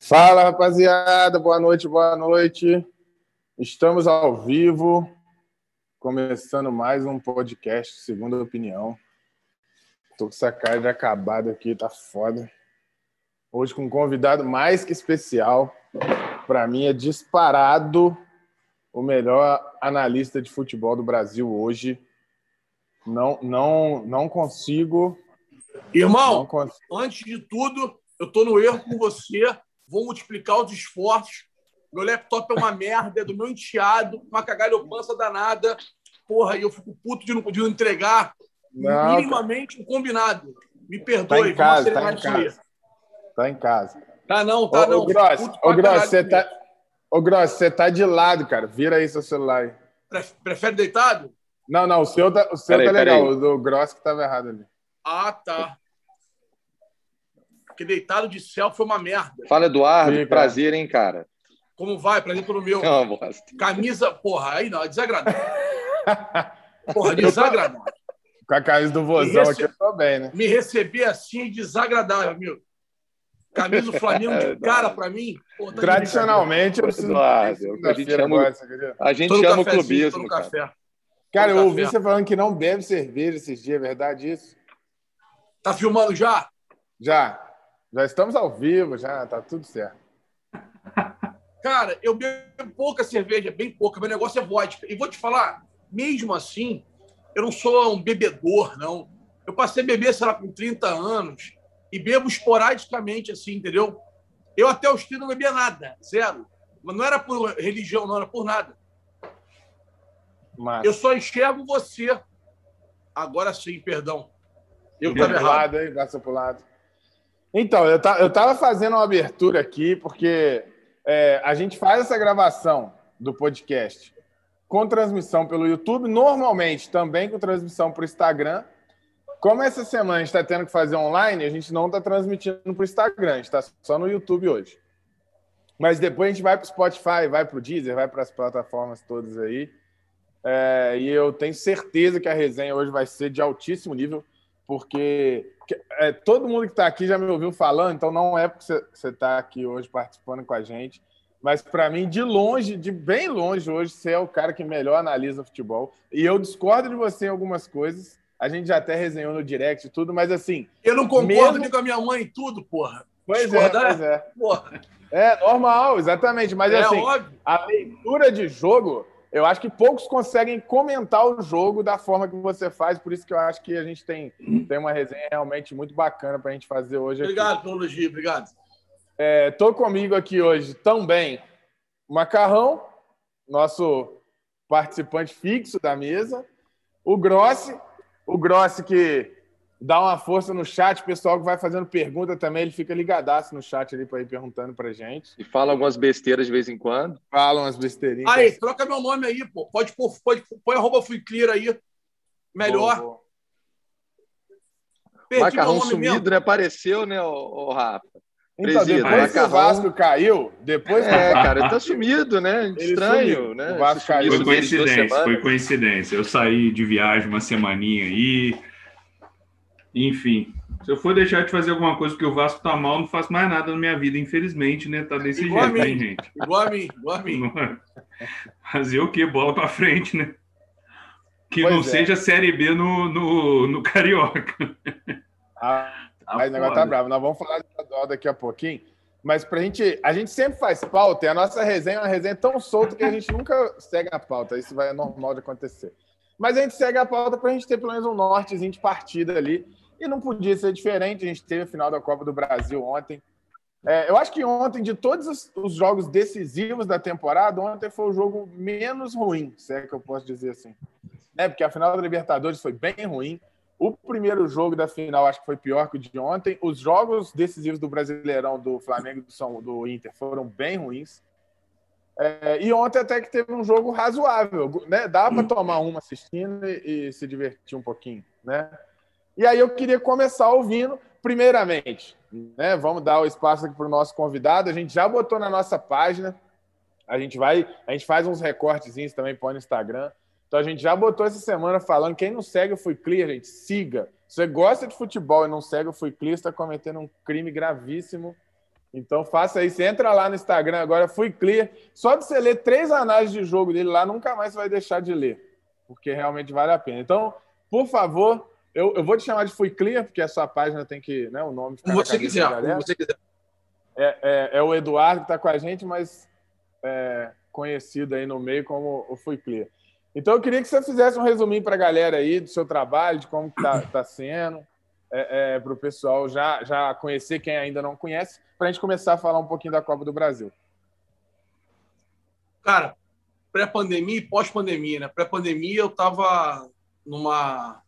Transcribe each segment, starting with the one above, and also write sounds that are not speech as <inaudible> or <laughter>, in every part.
Fala, rapaziada. Boa noite, boa noite. Estamos ao vivo, começando mais um podcast, segunda opinião. Tô com essa cara de acabado aqui, tá foda. Hoje com um convidado mais que especial. Para mim é disparado o melhor analista de futebol do Brasil hoje. Não, não, não consigo. Irmão, não consigo. antes de tudo, eu tô no erro com você vou multiplicar os esforços. Meu laptop é uma merda, é do meu enteado, uma cagalhopança danada. Porra, e eu fico puto de não, poder entregar não, minimamente um combinado. Me perdoe. Tá em casa, tá em casa. Tá em casa. Tá não, tá ô, não. Ô, Gross, ô, Gross, você tá... Ô, Gross, você tá de lado, cara. Vira aí seu celular aí. Prefere deitado? Não, não, o seu tá, o seu tá legal. O do Gross que tava errado ali. Ah, tá. Porque deitado de céu foi uma merda. Fala, Eduardo. Sim, prazer, hein, cara? Como vai? Prazer pelo meu. Não, bosta. Camisa, porra, aí não, é desagradável. <laughs> porra, desagradável. Com a camisa do vozão rece... aqui eu tô bem, né? Me receber assim é desagradável, amigo. Camisa do Flamengo de <laughs> cara pra mim. Pô, tá Tradicionalmente, eu preciso. Eduardo, a gente ama, a gente ama o clubismo. Cara, café. cara eu ouvi você falando que não bebe cerveja esses dias, é verdade isso? Tá filmando já? Já. Já estamos ao vivo, já tá tudo certo. <laughs> Cara, eu bebo pouca cerveja, bem pouca. Meu negócio é vodka. E vou te falar, mesmo assim, eu não sou um bebedor, não. Eu passei a beber, sei lá, com 30 anos e bebo esporadicamente, assim, entendeu? Eu até os 30 não bebia nada, zero. Mas não era por religião, não era por nada. Mas... Eu só enxergo você. Agora sim, perdão. Eu estava errado. Lado, hein? Passa pro lado. Então, eu estava fazendo uma abertura aqui, porque é, a gente faz essa gravação do podcast com transmissão pelo YouTube, normalmente também com transmissão para o Instagram. Como essa semana a gente está tendo que fazer online, a gente não está transmitindo para o Instagram, a gente está só no YouTube hoje. Mas depois a gente vai para o Spotify, vai para o Deezer, vai para as plataformas todas aí. É, e eu tenho certeza que a resenha hoje vai ser de altíssimo nível porque é, todo mundo que está aqui já me ouviu falando, então não é porque você está aqui hoje participando com a gente, mas para mim, de longe, de bem longe hoje, você é o cara que melhor analisa futebol. E eu discordo de você em algumas coisas. A gente já até resenhou no direct e tudo, mas assim. Eu não concordo mesmo... com a minha mãe em tudo, porra. Pois é, Discordar, é, pois é. Porra. É normal, exatamente. Mas é assim, óbvio. a leitura de jogo eu acho que poucos conseguem comentar o jogo da forma que você faz, por isso que eu acho que a gente tem, tem uma resenha realmente muito bacana para a gente fazer hoje. Obrigado pelo elogio, obrigado. Estou é, comigo aqui hoje também Macarrão, nosso participante fixo da mesa, o Grossi, o Grossi que dá uma força no chat, pessoal que vai fazendo pergunta também, ele fica ligadaço no chat ali para ir perguntando pra gente. E fala algumas besteiras de vez em quando. Fala umas besteirinhas. Aí, troca meu nome aí, pô. Pode pôr, pode, põe arroba fui clear aí. Melhor. Boa, boa. Macarrão sumido, mesmo. né? Apareceu, né, o, Rafa? Então, Presida, depois Macarrão... que o Vasco caiu, depois... É, cara, tá sumido, né? Estranho, né? O Vasco caiu. Foi coincidência, foi coincidência. Eu saí de viagem uma semaninha aí, enfim, se eu for deixar de fazer alguma coisa porque o Vasco tá mal, não faço mais nada na minha vida, infelizmente, né? Tá desse igual jeito, hein, gente? Igual a mim, igual a mim. <laughs> Fazer o quê? Bola para frente, né? Que pois não é. seja Série B no, no, no Carioca. Ah, tá mas o negócio tá bravo. Nós vamos falar de dó daqui a pouquinho. Mas pra gente. A gente sempre faz pauta e a nossa resenha é uma resenha tão solta que a gente nunca segue a pauta. Isso vai é normal de acontecer. Mas a gente segue a pauta pra gente ter pelo menos um nortezinho de partida ali e não podia ser diferente. A gente teve a final da Copa do Brasil ontem. É, eu acho que ontem, de todos os, os, jogos decisivos da temporada, ontem foi o jogo menos ruim, se é que eu posso dizer assim. É, porque a final da Libertadores foi bem ruim. O primeiro jogo da final acho que foi pior que o de ontem. Os jogos decisivos do Brasileirão, do Flamengo e do, São, do Inter foram bem ruins. É, e ontem até que teve um jogo razoável, né? Dá para tomar uma assistindo e, e se divertir um pouquinho, né? E aí eu queria começar ouvindo, primeiramente, né? Vamos dar o espaço aqui para o nosso convidado. A gente já botou na nossa página. A gente vai, a gente faz uns recortezinhos também põe no Instagram. Então a gente já botou essa semana falando. Quem não segue o Fui Clear, gente, siga. Se você gosta de futebol e não segue o Fui Clear, está cometendo um crime gravíssimo. Então faça isso. Entra lá no Instagram agora, Fui Clear. Só de você ler três análises de jogo dele lá, nunca mais você vai deixar de ler. Porque realmente vale a pena. Então, por favor, eu, eu vou te chamar de Fui Clear, porque a sua página tem que. Né, o nome ficar Como você quiser, como você quiser. É, é, é, o Eduardo que está com a gente, mas é, conhecido aí no meio como o Fui Clear. Então, eu queria que você fizesse um resuminho para a galera aí do seu trabalho, de como está tá sendo é, é, para o pessoal já, já conhecer quem ainda não conhece, para a gente começar a falar um pouquinho da Copa do Brasil. Cara, pré-pandemia e pós-pandemia, né? Pré-pandemia eu estava numa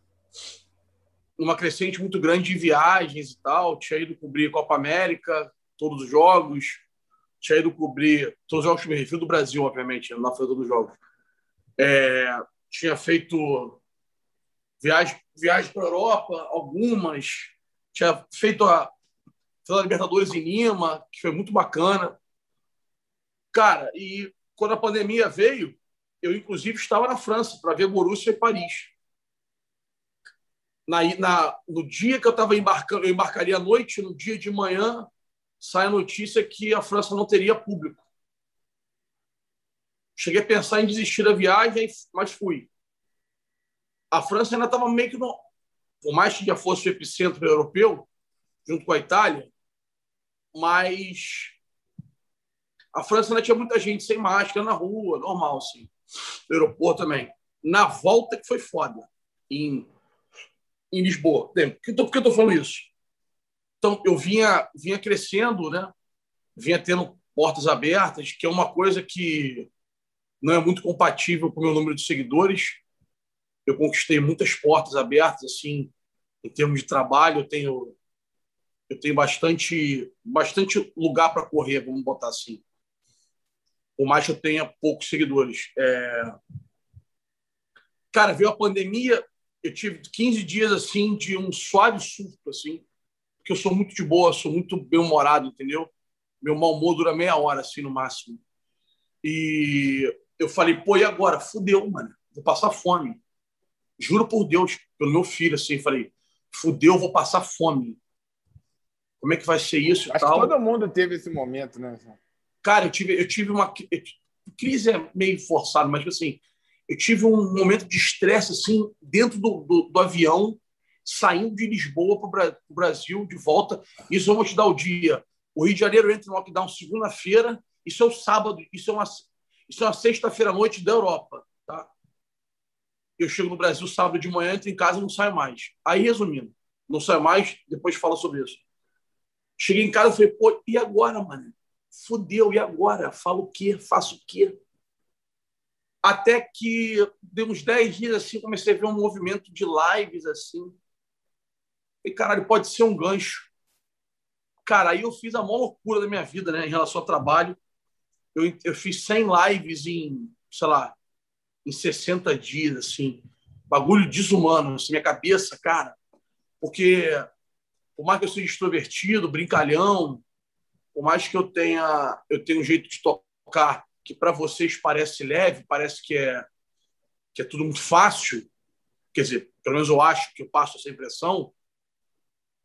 numa crescente muito grande de viagens e tal. Tinha ido cobrir Copa América, todos os jogos. Tinha ido cobrir todos os jogos que me refiro do Brasil, obviamente, não foi todos os jogos. É, tinha feito viagem, viagem para a Europa, algumas. Tinha feito a, a Libertadores em Lima, que foi muito bacana. Cara, e quando a pandemia veio, eu inclusive estava na França para ver Borussia e Paris. Na, na, no dia que eu estava embarcando, eu embarcaria à noite, no dia de manhã, sai a notícia que a França não teria público. Cheguei a pensar em desistir da viagem, mas fui a França ainda estava meio que no. Por mais que já fosse o epicentro europeu, junto com a Itália, mas a França ainda tinha muita gente sem máscara na rua, normal, assim. No aeroporto também. Na volta que foi foda, em, em Lisboa. Por que, eu estou falando isso? Então, eu vinha, vinha crescendo, né? vinha tendo portas abertas, que é uma coisa que não é muito compatível com o meu número de seguidores eu conquistei muitas portas abertas assim em termos de trabalho eu tenho eu tenho bastante bastante lugar para correr vamos botar assim. Por mais que eu tenha poucos seguidores. É... cara veio a pandemia eu tive 15 dias assim de um suave surto assim porque eu sou muito de boa sou muito bem humorado entendeu? Meu mau humor dura meia hora assim no máximo. E eu falei pô e agora? Fudeu mano. Vou passar fome Juro por Deus, pelo meu filho, assim, falei, fudeu, vou passar fome. Como é que vai ser isso Acho tal? todo mundo teve esse momento, né? Cara, eu tive, eu tive uma... crise é meio forçado, mas assim, eu tive um momento de estresse, assim, dentro do, do, do avião, saindo de Lisboa para o Brasil, de volta. Isso eu vou te dar o dia. O Rio de Janeiro entra no lockdown segunda-feira, isso é o sábado, isso é uma, isso é uma sexta-feira à noite da Europa eu chego no Brasil sábado de manhã, entro em casa e não saio mais. Aí, resumindo, não saio mais, depois fala sobre isso. Cheguei em casa e falei, pô, e agora, mano? Fudeu, e agora? Falo o quê? Faço o quê? Até que, de uns 10 dias, assim, comecei a ver um movimento de lives, assim. E, caralho, pode ser um gancho. Cara, aí eu fiz a maior loucura da minha vida, né, em relação ao trabalho. Eu, eu fiz 100 lives em, sei lá, em 60 dias, assim. Bagulho desumano, assim, minha cabeça, cara. Porque, por mais que eu seja extrovertido, brincalhão, por mais que eu tenha, eu tenha um jeito de tocar que para vocês parece leve, parece que é, que é tudo muito fácil, quer dizer, pelo menos eu acho que eu passo essa impressão,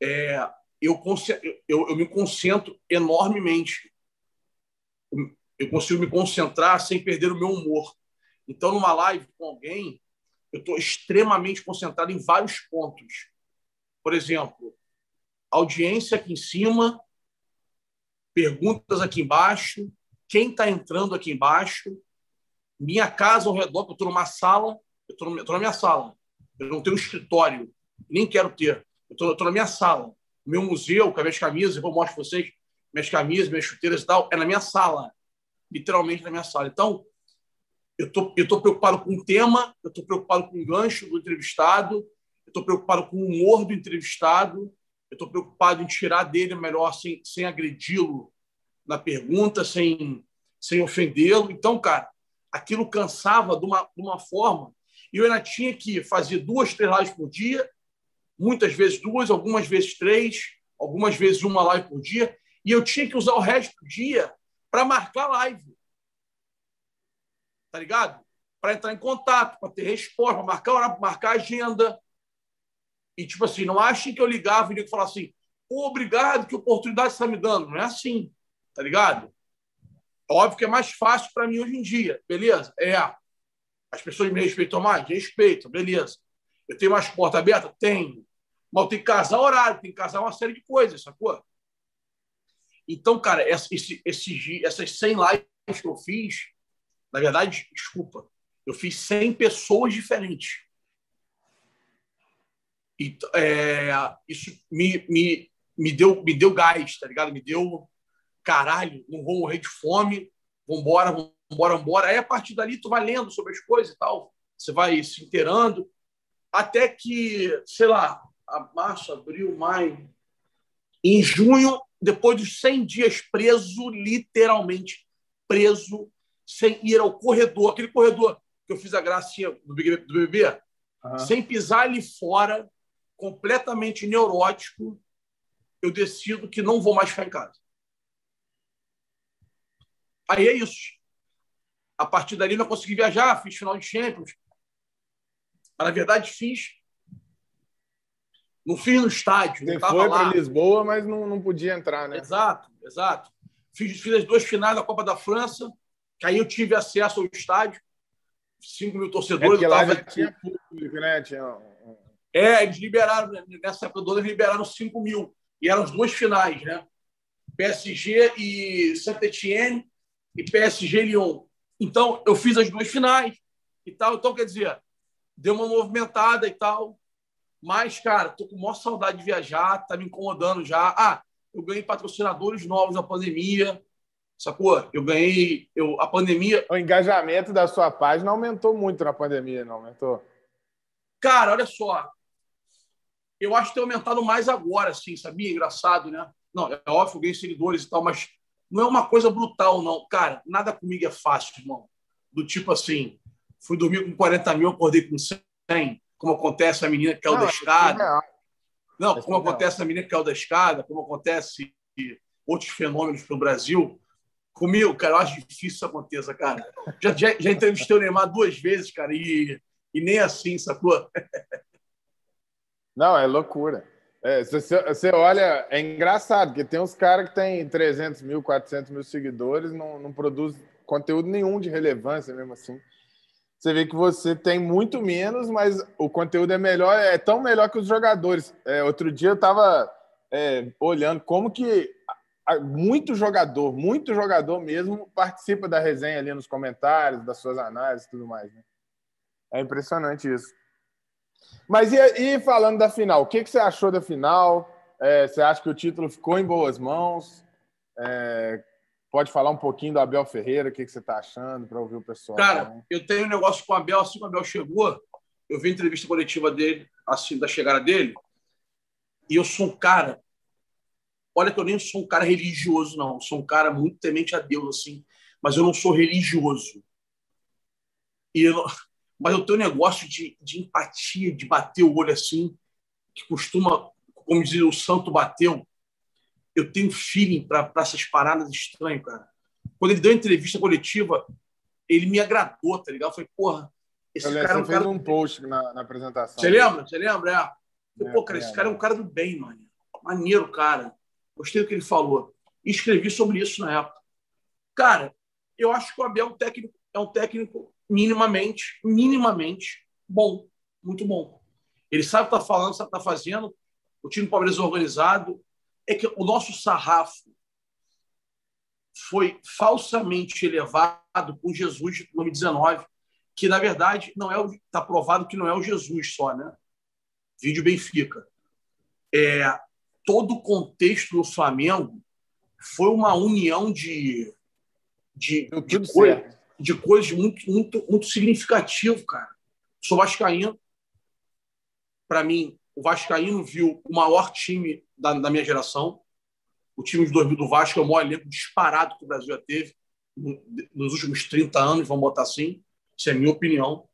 é, eu, eu, eu me concentro enormemente. Eu consigo me concentrar sem perder o meu humor. Então, numa live com alguém, eu estou extremamente concentrado em vários pontos. Por exemplo, audiência aqui em cima, perguntas aqui embaixo, quem está entrando aqui embaixo, minha casa ao redor, eu estou numa sala, eu estou na minha sala. Eu não tenho escritório, nem quero ter. Eu estou na minha sala. Meu museu, com as minhas camisas, eu vou mostrar para vocês, minhas camisas, minhas chuteiras e tal, é na minha sala. Literalmente na minha sala. Então, eu tô, estou preocupado com o tema, eu estou preocupado com o gancho do entrevistado, eu estou preocupado com o humor do entrevistado, eu estou preocupado em tirar dele melhor sem, sem agredi-lo na pergunta, sem, sem ofendê-lo. Então, cara, aquilo cansava de uma, de uma forma. E eu ainda tinha que fazer duas, três lives por dia, muitas vezes duas, algumas vezes três, algumas vezes uma live por dia, e eu tinha que usar o resto do dia para marcar live tá ligado? Para entrar em contato, para ter resposta, para marcar hora, marcar agenda. E, tipo assim, não achem que eu ligava e falava assim: obrigado, que oportunidade você está me dando. Não é assim, tá ligado? Óbvio que é mais fácil para mim hoje em dia, beleza? É. As pessoas me respeitam mais? Respeitam, beleza. Eu tenho mais porta aberta? Tenho. Mas tem que casar horário, tem que casar uma série de coisas, sacou? Então, cara, esse, esse, essas 100 lives que eu fiz, na verdade, desculpa, eu fiz 100 pessoas diferentes. E, é, isso me, me, me, deu, me deu gás, tá ligado? Me deu caralho, não vou morrer de fome, vambora, vambora, vambora. Aí, a partir dali, tu vai lendo sobre as coisas e tal, você vai se inteirando, até que, sei lá, março, abril, maio, em junho, depois dos 100 dias preso, literalmente preso, sem ir ao corredor, aquele corredor que eu fiz a gracinha do BBB, uhum. sem pisar ali fora, completamente neurótico, eu decido que não vou mais ficar em casa. Aí é isso. A partir dali não consegui viajar, fiz final de Champions. Mas, na verdade, fiz. Não fiz no estádio. Você foi para Lisboa, mas não, não podia entrar, né? Exato, exato. Fiz, fiz as duas finais da Copa da França, que aí eu tive acesso ao estádio. 5 mil torcedores. É lá já tinha público, né? Tinha... É, eles liberaram, nessa época eles liberaram 5 mil. E eram as duas finais, né? PSG e Saint-Etienne e PSG Lyon. Então, eu fiz as duas finais e tal. Então, quer dizer, deu uma movimentada e tal. Mas, cara, tô com maior saudade de viajar, tá me incomodando já. Ah, eu ganhei patrocinadores novos na pandemia, sacou? Eu ganhei. Eu, a pandemia. O engajamento da sua página aumentou muito na pandemia, não aumentou? Cara, olha só. Eu acho que tem aumentado mais agora, assim, sabia? Engraçado, né? Não, é óbvio, eu ganhei seguidores e tal, mas não é uma coisa brutal, não. Cara, nada comigo é fácil, irmão. Do tipo assim, fui dormir com 40 mil, acordei com 100, como acontece a menina que caiu da é escada. Não, como acontece a menina que caiu da escada, como acontece outros fenômenos pelo Brasil. Comigo, cara, eu acho difícil isso aconteça, cara. Já, já, já entrevistei o Neymar duas vezes, cara, e, e nem assim, sacou? Não, é loucura. É, você, você olha, é engraçado, porque tem uns caras que tem 300 mil, 400 mil seguidores, não, não produz conteúdo nenhum de relevância mesmo assim. Você vê que você tem muito menos, mas o conteúdo é melhor, é tão melhor que os jogadores. É, outro dia eu estava é, olhando como que muito jogador, muito jogador mesmo, participa da resenha ali nos comentários, das suas análises e tudo mais. Né? É impressionante isso. Mas e, e, falando da final, o que, que você achou da final? É, você acha que o título ficou em boas mãos? É, pode falar um pouquinho do Abel Ferreira, o que, que você está achando para ouvir o pessoal? Cara, também. eu tenho um negócio com o Abel, assim que o Abel chegou, eu vi a entrevista coletiva dele, assim, da chegada dele, e eu sou um cara. Olha que eu nem sou um cara religioso, não. Eu sou um cara muito temente a Deus, assim, mas eu não sou religioso. E eu não <laughs> mas eu tenho um negócio de, de empatia, de bater o olho assim, que costuma, como diz o santo bateu. Eu tenho feeling para essas paradas estranhas, cara. Quando ele deu a entrevista coletiva, ele me agradou, tá ligado? Eu falei, porra, esse eu cara é um fez cara um post na, na, apresentação. Você lembra? Você lembra? É. Eu, é, pô, cara, esse cara é um cara do bem, mano. Maneiro, cara. Gostei do que ele falou. E escrevi sobre isso na época. Cara, eu acho que o Abel é um técnico, é um técnico minimamente, minimamente bom, muito bom. Ele sabe o que está falando, sabe o que está fazendo. O time do Palmeiras é organizado. É que o nosso sarrafo foi falsamente elevado com Jesus de 2019, que na verdade não é está provado que não é o Jesus só, né? Vídeo Benfica. É, todo o contexto do Flamengo foi uma união de de, de, coisa, de coisas muito, muito, muito significativo, cara. Sou vascaíno. Para mim, o Vascaíno viu o maior time da, da, minha geração. O time de 2000 do Vasco é o maior elenco disparado que o Brasil já teve nos últimos 30 anos, vamos botar assim. Isso é a minha opinião.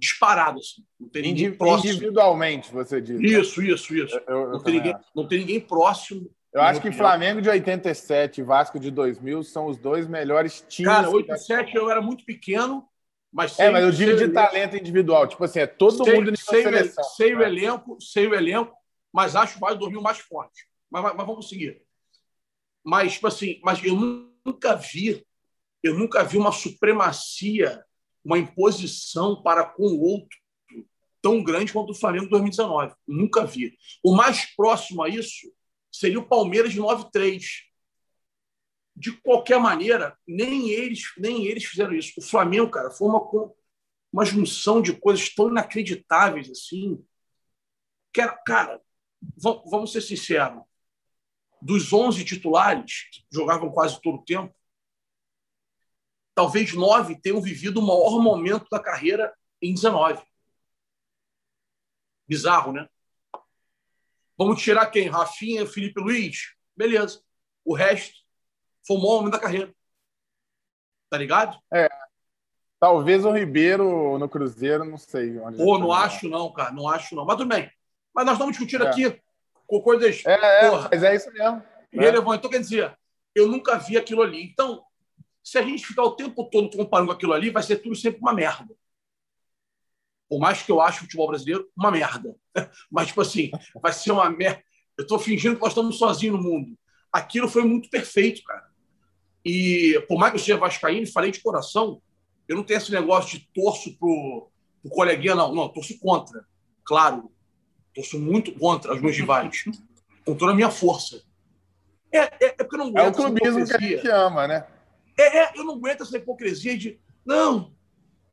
Disparado, assim. Não tem ninguém próximo. Individualmente, você diz. Né? Isso, isso, isso. Eu, eu não, tem ninguém, não tem ninguém próximo eu acho que opinião. Flamengo de 87 e Vasco de 2000 são os dois melhores times. Cara, 87 eu era muito pequeno, mas É, mas eu digo de talento individual. Tipo assim, é todo sei, mundo sei, seleção. Sei o elenco, sei o elenco, mas acho o Vasco 2000 mais forte. mas, mas, mas vamos seguir. Mas, tipo assim, mas eu nunca vi, eu nunca vi uma supremacia, uma imposição para com o outro tão grande quanto o Flamengo em 2019. Nunca vi. O mais próximo a isso seria o Palmeiras de 9-3. De qualquer maneira, nem eles, nem eles fizeram isso. O Flamengo, cara, foi uma, uma junção de coisas tão inacreditáveis assim. Que era, cara, vamos ser sinceros, dos 11 titulares, que jogavam quase todo o tempo, talvez nove tenham vivido o maior momento da carreira em 19. Bizarro, né? Vamos tirar quem? Rafinha, Felipe Luiz? Beleza. O resto foi o maior momento da carreira. Tá ligado? É. Talvez o Ribeiro no Cruzeiro, não sei. Onde Pô, não acho não, cara. Não acho não. Mas tudo bem. Mas nós estamos discutindo é. aqui com coisas. É, é mas é isso mesmo. Relevante. Então, quer dizer, eu nunca vi aquilo ali. Então, se a gente ficar o tempo todo comparando com aquilo ali, vai ser tudo sempre uma merda. Por mais que eu ache o futebol brasileiro uma merda. <laughs> Mas, tipo assim, vai ser uma merda. Eu estou fingindo que nós estamos sozinhos no mundo. Aquilo foi muito perfeito, cara. E por mais que eu seja vascaíno, falei de coração, eu não tenho esse negócio de torço pro, pro coleguinha, não. Não, torço contra. Claro, torço muito contra os meus rivais. <laughs> Com toda a minha força. É, é, é porque eu não aguento. É o clubismo que a gente ama, né? É, é, eu não aguento essa hipocrisia de. Não,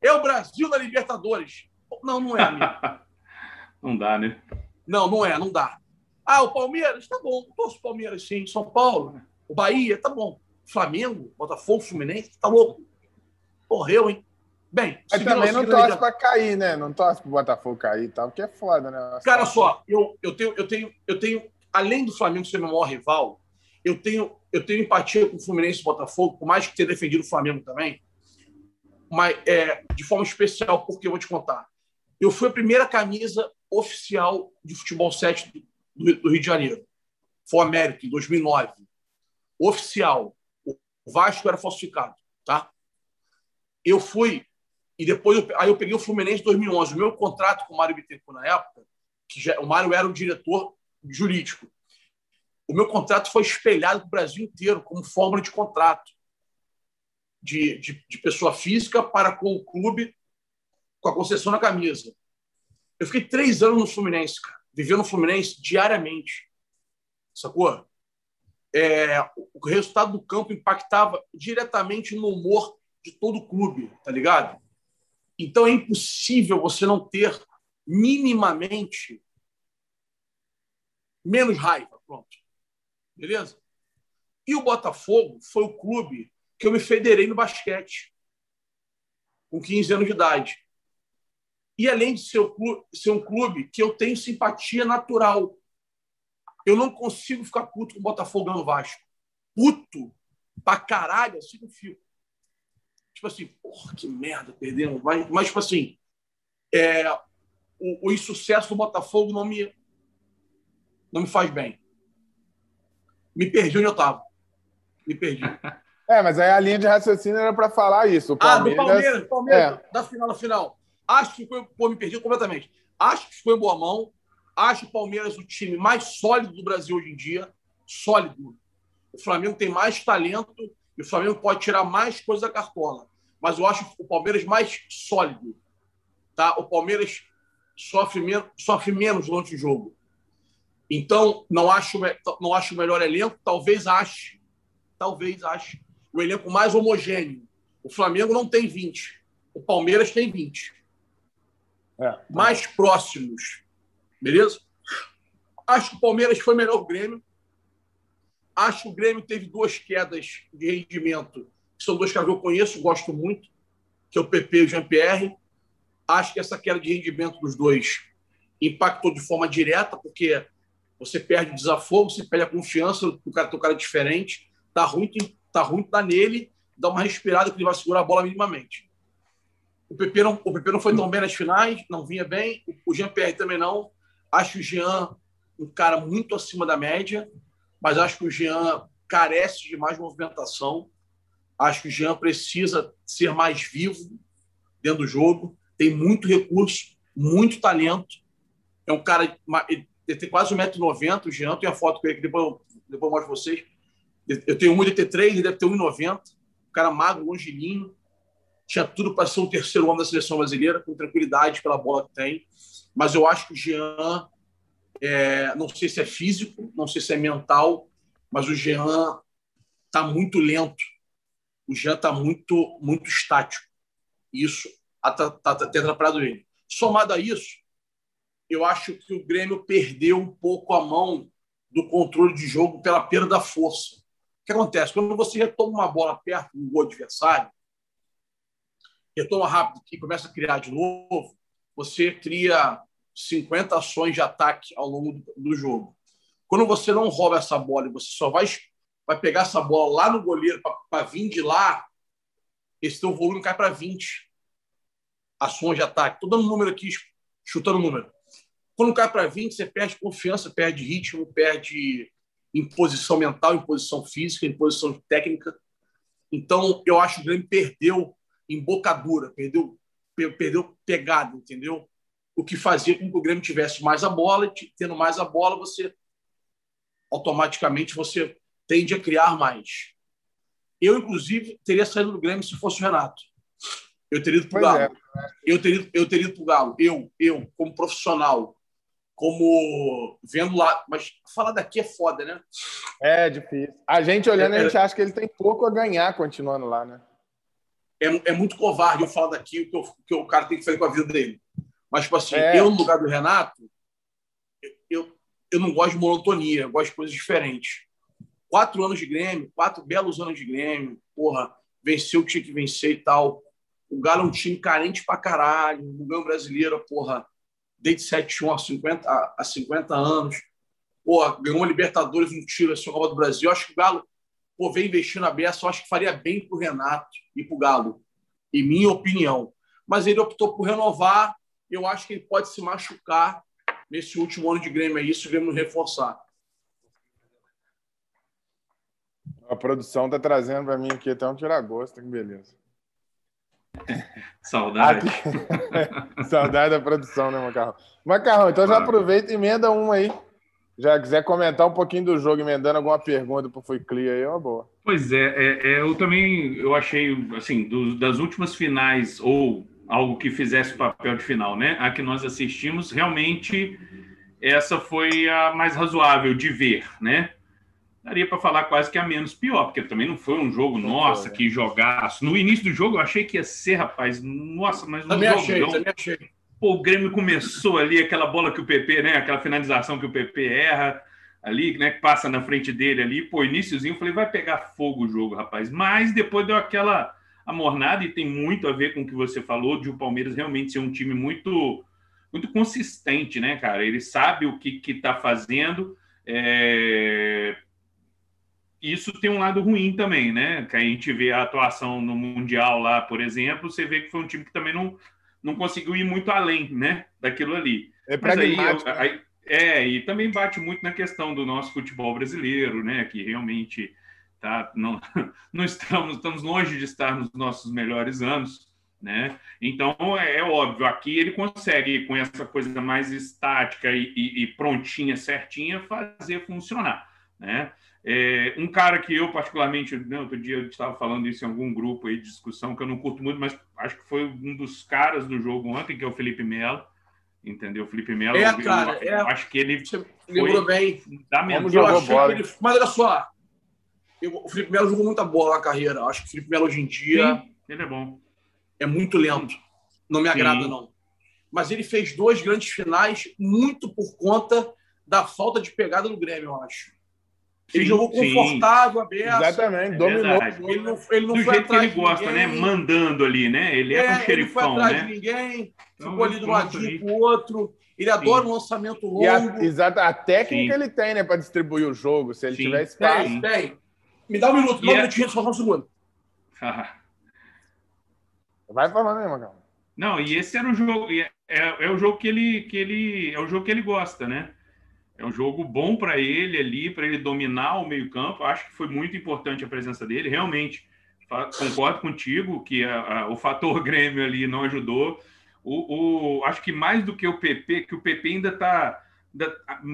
é o Brasil na Libertadores. Não, não é, amigo. <laughs> não dá, né? Não, não é, não dá. Ah, o Palmeiras, tá bom. Torço Palmeiras, sim. São Paulo, o Bahia, tá bom. Flamengo, Botafogo, Fluminense, tá louco. Correu, hein? Bem, Mas também não torce para cair, né? Não torce para o Botafogo cair e tal, porque é foda, né? Cara, só, eu, eu, tenho, eu, tenho, eu tenho, além do Flamengo ser meu maior rival, eu tenho, eu tenho empatia com o Fluminense e o Botafogo, por mais que tenha defendido o Flamengo também, mas é, de forma especial, porque eu vou te contar. Eu fui a primeira camisa oficial de futebol 7 do, do Rio de Janeiro. Foi América, em 2009. Oficial. O Vasco era falsificado, tá? Eu fui e depois eu, aí eu peguei o Fluminense em 2011. O meu contrato com o Mário Bittencourt na época, que já, o Mário era o diretor jurídico. O meu contrato foi espelhado para o Brasil inteiro como fórmula de contrato de, de, de pessoa física para com o clube, com a concessão na camisa. Eu fiquei três anos no Fluminense, cara, vivendo no Fluminense diariamente. Sacou? É, o resultado do campo impactava diretamente no humor de todo o clube, tá ligado? Então é impossível você não ter minimamente menos raiva. Pronto. Beleza? E o Botafogo foi o clube que eu me federei no basquete, com 15 anos de idade. E além de ser, ser um clube que eu tenho simpatia natural, eu não consigo ficar puto com o Botafogo no Vasco. Puto pra caralho, assim não fico tipo assim, porra, que merda, perdemos. Mas, mas tipo assim, é, o, o insucesso do Botafogo não me, não me faz bem. Me perdi onde eu estava. Me perdi. <laughs> É, mas aí a linha de raciocínio era para falar isso. Palmeiras, ah, do Palmeiras, Palmeiras é. da final da final. Acho que foi, pô, me perdi completamente. Acho que foi em boa mão. Acho o Palmeiras o time mais sólido do Brasil hoje em dia. Sólido. O Flamengo tem mais talento e o Flamengo pode tirar mais coisas da cartola. Mas eu acho o Palmeiras mais sólido. Tá? O Palmeiras sofre, menos, sofre menos durante o jogo. Então, não acho, não acho o melhor elenco. Talvez ache. Talvez ache. O elenco mais homogêneo. O Flamengo não tem 20. O Palmeiras tem 20. É. Mais próximos. Beleza? Acho que o Palmeiras foi melhor que o Grêmio. Acho que o Grêmio teve duas quedas de rendimento, que são dois caras que eu conheço, gosto muito, que é o PP e o Jean-Pierre. Acho que essa queda de rendimento dos dois impactou de forma direta, porque você perde o desafogo, você perde a confiança do cara, do cara diferente, tá ruim, tá ruim, tá nele, dá uma respirada que ele vai segurar a bola minimamente. O PP não, o PP não foi tão bem nas finais, não vinha bem, o Jean-Pierre também não. Acho o Jean um cara muito acima da média mas acho que o Jean carece de mais movimentação. Acho que o Jean precisa ser mais vivo dentro do jogo. Tem muito recurso, muito talento. É um cara tem quase 1,90m. O Jean tem a foto com ele que depois, depois eu mostro vocês. Eu tenho 1,83m, ele deve ter 1,90m. Um cara magro, longilíneo. Tinha tudo para ser um terceiro homem da seleção brasileira, com tranquilidade pela bola que tem. Mas eu acho que o Jean, é, não sei se é físico, não sei se é mental, mas o Jean está muito lento. O Jean está muito, muito estático. Isso está tá, tá, tá atrapalhado ele. Somado a isso, eu acho que o Grêmio perdeu um pouco a mão do controle de jogo pela perda da força. O que acontece? Quando você retoma uma bola perto do gol adversário, retoma rápido e começa a criar de novo, você cria 50 ações de ataque ao longo do jogo. Quando você não rouba essa bola e você só vai, vai pegar essa bola lá no goleiro para vir de lá, esse teu volume cai para 20 ações de ataque. Estou dando um número aqui, chutando o número. Quando cai para 20, você perde confiança, perde ritmo, perde imposição mental, imposição física, imposição técnica. Então, eu acho que o Grêmio perdeu embocadura, perdeu, perdeu pegada, entendeu? O que fazia com que o Grêmio tivesse mais a bola, e tendo mais a bola, você automaticamente você tende a criar mais. Eu, inclusive, teria saído do Grêmio se fosse o Renato. Eu teria ido para o Galo. É. Eu teria, eu teria ido para o Galo. Eu, eu, como profissional, como vendo lá. Mas falar daqui é foda, né? É difícil. A gente olhando, é, a gente é, acha que ele tem pouco a ganhar continuando lá, né? É, é muito covarde eu falar daqui o que, eu, que o cara tem que fazer com a vida dele. Mas, tipo assim, é. eu, no lugar do Renato, eu, eu não gosto de monotonia, eu gosto de coisas diferentes. Quatro anos de Grêmio, quatro belos anos de Grêmio, porra, venceu o que tinha que vencer e tal. O Galo é um time carente pra caralho, o Galo brasileiro, porra, desde 71 a 50, a 50 anos. Pô, ganhou uma Libertadores, um tiro assim, Copa do Brasil. Eu acho que o Galo pô, vem investindo na beça, eu acho que faria bem para o Renato e para o Galo, em minha opinião. Mas ele optou por renovar. Eu acho que ele pode se machucar nesse último ano de Grêmio aí, se o Grêmio reforçar. A produção está trazendo para mim aqui até um tiragosto, que beleza. <laughs> Saudade. <laughs> Saudade da produção, né, Macarrão? Macarrão, então já aproveita e emenda uma aí. Já quiser comentar um pouquinho do jogo, emendando alguma pergunta para o Foi Clear aí, é uma boa. Pois é, é, é, eu também eu achei, assim, do, das últimas finais, ou algo que fizesse o papel de final, né? A que nós assistimos, realmente essa foi a mais razoável de ver, né? Daria para falar quase que a menos pior, porque também não foi um jogo, não nossa, foi, né? que jogaço. No início do jogo eu achei que ia ser, rapaz, nossa, mas no também achei, também achei. Pô, o Grêmio começou ali, aquela bola que o PP, né, aquela finalização que o PP erra ali, né, que passa na frente dele ali, pô, iníciozinho, eu falei, vai pegar fogo o jogo, rapaz. Mas depois deu aquela amornada e tem muito a ver com o que você falou de o Palmeiras realmente ser um time muito muito consistente, né, cara? Ele sabe o que que tá fazendo, é, isso tem um lado ruim também, né? Que a gente vê a atuação no Mundial lá, por exemplo, você vê que foi um time que também não, não conseguiu ir muito além, né? Daquilo ali. É Mas aí, né? aí, é, e também bate muito na questão do nosso futebol brasileiro, né? Que realmente tá, não, <laughs> não estamos, estamos longe de estar nos nossos melhores anos, né? Então é, é óbvio, aqui ele consegue, com essa coisa mais estática e, e, e prontinha, certinha, fazer funcionar, né? É, um cara que eu, particularmente, né, outro dia eu estava falando isso em algum grupo aí de discussão, que eu não curto muito, mas acho que foi um dos caras do jogo ontem, que é o Felipe Melo. Entendeu? O Felipe Melo. É, cara, eu, é, acho que ele. Lembrou bem. Fundamental. Bola. Ele, mas olha só, eu, o Felipe Melo jogou muita bola na carreira. Acho que o Felipe Melo hoje em dia. Sim, ele é bom. É muito lento. Não me agrada, Sim. não. Mas ele fez duas grandes finais muito por conta da falta de pegada no Grêmio, eu acho. Ele sim, jogou confortável, aberto. Exatamente, é dominou. Ele não, ele não do foi jeito que ele gosta, né? Mandando ali, né? Ele é, é um xerifão, né? Ele foi atrás né? de ninguém, então, ficou ali do ladinho com o outro. Ele adora um lançamento longo. E a, exato, a técnica sim. ele tem, né, para distribuir o jogo, se ele sim. tiver espaço. Tem, tem. Me dá um minuto, dá um é... minutinho, só um segundo. <laughs> Vai falando aí, Magal. Não, e esse era o jogo, é, é, é o jogo que ele, que ele, é o jogo que ele gosta, né? É um jogo bom para ele ali, para ele dominar o meio-campo. Acho que foi muito importante a presença dele. Realmente, concordo contigo que a, a, o fator <laughs> Grêmio ali não ajudou. O, o, acho que mais do que o PP, que o PP ainda está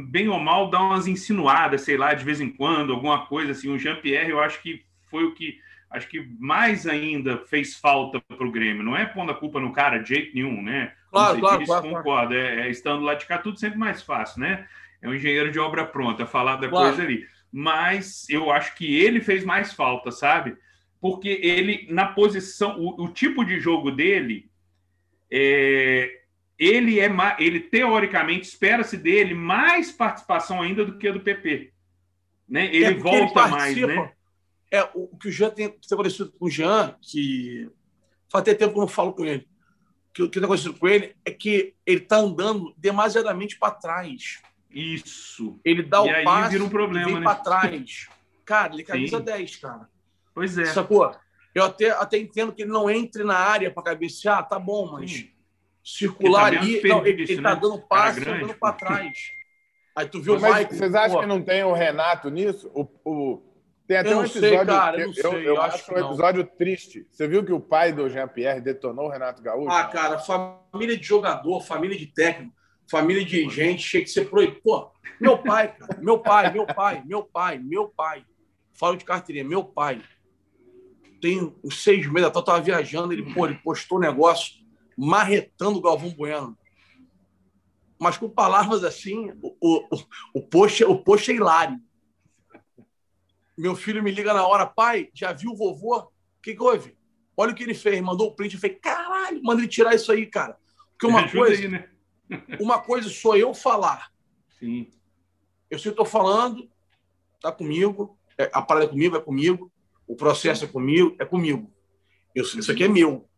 bem ou mal, dá umas insinuadas, sei lá, de vez em quando, alguma coisa assim. O Jean-Pierre, eu acho que foi o que acho que mais ainda fez falta para o Grêmio. Não é pondo a culpa no cara de jeito nenhum, né? Claro, claro, claro, concordo. Claro. É, é, estando lá de cá, tudo sempre mais fácil, né? É um engenheiro de obra pronta, falar da coisa ali. Mas eu acho que ele fez mais falta, sabe? Porque ele, na posição, o, o tipo de jogo dele, é, ele é ele teoricamente espera-se dele mais participação ainda do que a do PP. Né? Ele é volta ele mais, né? É, o que o Jean tem, tem acontecido com o Jean, que faz até tempo que eu não falo com ele, que o que tem acontecido com ele é que ele está andando demasiadamente para trás. Isso. Ele dá e o passe vira um problema, vem né? para trás. Cara, ele é camisa Sim. 10, cara. Pois é. Sacou? Eu até, até entendo que ele não entre na área para cabecear, tá bom, mas Sim. circular tá ali. Não, ele, ele tá né? dando passe, tá dando para trás. Aí tu viu mas o Mike. Vocês acham pô, que não tem o Renato nisso? O, o tem até eu um episódio. Sei, cara, eu, eu, eu, eu acho, acho um episódio triste. Você viu que o pai do Jean-Pierre detonou o Renato Gaúcho? Ah, cara, família de jogador, família de técnico, família de gente, tinha que ser proibido. Pô, meu pai, cara, meu pai, meu pai, meu pai, meu pai. Falo de carteirinha, meu pai. Tem uns seis meses, eu tava viajando, ele, pô, ele postou um negócio marretando o Galvão Bueno. Mas com palavras assim, o, o, o, post, o post é hilário meu filho me liga na hora, pai, já viu o vovô? O que, que houve? Olha o que ele fez, mandou o print. Eu falei, caralho, manda ele tirar isso aí, cara. Porque uma coisa, aí, né? Uma coisa sou eu falar. Sim. Eu sei estou falando, tá comigo, é, a parada é comigo, é comigo, o processo é comigo, é comigo. Eu, isso aqui é meu.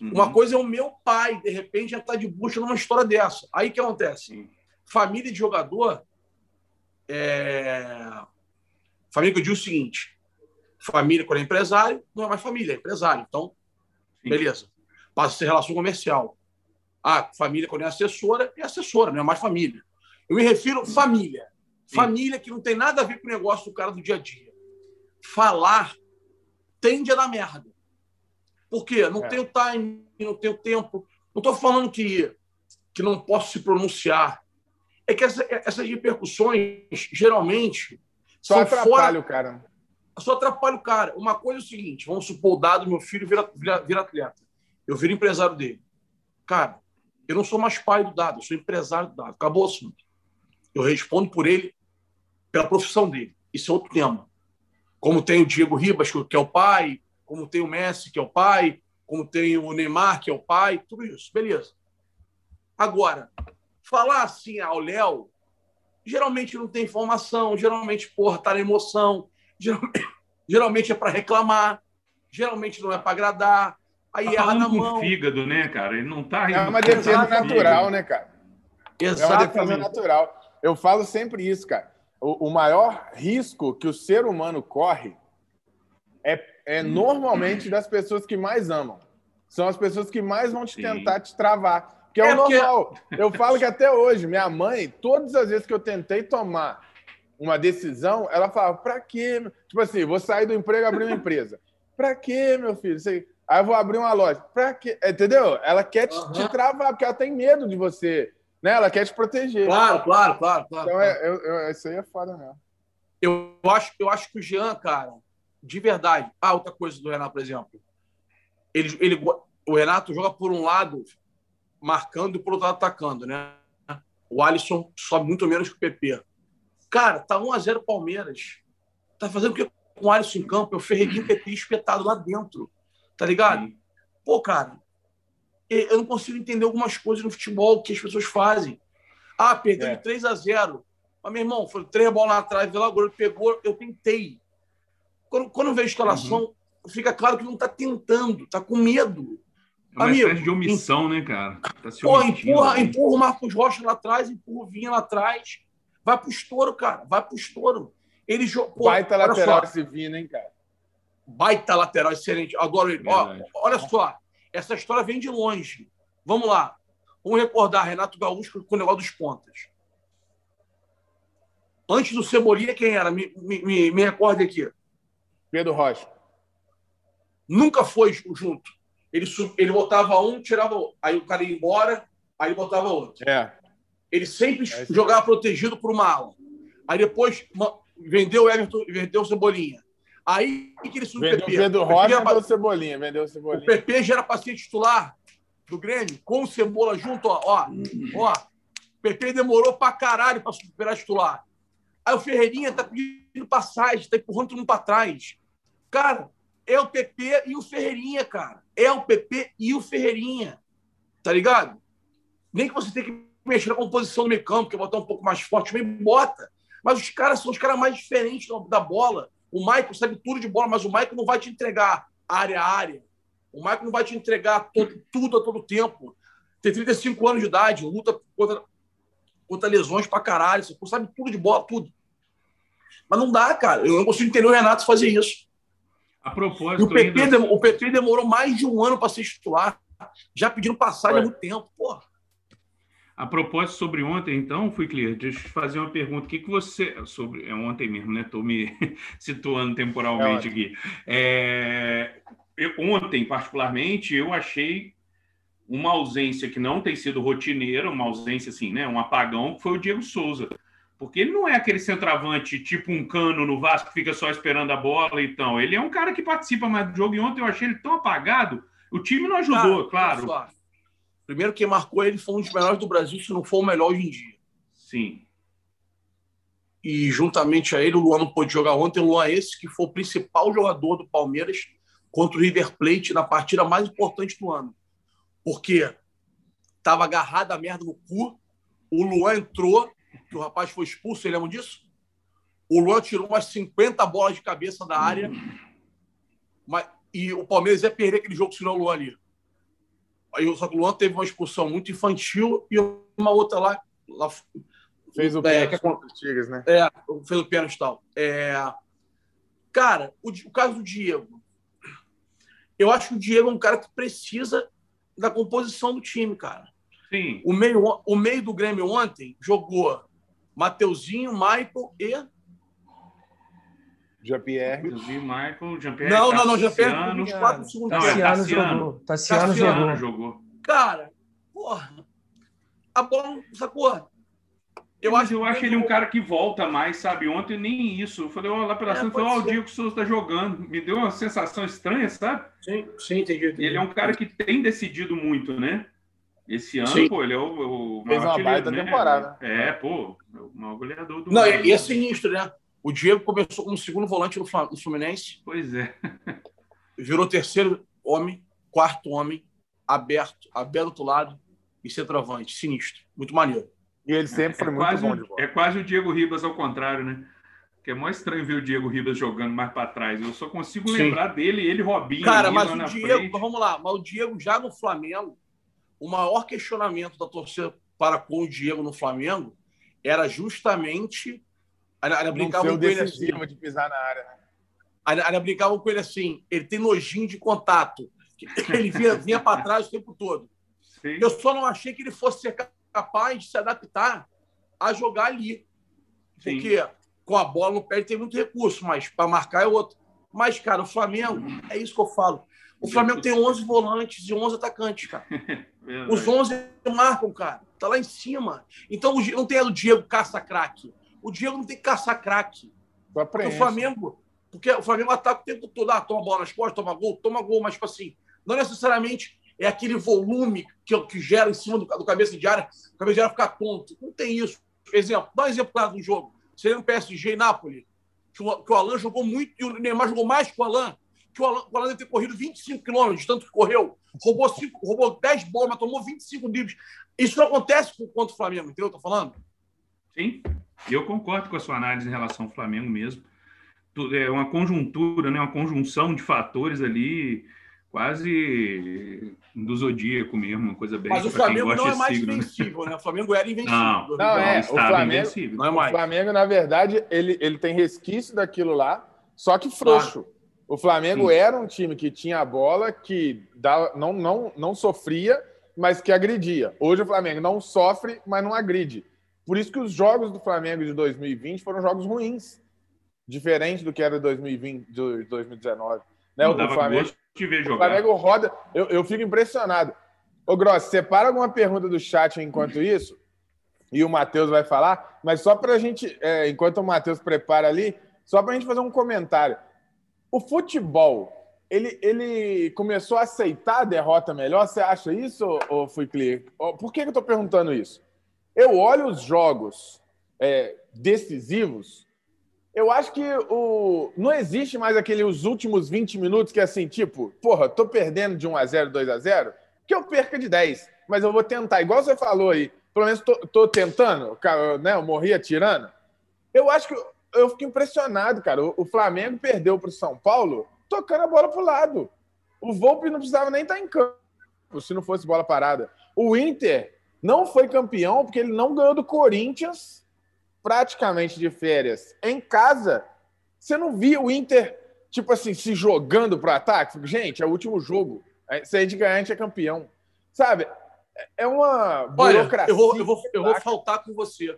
Uhum. Uma coisa é o meu pai, de repente, já está de bucha numa história dessa. Aí o que acontece? Sim. Família de jogador é Família que eu digo o seguinte: família, quando é empresário, não é mais família, é empresário. Então, Sim. beleza. Passa a ser relação comercial. Ah, família, quando é assessora, é assessora, não é mais família. Eu me refiro família. Sim. Família que não tem nada a ver com o negócio do cara do dia a dia. Falar tende a dar merda. Por quê? Não é. tenho time, não tenho tempo. Não estou falando que, que não posso se pronunciar. É que essa, essas repercussões, geralmente, só atrapalha fora... o cara. Só atrapalha o cara. Uma coisa é o seguinte: vamos supor o dado, meu filho vira, vira, vira atleta. Eu viro empresário dele. Cara, eu não sou mais pai do dado, eu sou empresário do dado. Acabou o assunto. Eu respondo por ele, pela profissão dele. Isso é outro tema. Como tem o Diego Ribas, que é o pai, como tem o Messi, que é o pai, como tem o Neymar, que é o pai, tudo isso. Beleza. Agora, falar assim ao Léo geralmente não tem informação, geralmente, porra, tá na emoção, geralmente, <coughs> geralmente é para reclamar, geralmente não é para agradar, aí tá erra na mão. fígado, né, cara? Ele não tá É uma defesa natural, né, cara? Exatamente. É uma defesa natural. Eu falo sempre isso, cara. O, o maior risco que o ser humano corre é, é normalmente das pessoas que mais amam. São as pessoas que mais vão te Sim. tentar te travar. Que é, é o normal. Porque... Eu falo que até hoje, minha mãe, todas as vezes que eu tentei tomar uma decisão, ela falava, pra quê? Tipo assim, vou sair do emprego e abrir uma empresa. Pra quê, meu filho? Você... Aí eu vou abrir uma loja. Pra quê? Entendeu? Ela quer te, uhum. te travar, porque ela tem medo de você. Né? Ela quer te proteger. Claro, claro, claro. claro então, é, eu, eu, isso aí é foda mesmo. Eu acho, eu acho que o Jean, cara, de verdade. Ah, outra coisa do Renato, por exemplo. Ele, ele, o Renato joga por um lado marcando e por outro lado atacando, né? O Alisson sobe muito menos que o PP. Cara, tá 1x0 Palmeiras. Tá fazendo o que com o Alisson em campo? É o Ferreguinho PP espetado lá dentro. Tá ligado? Sim. Pô, cara, eu não consigo entender algumas coisas no futebol que as pessoas fazem. Ah, perdeu é. de 3 a 0 Mas, meu irmão, foi três bolas lá atrás, lá, o goleiro pegou, eu tentei. Quando, quando eu vejo a escalação, uhum. fica claro que não tá tentando, tá com medo. É uma Amigo, espécie de omissão, né, cara? Tá pô, empurra, empurra o Marcos Rocha lá atrás, empurra o Vinha lá atrás. Vai pro estouro, cara. Vai pro estouro. Ele jogou. Baita lateral esse Vina, hein, cara? Baita lateral, excelente. Agora, ó, olha só. Essa história vem de longe. Vamos lá. Vamos recordar Renato Gaúcho com o negócio dos pontas. Antes do Cebolinha, quem era? Me, me, me recorde aqui. Pedro Rocha. Nunca foi junto. Ele, ele botava um, tirava. Aí o cara ia embora, aí ele botava outro. É. Ele sempre é jogava protegido por uma ala. Aí depois vendeu o Everton, vendeu o Cebolinha. Aí que ele subiu o PP. Vendeu o Rocha vendeu o Cebolinha, vendeu o Cebolinha. O PP já era paciente titular do Grêmio, com o Cebola junto, ó. Ó, ó o PP demorou pra caralho pra superar titular. Aí o Ferreirinha tá pedindo passagem, tá empurrando todo mundo pra trás. Cara, é o PP e o Ferreirinha, cara. É o PP e o Ferreirinha. Tá ligado? Nem que você tenha que mexer na composição do meio campo, que botar um pouco mais forte, meio bota. Mas os caras são os caras mais diferentes da bola. O Michael sabe tudo de bola, mas o Michael não vai te entregar área a área. O Michael não vai te entregar todo, tudo a todo tempo. Tem 35 anos de idade, luta contra, contra lesões pra caralho. Você sabe tudo de bola, tudo. Mas não dá, cara. Eu não consigo entender o Renato fazer isso. A propósito. o PP, ainda... o PP demorou mais de um ano para ser titular. Já pedindo passagem há muito tempo. Porra. A propósito sobre ontem, então, fui clear. Deixa eu te fazer uma pergunta. O que, que você. Sobre, é ontem mesmo, né? Estou me <laughs> situando temporalmente é aqui. É, eu, ontem, particularmente, eu achei uma ausência que não tem sido rotineira, uma ausência assim, né? Um apagão, que foi o Diego Souza. Porque ele não é aquele centroavante tipo um cano no Vasco que fica só esperando a bola então. Ele é um cara que participa mais do jogo. E ontem eu achei ele tão apagado. O time não ajudou, claro. Primeiro, quem marcou ele foi um dos melhores do Brasil, se não for o melhor hoje em dia. Sim. E juntamente a ele, o Luan não pôde jogar ontem. O Luan é esse que foi o principal jogador do Palmeiras contra o River Plate na partida mais importante do ano. Porque estava agarrado a merda no cu. O Luan entrou, que o rapaz foi expulso, você lembra disso? O Luan tirou umas 50 bolas de cabeça da área. Mas, e o Palmeiras ia perder aquele jogo se não o Luan ali. Aí, só que o Luan teve uma expulsão muito infantil e uma outra lá. lá fez o é, pênalti contra Tigres, né? É, fez o pênalti e tal. É, cara, o, o caso do Diego. Eu acho que o Diego é um cara que precisa da composição do time, cara. Sim. O meio, o meio do Grêmio ontem jogou Mateuzinho, Michael e Jean-Pierre. Michael, Jean-Pierre. Não, não, não, Jean-Pierre nos quatro segundos. Tassiano, é Tassiano jogou. Tassiano, Tassiano jogou. jogou. Cara, porra, a bola, sacou? Eu acho, eu acho ele um cara que volta mais, sabe? Ontem nem isso. Eu falei, ó, lá pela é, falei, ó, o Diego Souza tá jogando. Me deu uma sensação estranha, sabe? Sim, sim, entendi. entendi. Ele é um cara que tem decidido muito, né? Esse ano, sim. pô, ele é o, o Fez uma baita né? temporada. É, pô, o maior goleador do Não, mundo. e é sinistro, né? O Diego começou como segundo volante no Fluminense. Pois é. virou terceiro homem, quarto homem, aberto, aberto do outro lado e centroavante. Sinistro. Muito maneiro. E ele sempre foi é muito bom de bola. É quase o Diego Ribas ao contrário, né? Que é mais estranho ver o Diego Ribas jogando mais para trás. Eu só consigo Sim. lembrar dele, ele Robinho. Cara, mas o Diego, frente. vamos lá, mas o Diego já no Flamengo, o maior questionamento da torcida para com o Diego no Flamengo era justamente Brincavam com ele assim. de pisar na área? Ainda brincavam com ele assim, ele tem nojinho de contato. <laughs> Ele vinha, vinha para trás o tempo todo. Sim. Eu só não achei que ele fosse ser capaz de se adaptar a jogar ali. Porque Sim. com a bola no pé ele tem muito recurso, mas para marcar é outro. Mas, cara, o Flamengo, é isso que eu falo. O Flamengo tem 11 volantes e 11 atacantes, cara. <laughs> Os 11 marcam, cara. Tá lá em cima. Então, não tem o Diego caça-craque. O Diego não tem que caçar craque. Porque o Flamengo, porque o Flamengo ataca o tempo todo, ah, toma bola nas costas, toma gol, toma gol, mas tipo assim, não necessariamente é aquele volume que, que gera em cima do, do cabeça de área, o cabeça de área ficar tonto. Não tem isso. Exemplo, dá um exemplo claro do jogo. Seria um PSG e Nápoles, que o, que o Alan jogou muito e o Neymar jogou mais que o Alan, que o Alan, o Alan deve ter corrido 25 quilômetros, de tanto que correu. Roubou, cinco, roubou 10 bolas, mas tomou 25 dribles. Isso não acontece com o Flamengo, entendeu? Estou falando? Sim. Eu concordo com a sua análise em relação ao Flamengo mesmo. É uma conjuntura, né? uma conjunção de fatores ali, quase do zodíaco mesmo, uma coisa bem. Mas o Flamengo não é mais signo, né? invencível, né? O Flamengo era invencível. Não, não é. O Flamengo, não é mais. o Flamengo, na verdade, ele, ele tem resquício daquilo lá, só que frouxo. Claro. O Flamengo Sim. era um time que tinha a bola, que dava, não, não, não sofria, mas que agredia. Hoje o Flamengo não sofre, mas não agride. Por isso que os jogos do Flamengo de 2020 foram jogos ruins, diferente do que era 2020, de 2019. Né? o Flamengo. O Flamengo roda. Eu, eu fico impressionado. Ô, Gross, separa alguma pergunta do chat enquanto isso. e o Matheus vai falar, mas só para a gente, é, enquanto o Matheus prepara ali, só para a gente fazer um comentário. O futebol, ele, ele começou a aceitar a derrota melhor? Você acha isso, ou fui clear? Por que, que eu estou perguntando isso? Eu olho os jogos é, decisivos, eu acho que o, não existe mais aqueles últimos 20 minutos que é assim, tipo, porra, tô perdendo de 1 a 0 2 a 0 que eu perca de 10, mas eu vou tentar, igual você falou aí, pelo menos tô, tô tentando, né, eu morri atirando. Eu acho que eu fico impressionado, cara. O, Flamengo perdeu para o São Paulo tocando a bola para o lado. O Volpe não precisava nem estar tá em campo se não fosse bola parada. O Inter não foi campeão porque ele não ganhou do Corinthians praticamente de férias em casa. Você não viu o Inter, tipo assim, se jogando para o ataque? Gente, é o último jogo. Se a gente ganhar, a gente é campeão. Sabe? É uma burocracia. Olha, eu vou, eu vou, eu vou faltar com você.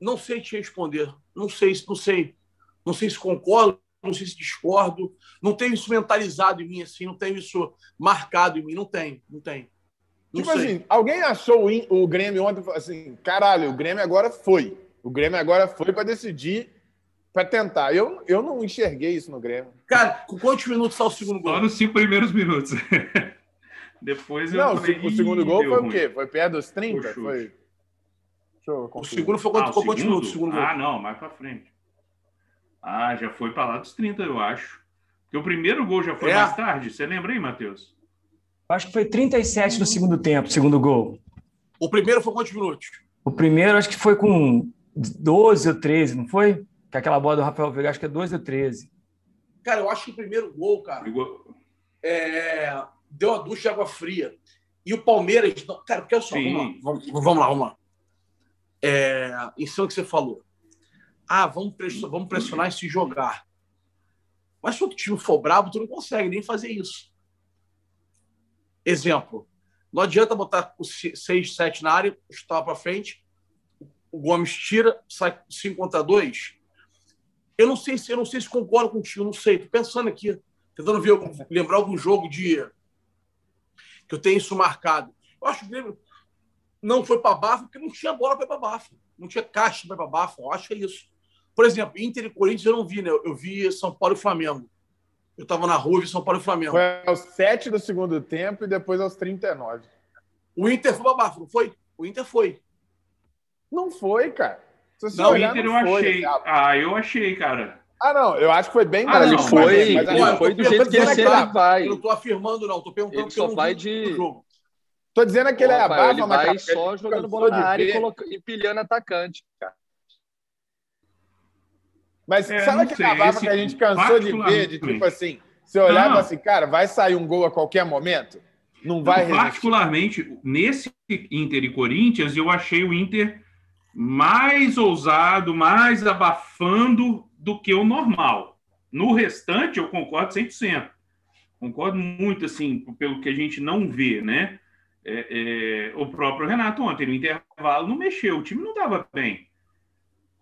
Não sei te responder. Não sei, não sei. Não sei se concordo, não sei se discordo. Não tenho isso mentalizado em mim assim, não tenho isso marcado em mim. Não tem, não tem. Não tipo sei. assim, alguém achou o, o Grêmio ontem assim, caralho, o Grêmio agora foi. O Grêmio agora foi para decidir, para tentar. Eu, eu não enxerguei isso no Grêmio. Cara, com quantos minutos está o segundo gol? Só nos cinco primeiros minutos. <laughs> Depois eu. Não, falei, o segundo gol foi ruim. o quê? Foi perto dos 30? Foi. O segundo foi quanto, ah, quantos minutos? Segundo ah, não, mais para frente. Ah, já foi para lá dos 30, eu acho. Porque o primeiro gol já foi é. mais tarde. Você lembra aí, Matheus? Acho que foi 37 no segundo tempo, segundo gol. O primeiro foi quantos minutos? O primeiro acho que foi com 12 ou 13, não foi? Que aquela bola do Rafael Veiga, acho que é 12 ou 13. Cara, eu acho que o primeiro gol, cara, é... deu a ducha de água fria. E o Palmeiras. Cara, porque é só. Vamos lá, vamos lá. Vamos lá é, em cima que você falou. Ah, vamos pressionar, vamos pressionar e se jogar. Mas se o time for brabo, tu não consegue nem fazer isso. Exemplo. Não adianta botar o 6, 7 na área, chutar para frente, o Gomes tira, sai 5 contra 2. Eu não sei se eu não sei se concordo contigo, não sei. Tô pensando aqui, tentando ver, lembrar algum jogo de que eu tenho isso marcado. Eu acho que não foi para Bafa porque não tinha bola para Bafa. Não tinha caixa para Bafa. Eu acho que é isso. Por exemplo, Inter e Corinthians eu não vi, né? Eu vi São Paulo e Flamengo. Eu estava na rua e vi São Paulo e Flamengo. Foi aos 7 do segundo tempo e depois aos 39. O Inter foi para Bafa, não foi? O Inter foi. Não foi, cara. Se não, o Inter não eu foi, achei. Sabe? Ah, eu achei, cara. Ah, não, eu acho que foi bem ah, mais. Ele foi, mas, ele foi do jeito que ele vai. Eu não estou afirmando, não. Estou perguntando ele só vai de. jogo. Tô dizendo que ele é abafa, ele vai mas só jogando bola na área e, coloca... e pilhando atacante, cara. Mas é, sabe aquele abafa que a gente cansou de ver, de tipo assim, você olhava assim, cara, vai sair um gol a qualquer momento? Não vai não, Particularmente, nesse Inter e Corinthians, eu achei o Inter mais ousado, mais abafando do que o normal. No restante, eu concordo 100%. Concordo muito, assim, pelo que a gente não vê, né? É, é, o próprio Renato ontem, no intervalo, não mexeu, o time não estava bem.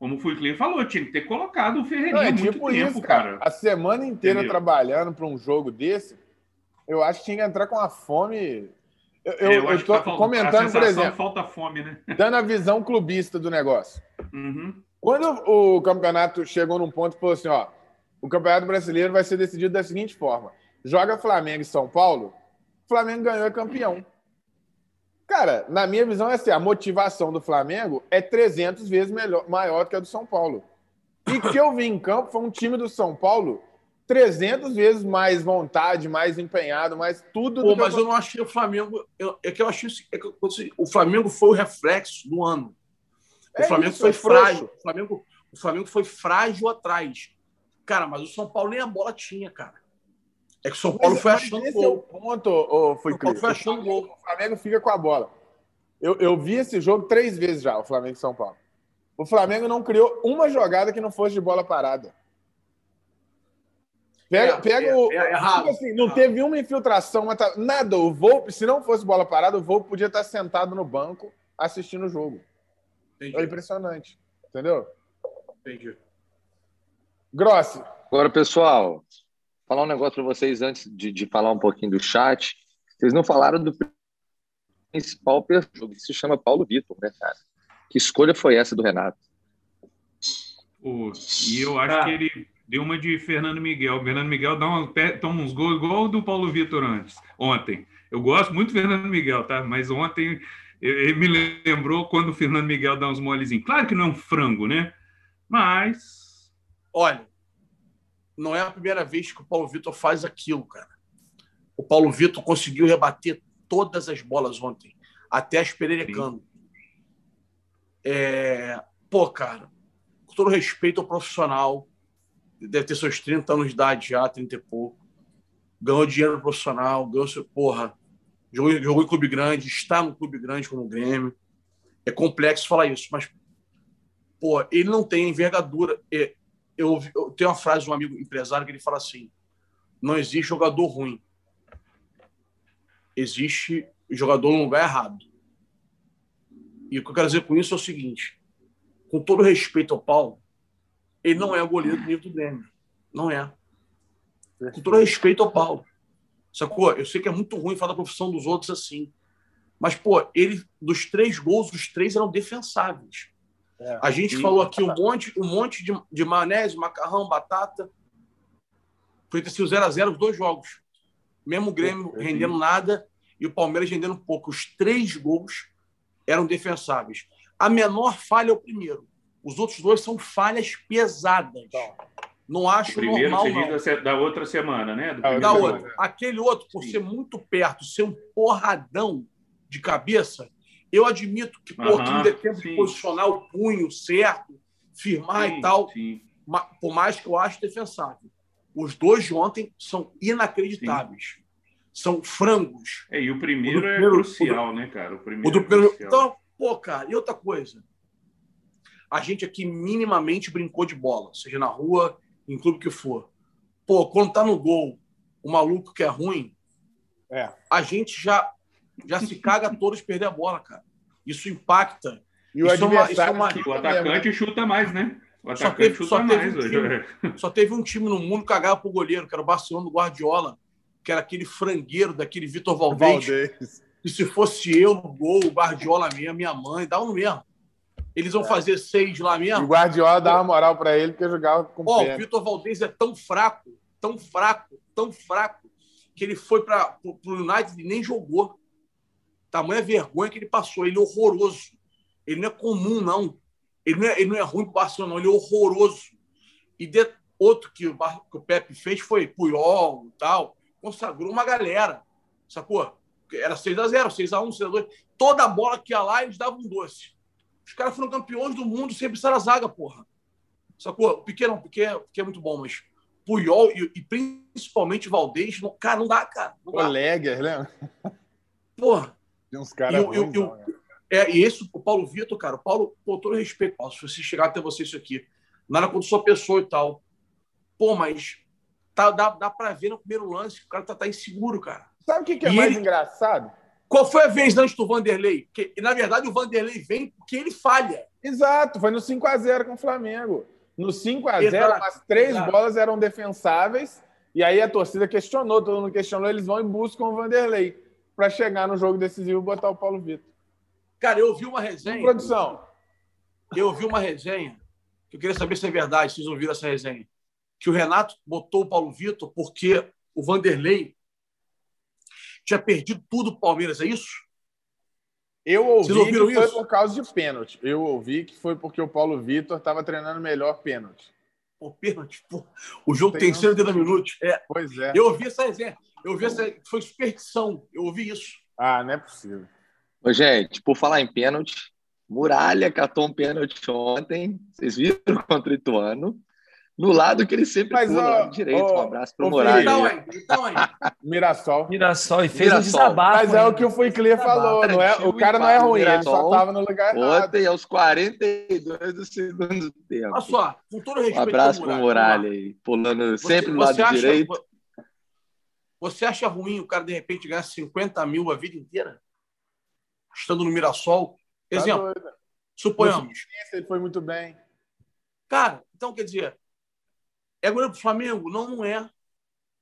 Como o Fui falou, tinha que ter colocado o Ferreirinha não, é muito tipo tempo, isso, cara. A semana inteira Entendeu? trabalhando para um jogo desse, eu acho que tinha que entrar com a fome. Eu, eu, é, eu, eu tô tá comentando, por exemplo. Falta fome, né? <laughs> Dando a visão clubista do negócio. Uhum. Quando o campeonato chegou num ponto e falou assim: ó, o campeonato brasileiro vai ser decidido da seguinte forma: joga Flamengo e São Paulo, Flamengo ganhou é campeão. Cara, na minha visão é assim, a motivação do Flamengo é 300 vezes melhor, maior que a do São Paulo. E que eu vi em campo foi um time do São Paulo 300 vezes mais vontade, mais empenhado, mais tudo. Pô, mas eu... eu não achei o Flamengo. Eu, é que eu achei é que, o Flamengo foi o reflexo do ano. O é Flamengo isso, foi é frágil. O Flamengo, o Flamengo foi frágil atrás. Cara, mas o São Paulo nem a bola tinha, cara. É que o São Paulo mas, foi achando esse gol. É o ponto, oh, foi São foi achando gol. O Flamengo fica com a bola. Eu, eu vi esse jogo três vezes já, o Flamengo e São Paulo. O Flamengo não criou uma jogada que não fosse de bola parada. Pega, é, pega é, o. É, é tipo assim, não teve uma infiltração, tá, nada. O Volpe, se não fosse bola parada, o Volpe podia estar sentado no banco assistindo o jogo. Entendi. É impressionante. Entendeu? Entendi. Grossi. Agora, pessoal, falar um negócio para vocês antes de, de falar um pouquinho do chat. Vocês não falaram do principal personagem, que se chama Paulo Vitor, né, cara? Que escolha foi essa do Renato? Pô, e eu acho ah. que ele deu uma de Fernando Miguel. O Fernando Miguel dá uma, toma uns gols igual o do Paulo Vitor antes, ontem. Eu gosto muito do Fernando Miguel, tá? Mas ontem ele me lembrou quando o Fernando Miguel dá uns molezinhos. Claro que não é um frango, né? Mas. Olha, não é a primeira vez que o Paulo Vitor faz aquilo, cara. O Paulo Vitor conseguiu rebater todas as bolas ontem, até as pererecando. É... Pô, cara, com todo respeito ao profissional, deve ter seus 30 anos de idade já, 30 e pouco. Ganhou dinheiro profissional, ganhou seu. Porra, jogou, jogou em clube grande, está no clube grande como o Grêmio. É complexo falar isso, mas, pô, ele não tem envergadura. É, eu, eu tenho uma frase de um amigo empresário que ele fala assim: não existe jogador ruim, existe jogador no lugar errado. E o que eu quero dizer com isso é o seguinte: com todo respeito ao Paulo, ele não é o goleiro do nível do Grêmio. Não é. Com todo respeito ao Paulo. Sacou? Eu sei que é muito ruim falar da profissão dos outros assim. Mas, pô, ele, dos três gols, os três eram defensáveis. É, a gente falou aqui um monte, um monte de, de maionese, macarrão, batata. Foi ter sido 0x0 os dois jogos. Mesmo o Grêmio rendendo nada e o Palmeiras rendendo pouco. Os três gols eram defensáveis. A menor falha é o primeiro. Os outros dois são falhas pesadas. Então, não acho o primeiro normal. Da outra semana, né? Do da outra. Aquele outro, por Sim. ser muito perto, ser um porradão de cabeça, eu admito que, pô, que não dê tempo sim. de posicionar o punho certo, firmar sim, e tal, sim. por mais que eu acho defensável. Os dois de ontem são inacreditáveis. São frangos. É, e o primeiro, o é primeiro é crucial, do, né, cara? O primeiro, o do é primeiro, Então, pô, cara, e outra coisa. A gente aqui minimamente brincou de bola, seja na rua, em clube que for. Pô, quando tá no gol, o maluco que é ruim, é. a gente já já se caga todos perder a bola, cara. Isso impacta. E o isso adversário, é uma, isso é uma... o atacante chuta mais, né? O atacante só teve, chuta só mais um time, Só teve um time no mundo que cagava pro goleiro, que era o Barcelona do Guardiola, que era aquele frangueiro daquele Vitor Valdez. Valdez. E se fosse eu no gol, o Guardiola mesmo, minha mãe, dá um mesmo. Eles vão é. fazer seis lá mesmo. E o Guardiola dá uma moral para ele porque jogava com Ó, o Vitor Valdez é tão fraco, tão fraco, tão fraco, que ele foi para o United e nem jogou. Tamanha vergonha que ele passou. Ele é horroroso. Ele não é comum, não. Ele não é, ele não é ruim para o Barcelona, não. Ele é horroroso. E de, outro que o, que o Pepe fez foi Puyol e tal. Consagrou uma galera. Sacou? Era 6x0, 6x1, 6x2. Toda bola que ia lá, eles davam um doce. Os caras foram campeões do mundo sem precisar da zaga, porra. Sacou? O Piquet não, o Piquet, o Piquet é muito bom, mas Puyol e, e principalmente Valdez, não, cara, não dá, cara. Não dá. Leger, né? Porra. Tem uns caras né? é, E esse, o Paulo Vitor, cara, o Paulo, com todo respeito, Paulo, se você chegar até você isso aqui, nada contra sua pessoa e tal. Pô, mas tá, dá, dá pra ver no primeiro lance que o cara tá, tá inseguro, cara. Sabe o que, que é e mais ele... engraçado? Qual foi a vez antes do Vanderlei? Que, na verdade, o Vanderlei vem porque ele falha. Exato, foi no 5x0 com o Flamengo. No 5x0, as três Exato. bolas eram defensáveis, e aí a torcida questionou, todo mundo questionou, eles vão e buscam o Vanderlei para chegar no jogo decisivo e botar o Paulo Vitor. Cara, eu ouvi uma resenha. produção. Eu ouvi uma resenha, que eu queria saber se é verdade, vocês ouviram essa resenha. Que o Renato botou o Paulo Vitor porque o Vanderlei tinha perdido tudo o Palmeiras, é isso? Eu ouvi que foi isso? por causa de pênalti. Eu ouvi que foi porque o Paulo Vitor estava treinando melhor pênalti. Pô, pênalti, pô. O jogo tem 180 minutos. É. Pois é. Eu ouvi essa resenha. Eu ouvi essa. Foi superstição. Eu ouvi isso. Ah, não é possível. Ô, gente, por falar em pênalti, Muralha catou um pênalti ontem. Vocês viram contra o Ituano no lado que ele sempre Mas, pula, ó, direito. Ó, um abraço pro Moraes. Então, então, <laughs> Mirassol. Mirassol, e fez Mirassol. um desabafo. Mas é o que o Fui Clear falou, não é? O cara não é ruim, Mirassol, ele só tava no lugar errado. Ontem, aos 42 do segundo tempo. Olha só, com todo respeito Um abraço pro Muralha aí, pulando você, sempre no lado acha, direito. Você acha ruim o cara, de repente, ganhar 50 mil a vida inteira? Estando no Mirassol? Tá Exemplo, tá suponhamos. Ele foi muito bem. Cara, então, quer dizer, é goleiro para o Flamengo? Não, não é.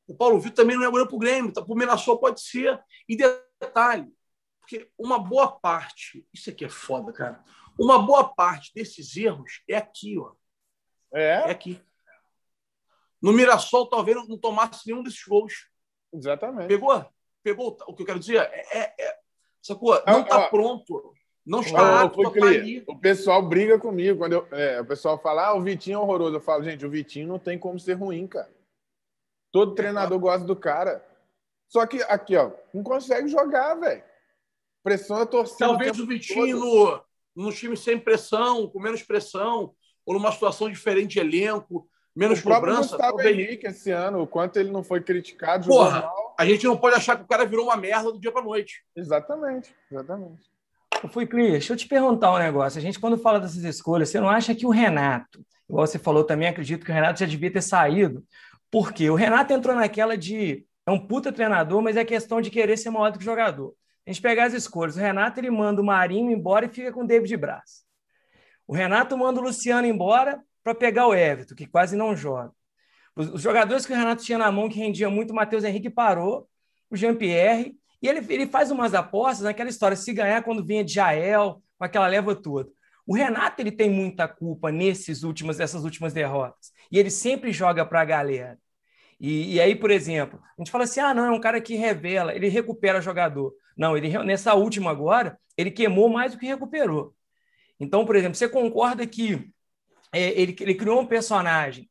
O Paulo Vitor também não é goleiro para o Grêmio. Tá, para o Mirassol pode ser. E detalhe, porque uma boa parte, isso aqui é foda, cara. Uma boa parte desses erros é aqui, ó. É? É aqui. No Mirassol, talvez não tomasse nenhum desses gols. Exatamente. Pegou? Pegou o que eu quero dizer? É, é, é sacou? Não está pronto. Não está apto a. O pessoal briga comigo. Quando eu, é, o pessoal fala, ah, o Vitinho é horroroso. Eu falo, gente, o Vitinho não tem como ser ruim, cara. Todo treinador é. gosta do cara. Só que aqui, ó, não consegue jogar, velho. Pressão a torcida. Talvez o, o Vitinho no, no time sem pressão, com menos pressão, ou numa situação diferente de elenco, menos o cobrança. Gustavo talvez... Henrique esse ano, o quanto ele não foi criticado. Porra, mal. a gente não pode achar que o cara virou uma merda do dia para noite. Exatamente, exatamente. Fui Clear, deixa eu te perguntar um negócio. A gente, quando fala dessas escolhas, você não acha que o Renato, igual você falou também, acredito que o Renato já devia ter saído, porque o Renato entrou naquela de é um puta treinador, mas é questão de querer ser maior do que jogador. A gente pegar as escolhas. O Renato ele manda o Marinho embora e fica com o David Braz. O Renato manda o Luciano embora para pegar o Everton, que quase não joga. Os, os, jogadores que o Renato tinha na mão, que rendia muito, o Matheus Henrique parou, o Jean-Pierre, e ele, ele faz umas apostas naquela história, se ganhar quando vinha de Jael, com aquela leva toda. O Renato ele tem muita culpa nesses últimos, nessas últimas derrotas. E ele sempre joga para a galera. E, e, aí, por exemplo, a gente fala assim: ah, não, é um cara que revela, ele recupera jogador. Não, ele nessa última agora, ele queimou mais do que recuperou. Então, por exemplo, você concorda que é, ele, ele criou um personagem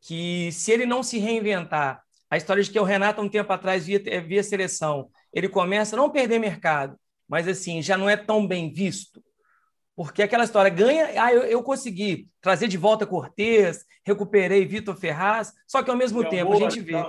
que, se ele não se reinventar, a história de que o Renato, um tempo atrás, via, via seleção, ele começa a não perder mercado, mas assim, já não é tão bem visto. Porque aquela história ganha, ah, eu, eu consegui trazer de volta Cortez, recuperei Vitor Ferraz, só que ao mesmo é tempo a gente vê.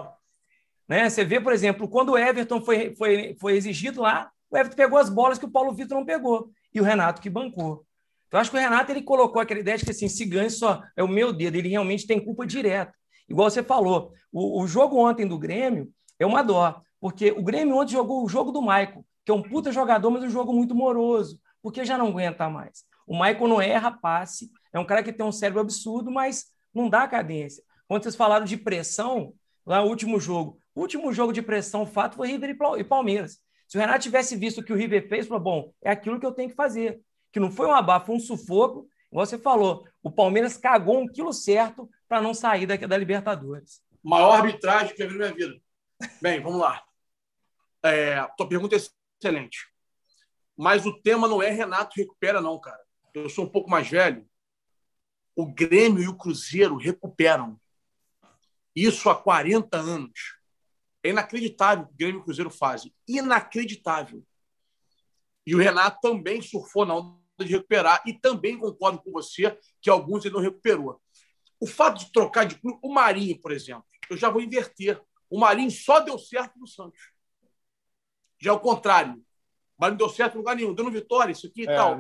Né? Você vê, por exemplo, quando o Everton foi, foi, foi exigido lá, o Everton pegou as bolas que o Paulo Vitor não pegou, e o Renato que bancou. Então, acho que o Renato ele colocou aquela ideia de que assim, se ganha só é o meu dedo, ele realmente tem culpa direta. Igual você falou, o, o jogo ontem do Grêmio é uma dó, porque o Grêmio ontem jogou o jogo do Maicon, que é um puta jogador, mas um jogo muito moroso porque já não aguenta mais. O Michael não erra passe, é um cara que tem um cérebro absurdo, mas não dá cadência. Quando vocês falaram de pressão, lá no último jogo, o último jogo de pressão, fato, foi River e Palmeiras. Se o Renato tivesse visto o que o River fez, falou: bom, é aquilo que eu tenho que fazer. Que não foi um abafo, foi um sufoco. Igual você falou, o Palmeiras cagou um quilo certo para não sair da, da Libertadores. Maior arbitragem que eu vi na minha vida. Bem, vamos lá. É, tua pergunta é excelente. Mas o tema não é Renato recupera, não, cara. Eu sou um pouco mais velho. O Grêmio e o Cruzeiro recuperam. Isso há 40 anos. É inacreditável o que o Grêmio e o Cruzeiro fazem. Inacreditável. E o Renato também surfou na onda de recuperar. E também concordo com você que alguns ele não recuperou. O fato de trocar de clube, o Marinho, por exemplo, eu já vou inverter. O Marinho só deu certo no Santos. Já é o contrário. Mas não deu certo em lugar nenhum. Deu no Vitória, isso aqui e é, tal.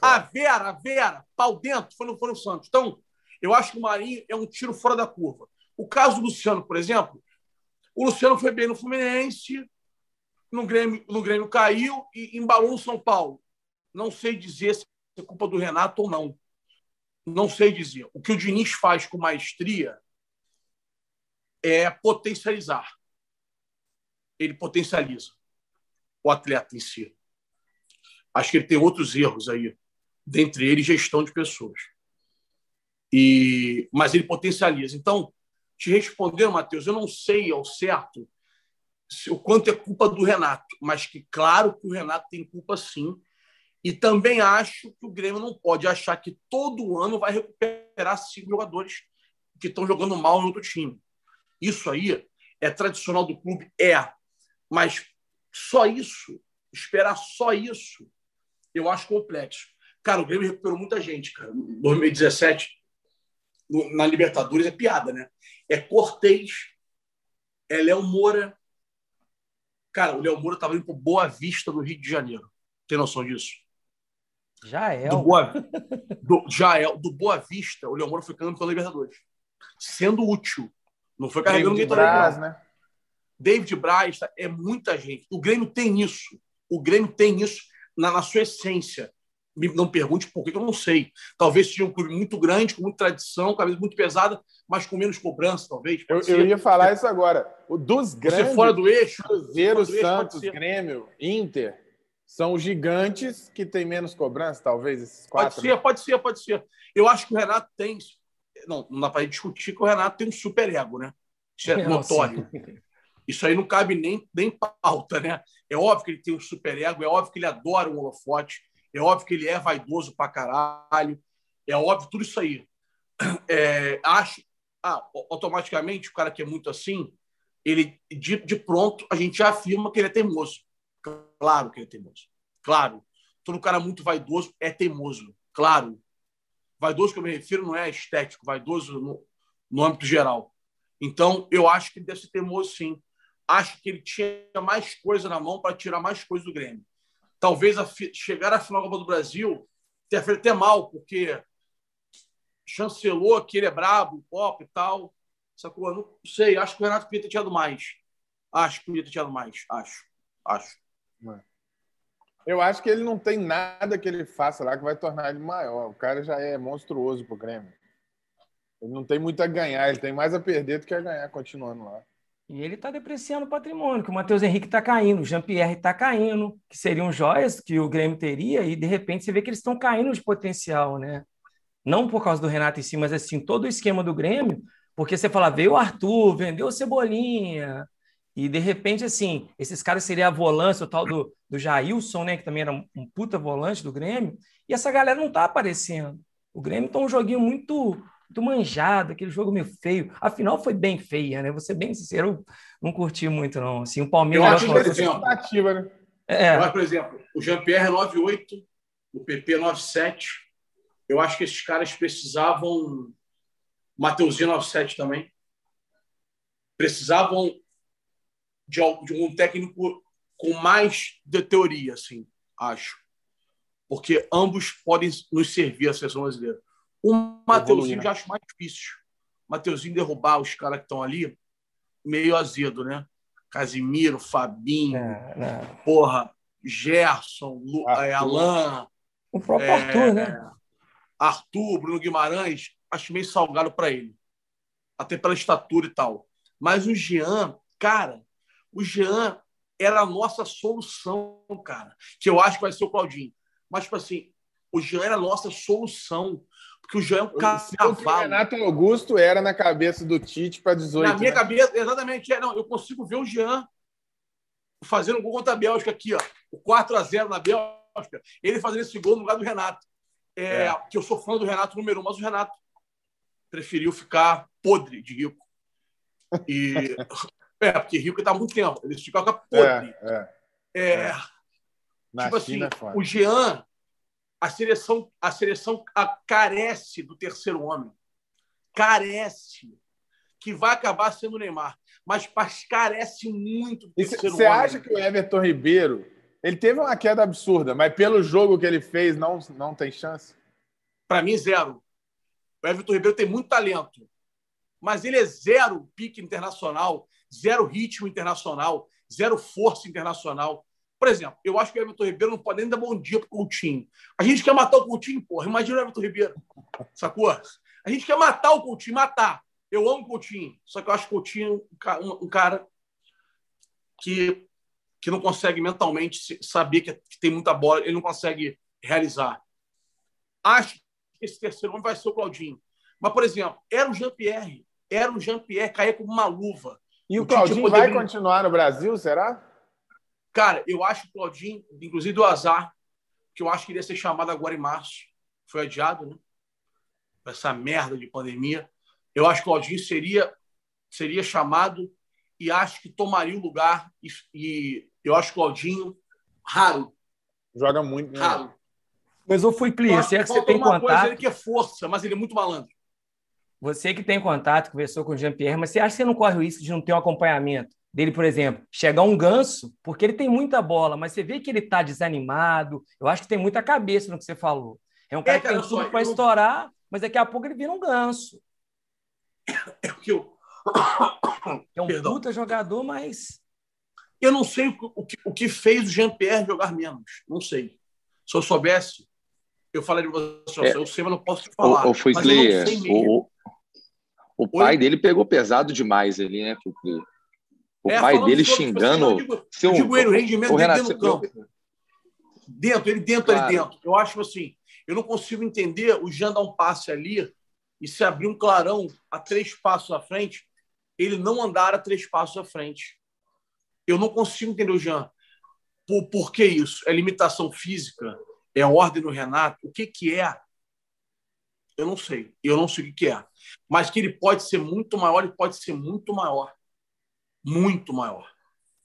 A Vera, a Vera, pau dentro, foi no, foi no Santos. Então, eu acho que o Marinho é um tiro fora da curva. O caso do Luciano, por exemplo, o Luciano foi bem no Fluminense, no Grêmio, no Grêmio caiu e embalou no São Paulo. Não sei dizer se é culpa do Renato ou não. Não sei dizer. O que o Diniz faz com maestria é potencializar. Ele potencializa o atleta em si. Acho que ele tem outros erros aí, dentre eles gestão de pessoas. E mas ele potencializa. Então, te respondendo, Matheus, eu não sei ao certo o quanto é culpa do Renato, mas que claro que o Renato tem culpa sim. E também acho que o Grêmio não pode achar que todo ano vai recuperar cinco jogadores que estão jogando mal no outro time. Isso aí é tradicional do clube? É. Mas só isso, esperar só isso, eu acho complexo. Cara, o Grêmio recuperou muita gente, cara. 2017, na Libertadores, é piada, né? É Cortez, é Léo Moura. Cara, o Léo Moura estava indo para Boa Vista do Rio de Janeiro. Tem noção disso? Já é. Do Boa, <laughs> do, já é. Do Boa Vista, o Léo Moura foi campeão da Libertadores. Sendo útil. Não foi carregando ninguém também. Né? David Braz, é muita gente. O Grêmio tem isso. O Grêmio tem isso na, na sua essência. Me, não pergunte por que eu não sei. Talvez seja um clube muito grande, com muita tradição, cabeça muito pesada, mas com menos cobrança, talvez. Eu, eu, ia falar isso agora. O dos grandes. Você fora do eixo. Cruzeiro, Santos, Grêmio, Inter. são os gigantes que têm menos cobrança, talvez, esses quatro? Pode ser, pode ser, pode ser. Eu acho que o Renato tem. Não, não dá para discutir que o Renato tem um super ego, né? Isso é <laughs> notório. Isso aí não cabe nem, nem pauta, né? É óbvio que ele tem um super ego, é óbvio que ele adora um holofote, é óbvio que ele é vaidoso pra caralho, é óbvio tudo isso aí. <clears throat> É, acho. Ah, automaticamente, o cara que é muito assim, ele de, de pronto a gente já afirma que ele é teimoso. Claro que ele é teimoso. Claro. Todo cara muito vaidoso é teimoso. Claro. Vaidoso que eu me refiro não é estético, vaidoso no, no âmbito geral. Então, eu acho que ele deve ser teimoso, sim. Acho que ele tinha mais coisa na mão para tirar mais coisa do Grêmio. Talvez a, chegar à final da Copa do Brasil tenha feito até mal, porque chancelou que ele é brabo, pop e tal. Sacou? Não sei, acho que o Renato podia ter tirado mais. Acho que podia ter tirado mais. Acho. Acho. Eu acho que ele não tem nada que ele faça lá que vai tornar ele maior. O cara já é monstruoso pro Grêmio. Ele não tem muito a ganhar, ele tem mais a perder do que a ganhar continuando lá. E ele está depreciando o patrimônio, que o Matheus Henrique está caindo, o Jean-Pierre está caindo, que seriam joias que o Grêmio teria, e de repente você vê que eles estão caindo de potencial, né? Não por causa do Renato em si, mas assim, todo o esquema do Grêmio, porque você fala, veio o Arthur, vendeu o Cebolinha, e de repente, assim, esses caras seriam a volância, o tal do, do Jailson, né? Que também era um, puta volante do Grêmio, e essa galera não tá aparecendo. O Grêmio está um joguinho muito, muito manjado, aquele jogo meio feio. A final foi bem feia, né? Vou ser bem sincero, eu não curti muito, não. Assim, o Palmeiras. Eu acho, por exemplo, né? É. Eu acho, por exemplo, o Jean-Pierre 98, o PP 97. Eu acho que esses caras precisavam. Mateuzinho 97 também. Precisavam de, de um técnico com mais de teoria, assim, acho. Porque ambos podem nos servir a seleção brasileira. O Mateuzinho né? já acho mais difícil. Mateuzinho derrubar os caras que estão ali, meio azedo, né? Casimiro, Fabinho, é, é. porra, Gerson, Lu, é, Alain. O próprio Arthur, né? É, Arthur, Bruno Guimarães, acho meio salgado para ele. Até pela estatura e tal. Mas o Jean, cara, o Jean era a nossa solução, cara. Que eu acho que vai ser o Claudinho. Mas, tipo assim, o Jean era a nossa solução. Porque o Jean é um cavalo. O Renato Augusto era na cabeça do Tite para 18. Na minha né? cabeça, exatamente. É, não, eu consigo ver o Jean fazendo um gol contra a Bélgica aqui, ó. O 4x0 na Bélgica. Ele fazendo esse gol no lugar do Renato. É, é. Que eu sou fã do Renato número um, mas o Renato preferiu ficar podre de rico. E <laughs> É, porque rico está muito tempo. Eles ficam com a podre. É, é, é. Tipo assim, é o Jean, a seleção, a seleção carece do terceiro homem. Carece. Que vai acabar sendo o Neymar. Mas, carece muito do terceiro Você acha que o Everton Ribeiro ele teve uma queda absurda, mas pelo jogo que ele fez, não, não tem chance? Para mim, zero. O Everton Ribeiro tem muito talento, mas ele é zero pique internacional zero ritmo internacional, zero força internacional. Por exemplo, eu acho que o Everton Ribeiro não pode nem dar bom dia pro Coutinho. A gente quer matar o Coutinho, porra. Imagina o Everton Ribeiro. Sacou? A gente quer matar o Coutinho, matar. Eu amo o Coutinho, só que eu acho o Coutinho um cara que, que não consegue mentalmente saber que, tem muita bola, ele não consegue realizar. Acho que esse terceiro homem vai ser o Claudinho. Mas, por exemplo, era o Jean-Pierre. Era o Jean-Pierre, caía como uma luva. E o, o Claudinho vai continuar no Brasil, será? Cara, eu acho que o Claudinho, inclusive do azar, que eu acho que iria ser chamado agora em março, foi adiado, né? Essa merda de pandemia. Eu acho que o Claudinho seria, seria chamado e acho que tomaria o lugar. E, e eu acho que o Claudinho raro. Joga muito, né? Raro. Mas eu fui Pli, se é que você tem contato... Coisa, ele que é força, mas ele é muito malandro. Você que tem contato, conversou com o Jean-Pierre, mas você acha que você não corre o risco de não ter um acompanhamento dele, por exemplo, chegar um ganso, porque ele tem muita bola, mas você vê que ele está desanimado. Eu acho que tem muita cabeça no que você falou. É um cara, é, cara que tem tudo para eu... estourar, mas daqui a pouco ele vira um ganso. É <coughs> o que eu. <coughs> É um Perdão. puta jogador, mas. Eu não sei o que, o que fez o Jean-Pierre jogar menos. Não sei. Se eu soubesse, eu falaria de você. É, eu sei, mas não posso te falar. Foi clear. O, o pai Oi? dele pegou pesado demais ali, né? O é, pai dele xingando. Eu digo, seu, digo ele, o rendimento o Renato, dele no campo. Dentro, ele dentro, claro. ele dentro. Eu acho assim, eu não consigo entender o Jean dar um passe ali e se abrir um clarão a três passos à frente, ele não andar a três passos à frente. Eu não consigo entender o Jean. Por, por que isso? É limitação física? É ordem no Renato? O que, que é? Eu não sei. Eu não sei o que, que é. Mas que ele pode ser muito maior, ele pode ser muito maior. Muito maior.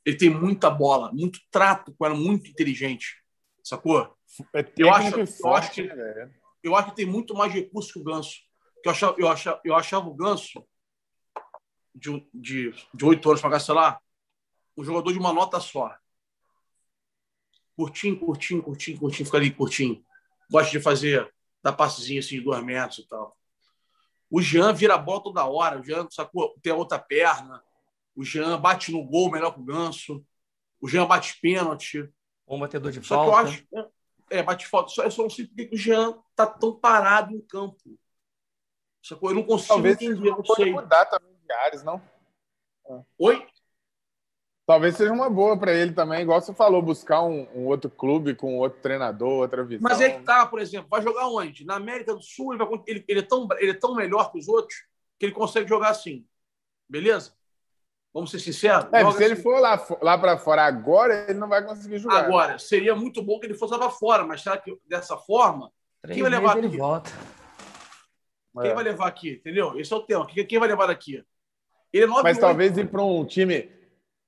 Ele tem muita bola, muito trato com ela, muito inteligente. Sacou? É eu, acho, eu, acho que, né, eu acho que tem muito mais recurso que o Ganso. Que eu, achava, eu, achava, eu achava o Ganso, de, de, de 8 anos para cá, sei lá, um jogador de uma nota só. Curtinho, curtinho, curtinho, curtinho, fica ali curtinho. Gosta de fazer, dar passezinho assim de dois metros e tal. O Jean vira a bola toda hora. O Jean sacou, tem a outra perna. O Jean bate no gol melhor que o Ganso. O Jean bate pênalti. Um batedor de só falta. Que eu acho, é, bate falta. Só, eu só não sei porque o Jean tá tão parado em campo. Sacou? Eu não consigo Talvez entender. Não pode mudar também de áreas, não? Oi? Talvez seja uma boa para ele também, igual você falou, buscar um, um, outro clube com outro treinador, outra visão. Mas ele tá, por exemplo, vai jogar onde? Na América do Sul, ele, vai, ele, ele, é tão, ele é tão melhor que os outros que ele consegue jogar assim. Beleza? Vamos ser sinceros? É, se assim. ele for lá, lá para fora agora, ele não vai conseguir jogar. Agora, seria muito bom que ele fosse lá para fora, mas será que dessa forma? Três quem vai levar aqui? Ele volta. Quem é. vai levar aqui? Entendeu? Esse é o tema. Quem vai levar daqui? Ele é 9, mas 8. talvez ir para um time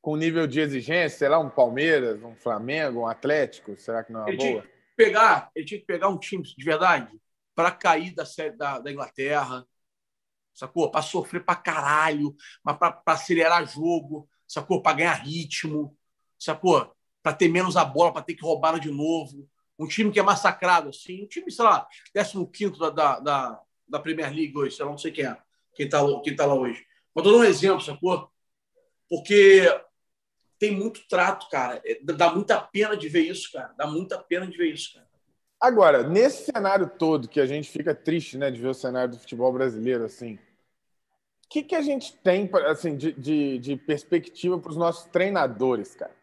com nível de exigência, sei lá, um Palmeiras, um Flamengo, um Atlético, será que não é uma ele boa? Tinha que pegar, ele tinha que pegar um time de verdade para cair da série da, da Inglaterra, sacou? Para sofrer para caralho, mas para acelerar jogo, sacou? Para ganhar ritmo, sacou? Para ter menos a bola, para ter que roubar de novo. Um time que é massacrado, assim, um time, sei lá, 15 da, da, da, da Premier League hoje, sei lá, não sei quem é, quem está quem tá lá hoje. Vou dar um exemplo, sacou? Porque tem muito trato, cara. É, dá muita pena de ver isso, cara. Dá muita pena de ver isso, cara. Agora, nesse cenário todo que a gente fica triste, né, de ver o cenário do futebol brasileiro, assim, o que, que a gente tem, assim, de, de, de perspectiva para os nossos treinadores, cara?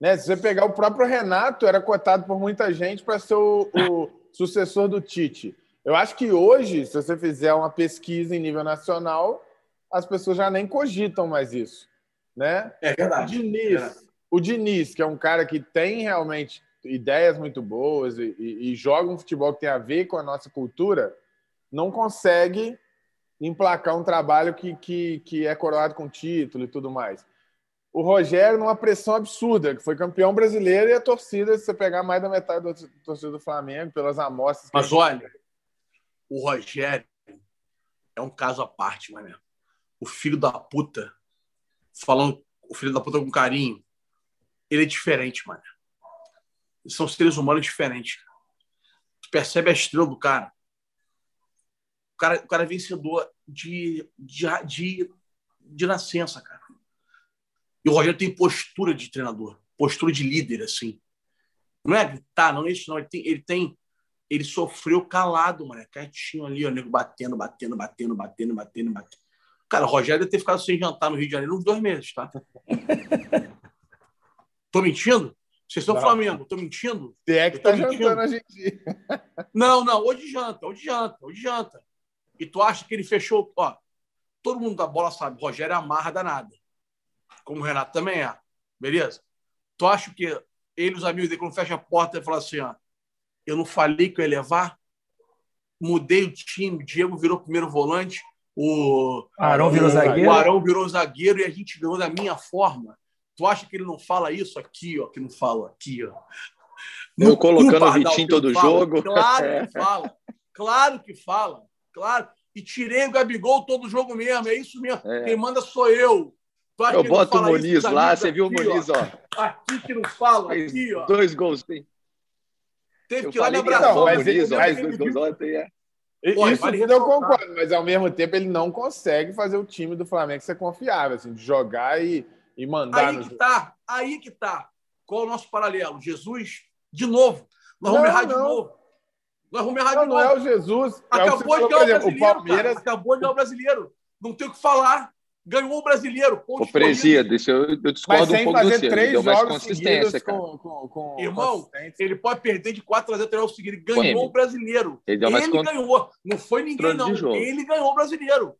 Né? Se você pegar o próprio Renato, era cotado por muita gente para ser o, o <laughs> sucessor do Tite. Eu acho que hoje, se você fizer uma pesquisa em nível nacional, as pessoas já nem cogitam mais isso né? É verdade. O Diniz, é. o Diniz, que é um cara que tem realmente ideias muito boas e, e, e, joga um futebol que tem a ver com a nossa cultura, não consegue emplacar um trabalho que, que, que é coroado com título e tudo mais. O Rogério, numa pressão absurda, que foi campeão brasileiro e a torcida, se você pegar mais da metade da torcida do Flamengo, pelas amostras. Mas olha, o Rogério é um caso à parte, mano. O filho da puta falando o filho da puta com carinho, ele é diferente, mano. São seres humanos diferentes. Tu percebe a estrela do cara. O cara, o cara é vencedor de, de, de, de nascença, cara. E o Rogério tem postura de treinador, postura de líder, assim. Não é gritar, não é isso, não. Ele tem, ele tem ele sofreu calado, mano, quietinho ali, o nego batendo, batendo, batendo, batendo, batendo, batendo. Cara, o Rogério deve ter ficado sem jantar no Rio de Janeiro uns dois meses, tá? <laughs> Tô mentindo? Vocês são não. Flamengo, tô mentindo? Você é que tá mentindo. jantando a gente. <laughs> Não, não, hoje janta, hoje janta, hoje janta. E tu acha que ele fechou. Ó, todo mundo da bola sabe, o Rogério é amarra danada. Como o Renato também é. Beleza? Tu acha que ele e os amigos dele, quando fecha a porta, ele fala assim: ó, eu não falei que eu ia levar? Mudei o time, Diego virou primeiro volante, o Arão virou zagueiro. O Arão virou zagueiro e a gente ganhou da minha forma. Tu acha que ele não fala isso aqui, ó, que não fala aqui, ó. Eu colocando o Vitinho todo fala. jogo. Claro que <laughs> fala. Claro que fala. Claro. E tirei o Gabigol todo jogo mesmo. É isso mesmo. É. Quem manda sou eu. Eu boto o Muniz lá, você viu o Muniz, ó. Aqui que não fala, aqui, ó. Dois gols, tem. Teve eu que ir lá me abraçar. Mas Muniz, ó, dois gols ontem, é. Pô, Isso vale eu concordo, mas ao mesmo tempo ele não consegue fazer o time do Flamengo ser confiável, assim, de jogar e, e mandar. Aí que tá, aí que tá. Qual é o nosso paralelo? Jesus, de novo. Nós vamos errar de novo. Nós vamos errar não, de novo. Não é o Jesus. Acabou é o de ganhar o brasileiro. O Palmeiras... Acabou de ganhar o brasileiro. Não tem o que falar. ganhou o brasileiro. Ô, Presia, deixa eu, eu discordo um pouco do você. Três deu mais consistência, cara. Com, com, com Irmão, ele pode perder de 4 a 0 três seguidos. Ganhou Ele. o brasileiro. Ele Ele, deu mais con- ganhou. Não foi ninguém, não. Ele ganhou o brasileiro.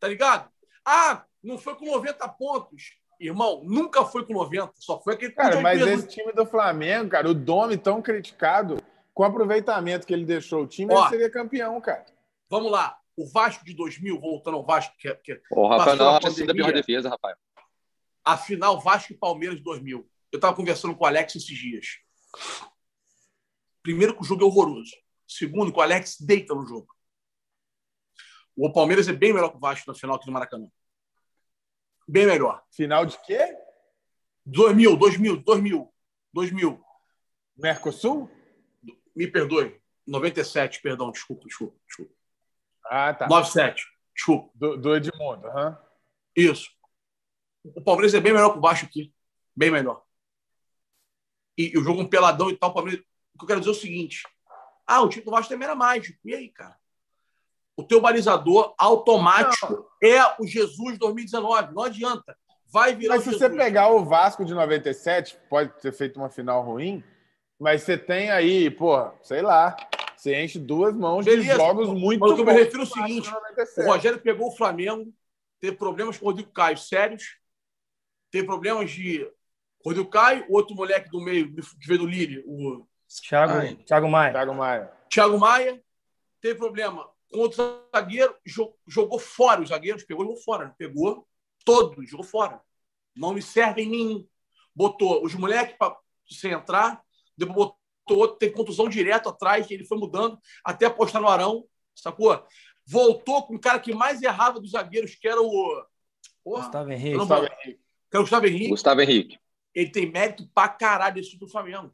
Tá ligado? Ah, não foi com 90 pontos. Irmão, nunca foi com 90. Só foi aquele Cara, com mas 80. esse time do Flamengo, cara, o Domi tão criticado, com o aproveitamento que ele deixou o time, Ó. ele seria campeão, cara. Vamos lá. O Vasco de 2000, voltando ao Vasco, que é, que é O Rafael Passou a não pandemia. pior defesa, Rafael. a final Vasco e Palmeiras de 2000. Eu estava conversando com o Alex esses dias. Primeiro que o jogo é horroroso. Segundo que o Alex deita no jogo. O Palmeiras é bem melhor que o Vasco na final aqui no Maracanã. Bem melhor. Final de quê? 2000, 2000, 2000, 2000. Mercosul? Me perdoe. 97, perdão, desculpa, desculpa, desculpa. Ah, tá. 97, desculpa. Do, do Edmundo. aham. Isso. O Palmeiras é bem melhor que o Vasco aqui. Bem melhor. E, e o jogo um peladão e tal, o Palmeiras. O que eu quero dizer é o seguinte: ah, o time do Vasco também era mágico. E aí, cara? O teu balizador automático é o Jesus 2019. Não adianta. Vai virar Mas o se Jesus. você pegar o Vasco de 97, pode ter feito uma final ruim, mas você tem aí, pô, sei lá, você enche duas mãos de Beleza. jogos muito Mas eu me bons refiro é o do Vasco seguinte, de O 97. Rogério pegou o Flamengo, teve problemas com o Rodrigo Caio sérios, teve problemas de Rodrigo Caio, o outro moleque do meio que veio do Lille, o Thiago, Ai. Thiago Maia. Thiago Maia. Thiago Maia, teve problema com outro zagueiro, jo- jogou fora os zagueiros, pegou e jogou fora. Pegou todos, jogou fora. Não me servem nenhum. Botou os moleques para sem entrar, depois botou outro, teve contusão direto atrás, que ele foi mudando até apostar no Arão, sacou? Voltou com o cara que mais errava dos zagueiros, que era o. Porra, Gustavo Henrique. não vou- que era o Gustavo Henrique Gustavo Henrique. ele tem mérito pra caralho esse time do Flamengo.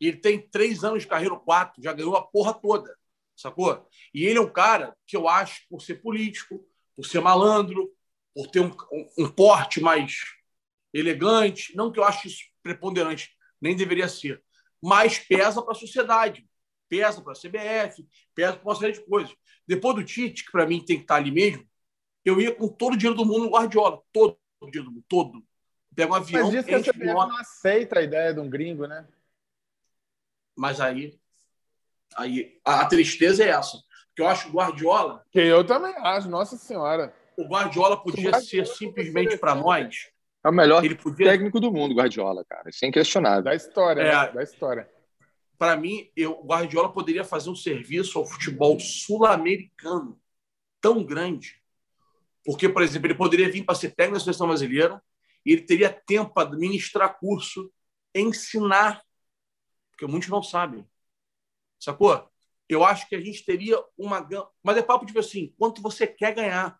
Ele tem três anos de carreira, quatro, já ganhou a porra toda, sacou? E ele é um cara que eu acho, por ser político, por ser malandro, por ter um, um- um porte mais elegante, não que eu ache isso preponderante, nem deveria ser, mas pesa para a sociedade, pesa para a CBF, pesa para uma série de coisas. Depois do Tite, que para mim tem que estar ali mesmo, eu ia com todo o dinheiro do mundo no Guardiola, todo o dinheiro do mundo, todo. Pega um avião, Mas diz que a CBF não aceita a ideia de um gringo, né? Mas aí, aí a, a tristeza é essa. Porque eu acho que o Guardiola, Que eu também acho, nossa senhora. o Guardiola podia Guardiola ser simplesmente para nós. É o melhor Ele podia, técnico do mundo, Guardiola, cara. Isso é inquestionável. Da história, É. né? Da história. para mim, eu, o Guardiola poderia fazer um serviço ao futebol sul-americano tão grande. Porque, por exemplo, ele poderia vir para ser técnico da seleção brasileira e ele teria tempo para ministrar curso, ensinar, porque muitos não sabem. Sacou? Eu acho que a gente teria uma. Mas é papo tipo assim: quanto você quer ganhar?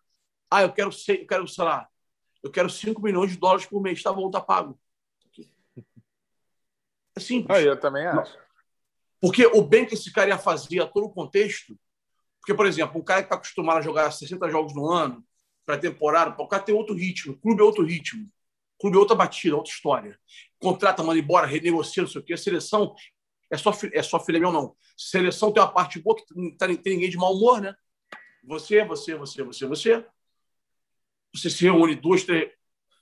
Ah, eu quero, ser, eu quero, sei lá, eu quero 5 milhões de dólares por mês. Tá bom, tá pago. É simples. Aí eu também acho. Porque o bem que esse cara ia fazer a todo o contexto. Porque, por exemplo, um cara que está acostumado a jogar 60 jogos no ano, para temporada, o cara tem outro ritmo, o clube é outro ritmo, o clube é outra batida, outra história. Contrata, manda embora, renegocia, não sei o quê. A seleção é só, é só filé meu, não. Seleção tem uma parte boa que não tá- tem ninguém de mau humor, né? Você, você, você, você, você. Você se reúne duas, três,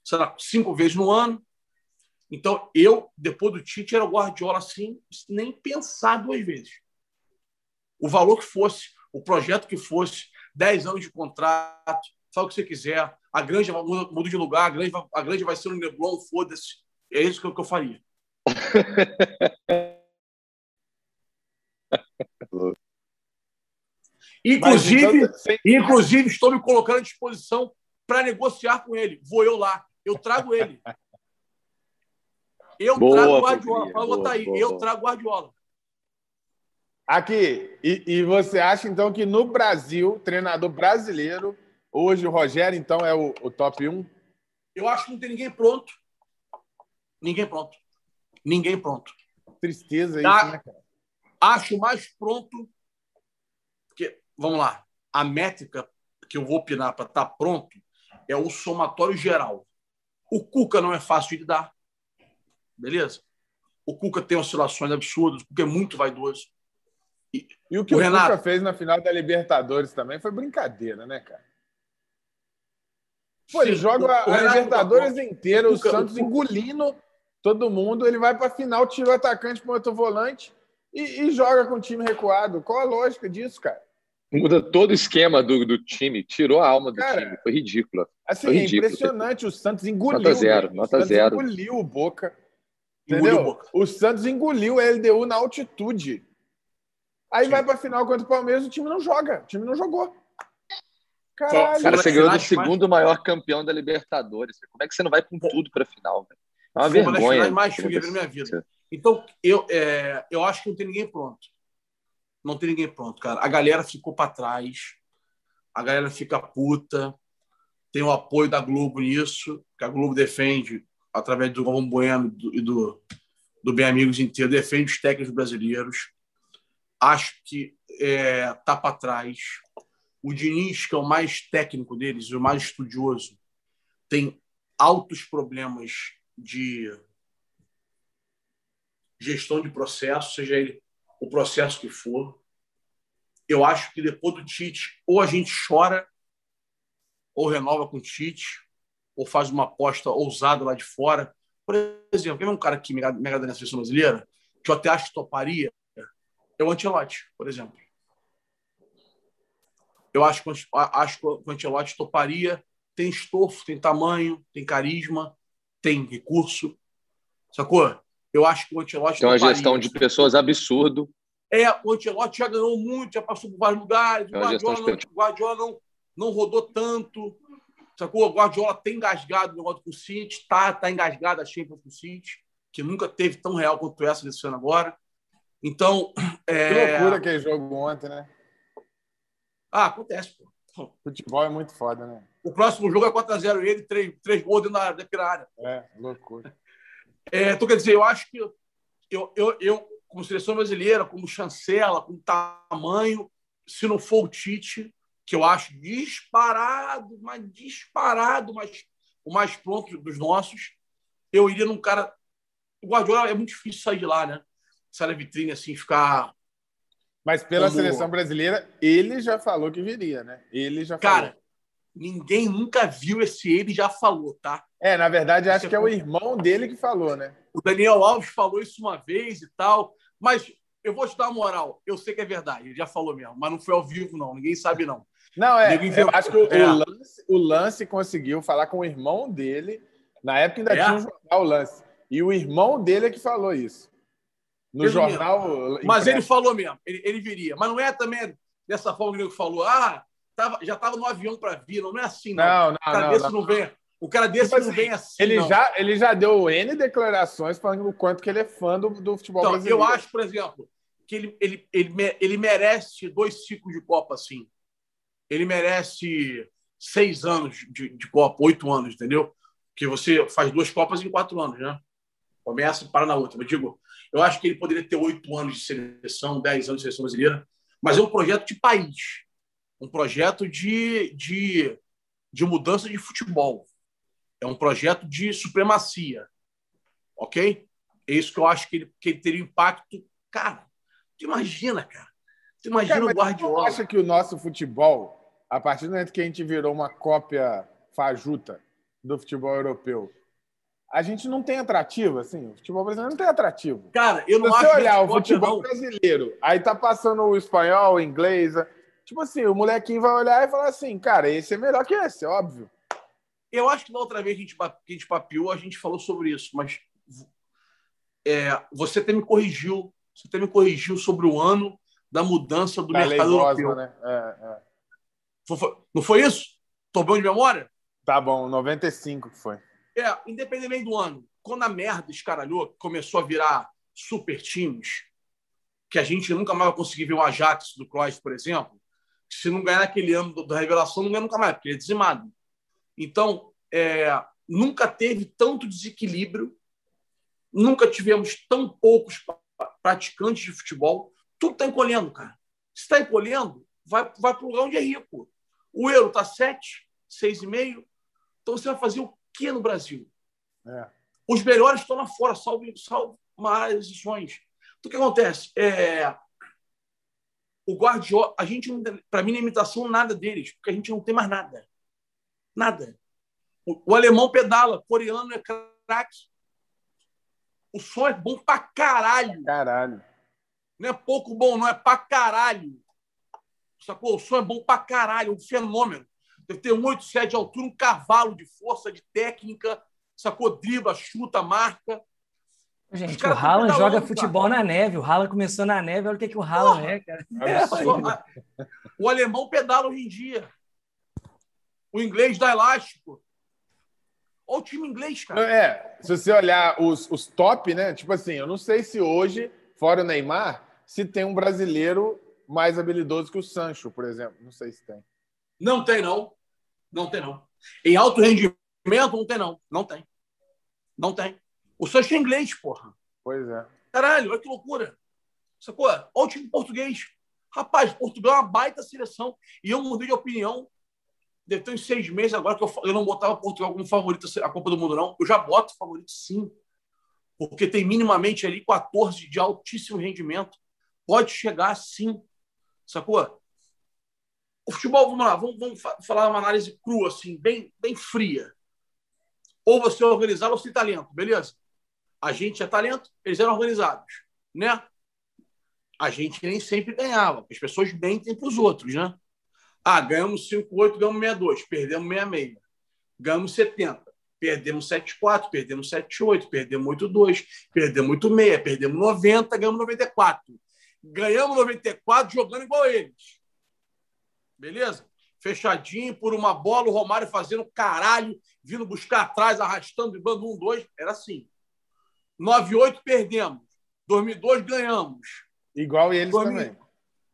sei lá, cinco vezes no ano. Então, eu, depois do Tite, era o Guardiola assim, nem pensar duas vezes. O valor que fosse, o projeto que fosse, 10 anos de contrato, fala o que você quiser, a grande muda, de lugar, a grande, a grande vai ser no Leblon, foda-se. É isso que eu, que eu faria. <laughs> Inclusive, então, sem- Inclusive, estou me colocando à disposição para negociar com ele. Vou eu lá. Eu trago ele. Eu Boa, trago Guardiola. Fala, Boa, botar aí. boa, Eu trago Guardiola. Aqui, e, e você acha então que no Brasil, treinador brasileiro, hoje o Rogério então é o, o top 1? Eu acho que não tem ninguém pronto. Ninguém pronto. Ninguém pronto. Tristeza isso, Tá. né, cara? Acho mais pronto. Porque, vamos lá, a métrica que eu vou opinar para estar pronto é o somatório geral. O Cuca não é fácil de lidar. Beleza? O Cuca tem oscilações absurdas, o Cuca é muito vaidoso. E o que O o, Renato- Cuca fez na final da Libertadores também foi brincadeira, né, cara? Pô, ele joga a Libertadores inteira, o Santos engolindo todo mundo. Ele vai para a final, tira o atacante para outro volante e, e, joga com o time recuado. Qual a lógica disso, cara? Muda todo o esquema do, do time, tirou a alma do cara, time. Foi ridículo. Assim, Foi é impressionante. O Santos engoliu. Nota zero, nota o Santos zero. engoliu o Boca. Entendeu? O, Boca. o Santos engoliu a LDU na altitude. Aí Sim. vai para a final contra o Palmeiras, o time não joga. O time não jogou. Caralho. Cara, você ganhou do segundo maior campeão da Libertadores. Como é que você não vai com tudo para a final? Véio? É uma Foi vergonha. Uma mais frias da minha vida. Então, eu, é, eu acho que não tem ninguém pronto. Não tem ninguém pronto, cara. A galera ficou para trás. A galera fica puta. Tem o apoio da Globo nisso, que a Globo defende, através do Galvão Bueno e do, do Bem Amigos inteiro, defende os técnicos brasileiros. Acho que é, tá para trás o Diniz, que é o mais técnico deles, o mais estudioso, tem altos problemas de gestão de processo, seja ele o processo que for. Eu acho que depois do Tite, ou a gente chora, ou renova com o Tite, ou faz uma aposta ousada lá de fora. Por exemplo, quer ver um cara que mega, mega da seleção brasileira, que eu até acho que toparia, é o Antelote, por exemplo. Eu acho acho que o Ancelotti toparia. Tem estofo, tem tamanho, tem carisma, tem recurso. Sacou? Eu acho que o Ancelotti Tem uma gestão de pessoas absurdo. É, o Ancelotti já ganhou muito, já passou por vários lugares. O Guardiola, não, Guardiola não, não rodou tanto. Sacou? O Guardiola tem engasgado no negócio com o City, tá, tá engasgado a Champions com o City, que nunca teve tão real quanto essa desse ano agora. Então. É... Que loucura aquele jogo ontem, né? Ah, acontece, pô. Futebol é muito foda, né? O próximo jogo é 4x0 ele, três, três gols dentro da, da área. É, loucura. É, então, quer dizer, eu acho que eu, eu, eu, como seleção brasileira, como chancela, com tamanho, se não for o Tite, que eu acho disparado, mas disparado, mas o mais pronto dos nossos, eu iria num cara. O Guardiola é muito difícil sair de lá, né? Sair da vitrine assim, ficar mas pela Como... seleção brasileira, ele já falou que viria, né? Ele já Cara, falou. ninguém nunca viu esse ele já falou, tá? É, na verdade, acho que é o irmão dele que falou, né? O Daniel Alves falou isso uma vez e tal, mas eu vou te dar uma moral. Eu sei que é verdade, ele já falou mesmo, mas não foi ao vivo, não. Ninguém sabe, não. Não, é. Eu acho que o, é. o, lance, o Lance conseguiu falar com o irmão dele. Na época ainda é. tinha um jornal, o Lance. E o irmão dele é que falou isso. No jornal. Mas ele falou mesmo, ele, ele viria. Mas não é também dessa forma que ele falou, ah, tava, já estava no avião para vir, não é assim, não. Não, não, cara não, não. não vem. O cara desse tipo não vem assim. Ele, não. Já, ele já deu N declarações falando o quanto que ele é fã do, do futebol então, brasileiro. Eu acho, por exemplo, que ele, ele, ele, ele merece dois ciclos de Copa assim. Ele merece seis anos de, de Copa, oito anos, entendeu? Que você faz duas Copas em quatro anos, né? Começa e para na outra. Eu digo, eu acho que ele poderia ter oito anos de seleção, dez anos de seleção brasileira, mas é um projeto de país, um projeto de, de, de mudança de futebol, é um projeto de supremacia, ok? É isso que eu acho que ele, que ele teria impacto. Cara, tu imagina, cara. Tu imagina cara, o Guardiola. Você acha que o nosso futebol, a partir do momento que a gente virou uma cópia fajuta do futebol europeu, a gente não tem atrativo, assim. O futebol brasileiro não tem atrativo. Cara, eu não Se acho você olhar o futebol não. brasileiro, aí tá passando o espanhol, o inglês. Tipo assim, o molequinho vai olhar e falar assim, cara, esse é melhor que esse, óbvio. Eu acho que da outra vez que a gente, que a gente papiou, a gente falou sobre isso, mas é, você até me corrigiu. Você até me corrigiu sobre o ano da mudança do da mercado europeu. Né? É, é. Foi, não foi isso? Tô bom de memória? Tá bom, 95 que foi. É, independente do ano, quando a merda escaralhou, começou a virar super times, que a gente nunca mais vai conseguir ver o Ajax do Cruyff, por exemplo, se não ganhar naquele ano da revelação, não ganha nunca mais, porque ele é dizimado. Então, é, nunca teve tanto desequilíbrio, nunca tivemos tão poucos praticantes de futebol. Tudo está encolhendo, cara. Se está encolhendo, vai, vai para o lugar onde é rico. O euro está 7, 6,5. Então você vai fazer o que no Brasil? É. Os melhores estão lá fora, salvo, salvo mais exceções. Então, o que acontece? É, o Guardiola, a gente, para mim, não é imitação nada deles, porque a gente não tem mais nada. Nada. O, o alemão pedala, o coreano é craque. O som é bom pra caralho. Caralho. Não é pouco bom, não é pra caralho. Sacou? O som é bom pra caralho, um fenômeno. Deve ter um 8,7 de altura, um cavalo de força, de técnica, sacou? Dribla, chuta, marca. Gente, o Haaland joga futebol cara. na neve. O Haaland começou na neve, olha o que, que o Haaland é, cara. É o alemão pedala hoje em dia. O inglês dá elástico. Olha o time inglês, cara. É, se você olhar os, os top, né? Tipo assim, eu não sei se hoje, fora o Neymar, se tem um brasileiro mais habilidoso que o Sancho, por exemplo. Não sei se tem. Não tem, não. Não tem, não. Em alto rendimento, não tem, não. Não tem. Não tem. O Sancho é inglês, porra. Pois é. Caralho, olha que loucura. Sacou? Olha o time português. Rapaz, Portugal é uma baita seleção. E eu mudei de opinião. Deve ter uns seis meses agora que eu, eu não botava Portugal como favorito a Copa do Mundo, não. Eu já boto favorito, sim. Porque tem minimamente ali 14 de altíssimo rendimento. Pode chegar, sim. Sacou? O futebol, vamos lá, vamos, vamos falar uma análise crua, assim, bem, bem fria. Ou você é organizado ou tem talento, beleza? A gente é talento, eles eram organizados, né? A gente nem sempre ganhava, as pessoas mentem para os outros, né? Ah, ganhamos 5-8, ganhamos 6-2, perdemos 6-6. Ganhamos 70, perdemos 7-4, perdemos 7-8, perdemos 8-2, perdemos 8-6, perdemos 90, ganhamos 94. Ganhamos 94 jogando igual eles. Beleza? Fechadinho por uma bola, o Romário fazendo caralho, vindo buscar atrás, arrastando, driblando um, dois. Era assim. 9-8 perdemos. 2002 ganhamos. Igual eles 2000... também.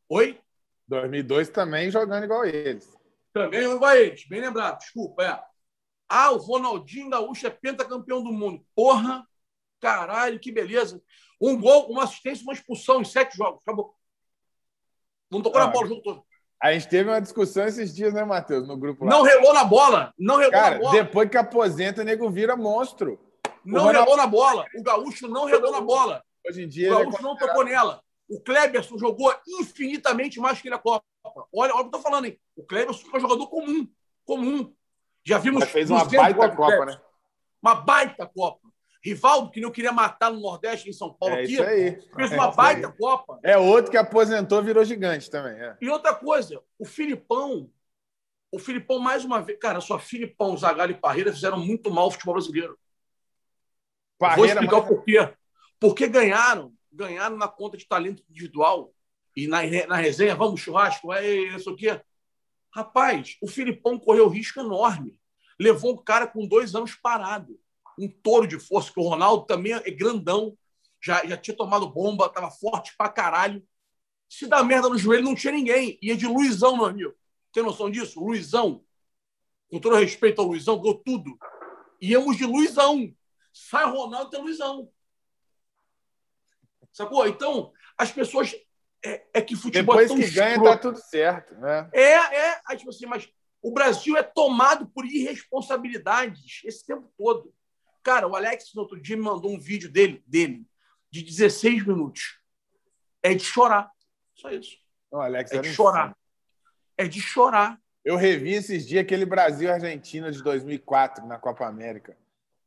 Oi? 2002 também jogando igual eles. Também igual eles. Bem lembrado, desculpa. É. Ah, o Ronaldinho Gaúcho é pentacampeão do mundo. Porra, caralho, que beleza. Um gol, uma assistência, uma expulsão em sete jogos. Acabou. Não tocou ah, na bola o jogo todo. A gente teve uma discussão esses dias, né, Matheus, no grupo lá. Não relou na bola. Não relou Cara, na bola. depois que aposenta, o nego vira monstro. Não Ronaldo... relou na bola. O Gaúcho não relou na bola. Hoje em dia. O é Gaúcho é não tocou nela. O Kleberson jogou infinitamente mais que ele a Copa. Olha, olha o que eu tô falando, hein? O Kleberson foi um jogador comum. Comum. Já vimos. Mas fez uma baita Copa, né? Uma baita Copa. Rivaldo, que não queria matar no Nordeste, em São Paulo, é aqui, aí. fez uma é baita Copa. É outro que aposentou, virou gigante também. É. E outra coisa, o Filipão, o Filipão, mais uma vez, cara, só Filipão, Zagallo e Parreira fizeram muito mal ao futebol brasileiro. Parreira, Vou explicar mas... o porquê. Porque ganharam, ganharam na conta de talento individual e na, na resenha, vamos, churrasco, é isso aqui. Rapaz, o Filipão correu risco enorme. Levou o cara com dois anos parado um touro de força, que o Ronaldo também é grandão, já, já tinha tomado bomba, estava forte pra caralho. Se dá merda no joelho, não tinha ninguém. Ia de Luizão, meu amigo. Tem noção disso? Luizão. Com todo respeito ao Luizão, ganhou tudo. Íamos de Luizão. Sai Ronaldo, tem Luizão. Sacou? Então, as pessoas. É, é que futebol Depois é que ganha, escroto. tá tudo certo. Né? É, é. Tipo assim, mas o Brasil é tomado por irresponsabilidades esse tempo todo. Cara, o Alex no outro dia me mandou um vídeo dele, dele de 16 minutos. É de chorar. Só isso. O Alex é de chorar. É de chorar. Eu revi esses dias aquele Brasil-Argentina de 2004 na Copa América.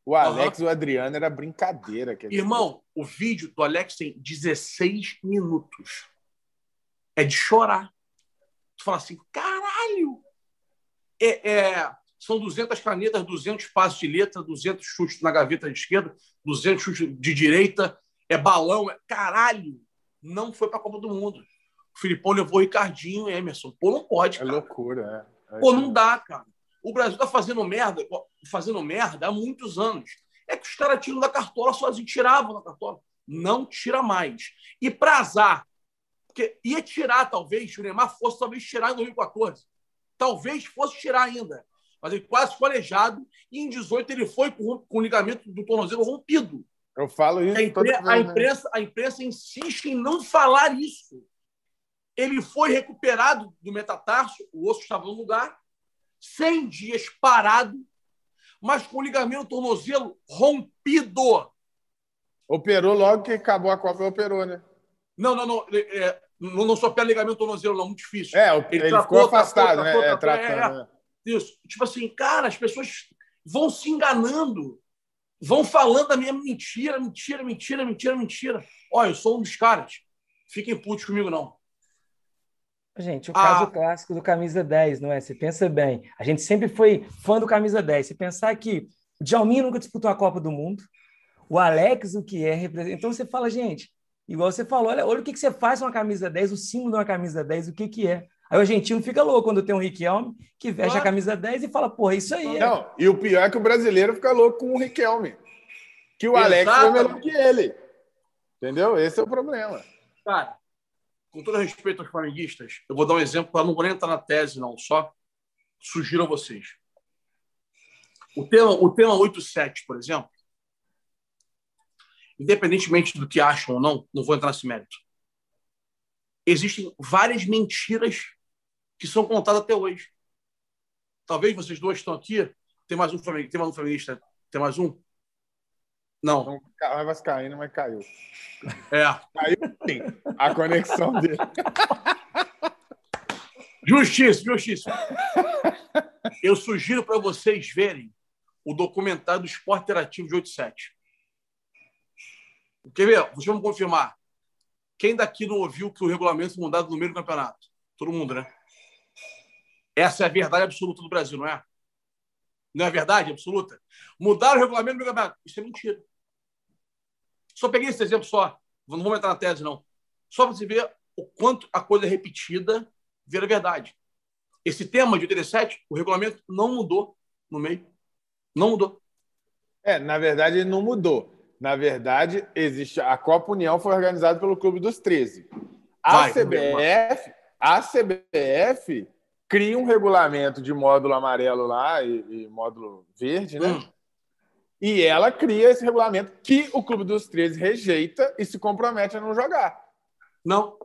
O Alex uhum. e o Adriano era brincadeira. Irmão, o vídeo do Alex tem 16 minutos. É de chorar. Tu fala assim, caralho! É, é, são 200 canetas, 200 passos de letra, 200 chutes na gaveta de esquerda, 200 chutes de direita, é balão, é caralho. Não foi para a Copa do Mundo. O Filipão levou o Ricardinho Emerson. Pô, não pode, é cara. É loucura, é. é Pô, não dá, cara. O Brasil tá fazendo merda, fazendo merda há muitos anos. É que os caras tiram da cartola sozinho, tiravam da cartola. Não tira mais. E para azar, porque ia tirar, talvez, o Neymar fosse talvez tirar em 2014. Talvez fosse tirar ainda mas ele quase foi aleijado e em 18 ele foi com, com o ligamento do tornozelo rompido. Eu falo isso. A, impre a, né? imprensa, a imprensa insiste em não falar isso. Ele foi recuperado do metatarso, o osso estava no lugar, 100 dias parado, mas com o ligamento tornozelo rompido. Operou logo que acabou a Copa, operou, né? Não, não, não. É, não, não só pé ligamento tornozelo, não, muito difícil. É, ele, ele ficou afastado, né? É, tratando, é, né? Isso. Tipo assim, cara, as pessoas vão se enganando, vão falando a minha mentira, mentira, mentira, mentira, mentira. Olha, eu sou um dos caras. Fiquem putos comigo, não. Gente, o caso ah. clássico do camisa 10, não é? Você pensa bem. A gente sempre foi fã do camisa 10. Se pensar que o Djalminha nunca disputou a Copa do Mundo, o Alex, o que é, Então você fala, gente, igual você falou, olha, olha o que, que você faz com uma camisa 10, o símbolo de uma camisa 10, o que, que é. Aí o argentino fica louco quando tem um Riquelme que veste claro. a camisa 10 e fala, porra, isso aí. É. Não, e o pior é que o brasileiro fica louco com o Riquelme. Que o Alex foi melhor que ele. Entendeu? Esse é o problema. Cara, com todo respeito aos flamenguistas, eu vou dar um exemplo para não vou entrar na tese, não, só sugiro a vocês. O tema, o tema 87, por exemplo, independentemente do que acham ou não, não vou entrar nesse mérito. Existem várias mentiras que são contadas até hoje. Talvez vocês dois estão aqui. Tem mais um? Tem mais um flamenguista? Tem mais um? Não. Não vai vascaíno, mas caiu. É. Caiu sim. A conexão dele. Justiça, justiça. Eu sugiro para vocês verem o documentário do Esporte Interativo de 87. Quer ver? Vocês vão confirmar. Quem daqui não ouviu que o regulamento foi mudado no meio do campeonato? Todo mundo, né? Essa é a verdade absoluta do Brasil, não é? Não é verdade absoluta? Mudaram o regulamento do campeonato. Isso é mentira. Só peguei esse exemplo só. Não vou entrar na tese, não. Só para você ver o quanto a coisa é repetida vira verdade. Esse tema de 87, o regulamento não mudou no meio. Não mudou. É, na verdade, ele não mudou. Na verdade, existe a Copa União foi organizada pelo Clube dos 13. A Vai, CBF, a CBF cria um regulamento de módulo amarelo lá e, e módulo verde, né? Hum. E ela cria esse regulamento que o Clube dos 13 rejeita e se compromete a não jogar. Não.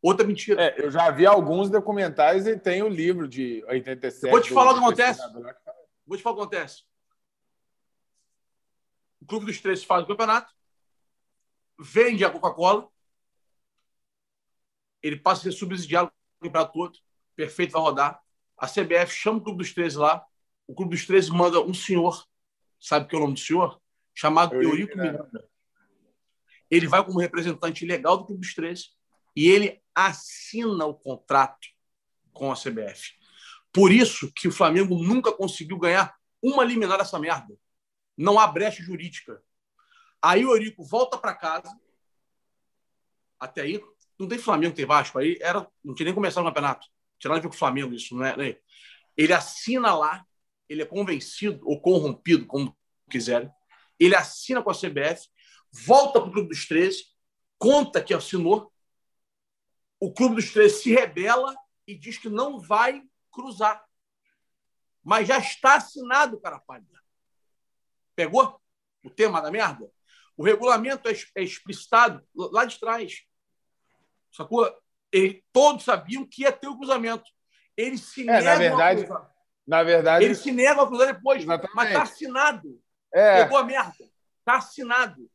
Outra mentira. É, eu já vi alguns documentários e tem o livro de 87. Vou te falar o que acontece. Vou te falar o que acontece. O Clube dos 13 faz o campeonato, vende a Coca-Cola, ele passa a ser subsidiado para todo, perfeito, vai rodar. A CBF chama o Clube dos 13 lá, o Clube dos 13 manda um senhor, sabe que é o nome do senhor? Chamado Eurico Miranda. Ele vai como representante legal do Clube dos 13 e ele assina o contrato com a CBF. Por isso que o Flamengo nunca conseguiu ganhar uma liminar dessa merda não há brecha jurídica. Aí o Eurico volta para casa. Até aí, não tem Flamengo, tem Vasco. Aí era, não tinha nem começado o campeonato. Tinha nada a ver com o Flamengo, isso, não é? Né? Ele assina lá, ele é convencido ou corrompido, como quiserem. Ele assina com a CBF, volta para o Clube dos 13, conta que assinou. O Clube dos 13 se rebela e diz que não vai cruzar. Mas já está assinado, cara pálida. Pegou o tema da merda? O regulamento é, é explicitado lá de trás. Sacou? Ele, todos sabiam que ia ter o cruzamento. Ele se é, nega na verdade, a cruzar. Na verdade. Ele se nega a cruzar depois. Exatamente. Mas está assinado. É. Pegou a merda. Está assinado.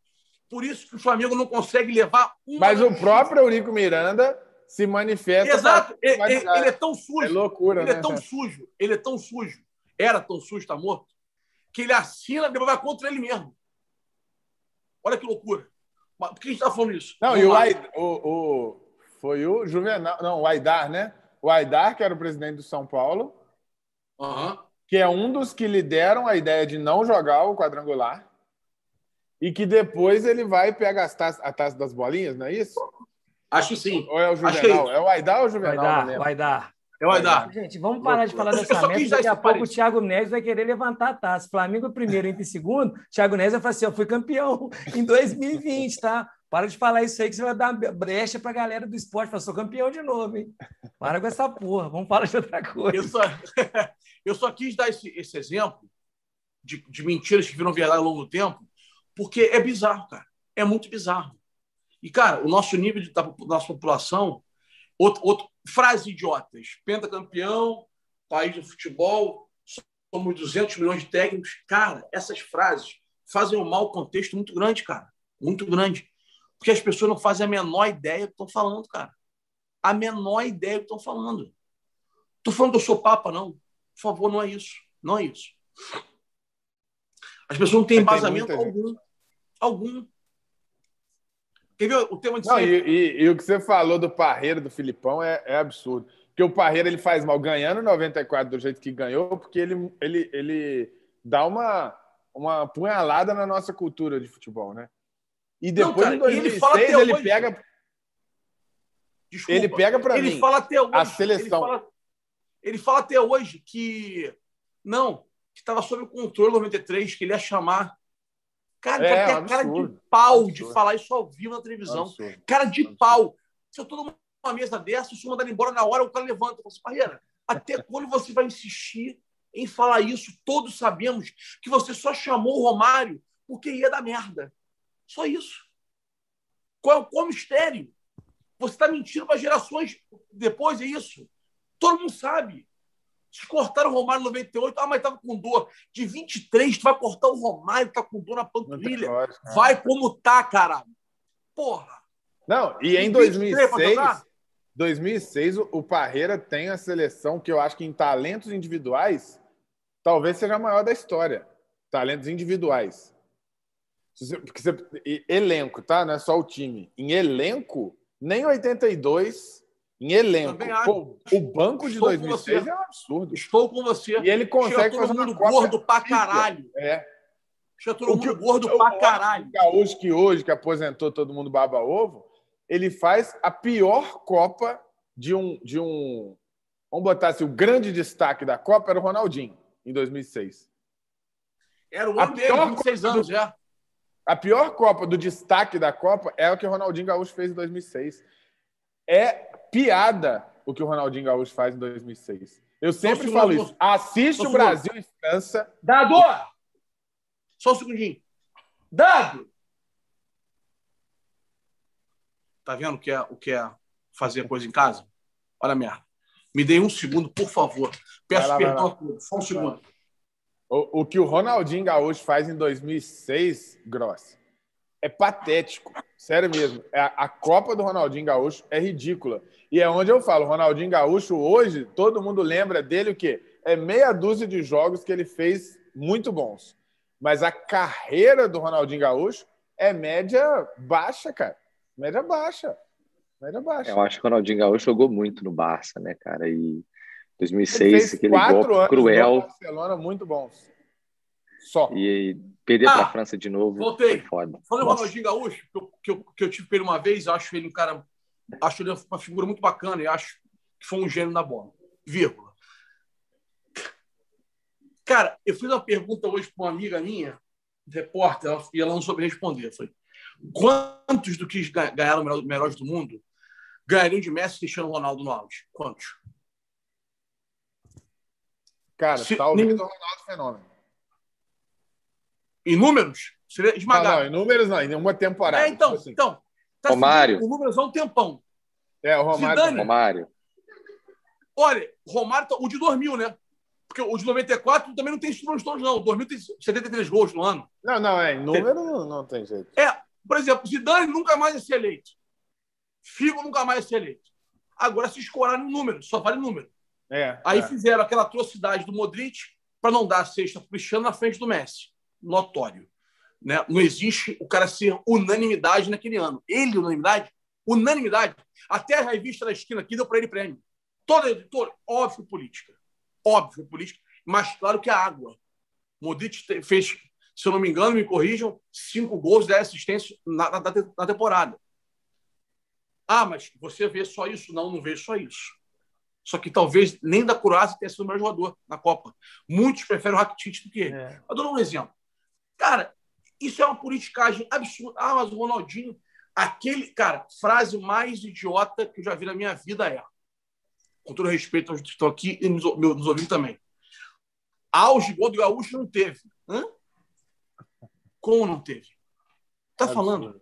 Por isso que o Flamengo não consegue levar uma. Mas o próprio Eurico Miranda se manifesta. Exato. Ele, ele, é tão sujo. É loucura, ele é né? é tão sujo. Ele é tão sujo. Era tão sujo, está morto que ele assina depois vai contra ele mesmo. Olha que loucura. Por que a gente está falando isso? Não, Vamos e o, o, foi o Juvenal, não, o Aidar, né? O Aidar, que era o presidente do São Paulo, uhum. que é um dos que lideram a ideia de não jogar o quadrangular, e que depois ele vai pegar a taça das bolinhas, não é isso? Acho sim. Ou é o Juvenal? É, é, o Aidar ou o Juvenal? Aidar, o Aidar. É o Aidar. Gente, vamos parar de falar dessa merda. Daqui a pouco o Thiago Neves vai querer levantar a taça. Flamengo é primeiro, entre segundo. Thiago Neves vai falar assim: eu fui campeão em 2020, tá? Para de falar isso aí que você vai dar brecha para a galera do esporte. Falar, sou campeão de novo, hein? Para com essa porra. Vamos falar de outra coisa. Eu só, <laughs> eu só quis dar esse, esse exemplo de, de mentiras que viram verdade ao longo do tempo, porque é bizarro, cara. É muito bizarro. E, cara, o nosso nível de, da nossa população Outro, outro, frase idiotas. Pentacampeão, país de futebol, somos 200 milhões de técnicos. Cara, essas frases fazem um mau contexto muito grande, cara. Muito grande. Porque as pessoas não fazem a menor ideia do que estão falando, cara. A menor ideia do que estão falando. Estou falando que eu sou papa, não. Por favor, não é isso. Não é isso. As pessoas não têm embasamento algum. Algum. Quer ver o tema de não, e, e, e, o que você falou do Parreira, do Filipão, é, é absurdo. Porque o Parreira ele faz mal ganhando 94 do jeito que ganhou, porque ele, ele, ele dá uma, uma punhalada na nossa cultura de futebol, né? E depois, não, cara, em 2006, ele, ele pega. Desculpa, ele pega para mim fala até hoje, a seleção. Ele fala, ele fala até hoje que não, que estava sob controle 93, que ele ia chamar. Cara, é, tem a cara de pau absurdo. de falar isso ao vivo na televisão. Absurdo. Cara de absurdo. pau. Se eu tô numa mesa dessa, se eu mandar embora na hora, o cara levanta e fala assim, Parreira, até <laughs> quando você vai insistir em falar isso? Todos sabemos que você só chamou o Romário porque ia dar merda. Só isso. Qual, qual o mistério? Você está mentindo para gerações depois, é isso? Todo mundo sabe. Se cortaram o Romário em 98, ah, mas estava com dor. De 23, tu vai cortar o Romário, tá com dor na panturrilha. Vai como tá, caralho. Porra. Não, e em 2006, 2006 o Parreira tem a seleção que eu acho que em talentos individuais talvez seja a maior da história. Talentos individuais. Porque você, elenco, tá? Não é só o time. Em elenco, nem 82 em elenco. Pô, o banco de Estou 2006 é um absurdo. Estou com você. E ele consegue Chega todo mundo gordo pra caralho. É. Chega todo mundo gordo pra caralho. Gaúcho que hoje, que aposentou todo mundo baba ovo, ele faz a pior Copa de um, de um... Vamos botar assim, o grande destaque da Copa era o Ronaldinho, em 2006. Era o ano dele, 26 anos do... já. A pior Copa do destaque da Copa é o que o Ronaldinho Gaúcho fez em 2006. É piada o que o Ronaldinho Gaúcho faz em 2006. Eu sempre falo isso. Assiste o Brasil e França. Dado! Só um segundinho. Dado! Tá vendo o que é, o que é fazer coisa em casa? Olha a merda. Me dê um segundo, por favor. Peço lá, perdão. Só um segundo. O, o que o Ronaldinho Gaúcho faz em 2006, Gross, é patético. Sério mesmo. A, a Copa do Ronaldinho Gaúcho é ridícula. E é onde eu falo, Ronaldinho Gaúcho hoje, todo mundo lembra dele o quê? É meia dúzia de jogos que ele fez muito bons. Mas a carreira do Ronaldinho Gaúcho é média baixa, cara. Média baixa. Média baixa. Eu acho que o Ronaldinho Gaúcho jogou muito no Barça, né, cara? E 2006, aquele gol cruel. Barcelona muito bons. Só. E perder ah, para a França de novo voltei. foi foda. Falando do Ronaldinho Gaúcho, que eu, que, eu, que eu tive com ele uma vez, acho ele um cara acho ele uma figura muito bacana e acho que foi um gênio na bola. Vírgula. Cara, eu fiz uma pergunta hoje para uma amiga minha, repórter, e ela não soube responder. Eu falei, quantos do que ganharam melhores do mundo ganhariam de Messi e Cristiano Ronaldo no auge? Quantos? Cara, Se, talvez nem... o Ronaldo Fenômeno. Em números? Seria esmagado. Não, não, em números não, em uma temporada. É, então, tipo assim. então Tá Romário. O número há um tempão. É, o Romário. Zidane, Romário. Olha, o Romário, tá, o de 2000, né? Porque o de 94 também não tem esses números todos, não. O 2000 tem 73 gols no ano. Não, não, é. Em número não, não tem jeito. É, por exemplo, Zidane nunca mais ia ser eleito. Figo nunca mais ia ser eleito. Agora se escorar no número, só vale número. É, Aí é. fizeram aquela atrocidade do Modric para não dar a sexta pro Cristiano na frente do Messi. Notório. Né? Não existe o cara ser unanimidade naquele ano. Ele, unanimidade, unanimidade. Até a revista da esquina aqui deu para ele prêmio. Toda editora, óbvio política. Óbvio política. Mas claro que a água. Modric fez, se eu não me engano, me corrijam, cinco gols, dez assistências na, na, na temporada. Ah, mas você vê só isso? Não, não vejo só isso. Só que talvez nem da Croácia tenha sido o melhor jogador na Copa. Muitos preferem o Rakitic do que ele. É. Eu dou um exemplo. Cara, isso é uma politicagem absurda. Ah, mas o Ronaldinho, aquele. Cara, frase mais idiota que eu já vi na minha vida é. Com todo respeito aos que estão aqui e nos, nos ouvindo também. Auge gol do Gaúcho não teve. Hã? Como não teve? Tá falando?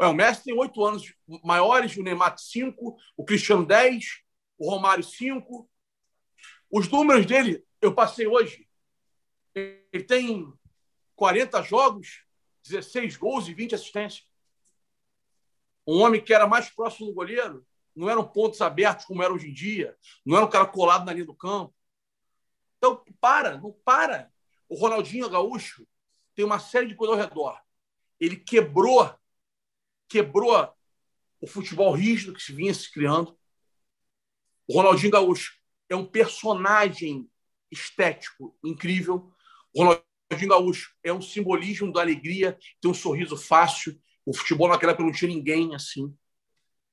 Ué, o Messi tem oito anos maiores, o Neymar cinco, o Cristiano dez, o Romário cinco. Os números dele, eu passei hoje. Ele tem 40 jogos, 16 gols e 20 assistências. Um homem que era mais próximo do goleiro, não eram pontos abertos como era hoje em dia, não era um cara colado na linha do campo. Então, para, não para. O Ronaldinho Gaúcho, tem uma série de coisas ao redor. Ele quebrou, quebrou o futebol rígido que se vinha se criando. O Ronaldinho Gaúcho é um personagem estético incrível. O Ronaldinho Gaúcho é um simbolismo da alegria, tem um sorriso fácil. O futebol naquela época não tinha ninguém assim.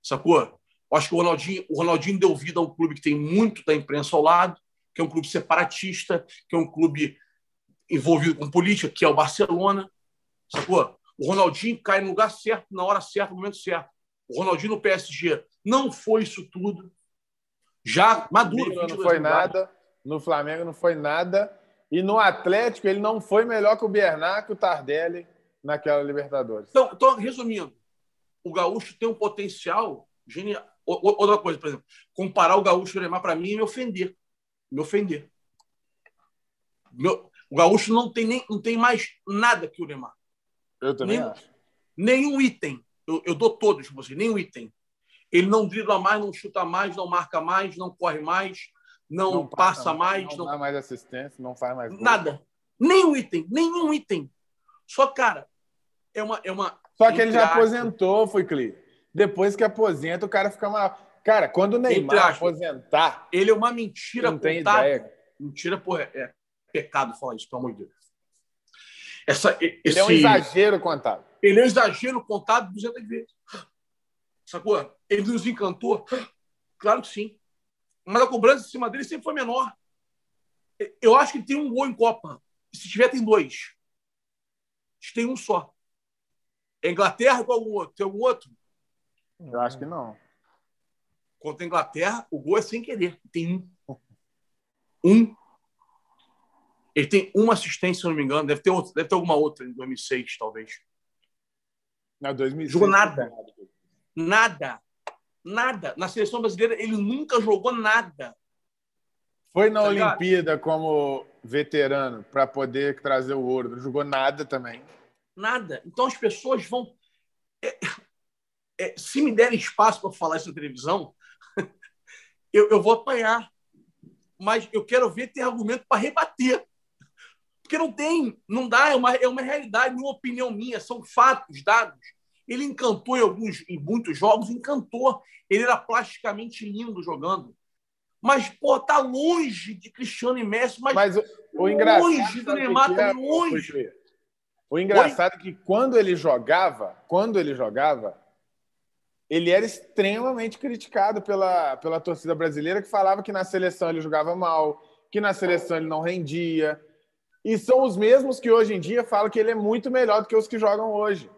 Sacou? Acho que o Ronaldinho, o Ronaldinho deu vida a um clube que tem muito da imprensa ao lado, que é um clube separatista, que é um clube envolvido com política, que é o Barcelona. Sacou? O Ronaldinho cai no lugar certo, na hora certa, no momento certo. O Ronaldinho no PSG não foi isso tudo. Já maduro. Não foi nada. No Flamengo não foi nada. E no Atlético ele não foi melhor que o Bernard, que o Tardelli naquela Libertadores. Então, então, resumindo, o Gaúcho tem um potencial genial. Outra coisa, por exemplo, comparar o Gaúcho e o Neymar para mim é me ofender. Me ofender. Meu, o Gaúcho não tem, nem, não tem mais nada que o Neymar. Eu também nenhum, acho. Nenhum item. Eu, eu dou todos você, nenhum item. Ele não dribla mais, não chuta mais, não marca mais, não corre mais, não, não passa, passa, mais. Não, não dá mais assistência, não faz mais. Gol. Nada. Nenhum item, nenhum item. Só, cara, é uma. É uma Só que ele já aposentou, foi Cli. Depois que aposenta, o cara fica mal. Cara, quando o Neymar aposentar. Ele é uma mentira não tem ideia. Mentira, porra, é pecado falar isso, pelo amor de Deus. Essa, esse... Ele é um exagero contado. Ele é um exagero contado 200 vezes. Sacou? Ele nos encantou? Claro que sim. Mas a cobrança em cima dele sempre foi menor. Eu acho que ele tem um gol em Copa. Se tiver, tem dois. Tem um só. É Inglaterra com algum outro? Tem algum outro? Eu acho que não. Contra a Inglaterra, o gol é sem querer. Tem um. Um. Ele tem uma assistência, se não me engano. Deve ter, outro, deve ter alguma outra em 2006, talvez. Não, 2006. Jogou nada. Nada. Nada. Na seleção brasileira, ele nunca jogou nada. Foi na tá Olimpíada ligado? como veterano para poder trazer o ouro. Não jogou nada também. Nada. Então as pessoas vão. É, é, se me derem espaço para falar isso na televisão, <laughs> eu, eu vou apanhar. Mas eu quero ver ter argumento para rebater. Porque não tem, não dá, é uma, é uma realidade, não é uma opinião minha, são fatos, dados. Ele encantou em alguns, em muitos jogos, encantou. Ele era plasticamente lindo jogando. Mas, pô, tá longe de Cristiano e Messi, mas, mas o, o longe do Neymar, tá longe. O engraçado Oi? é que quando ele jogava, quando ele jogava, ele era extremamente criticado pela, pela torcida brasileira, que falava que na seleção ele jogava mal, que na seleção ele não rendia. E são os mesmos que hoje em dia falam que ele é muito melhor do que os que jogam hoje.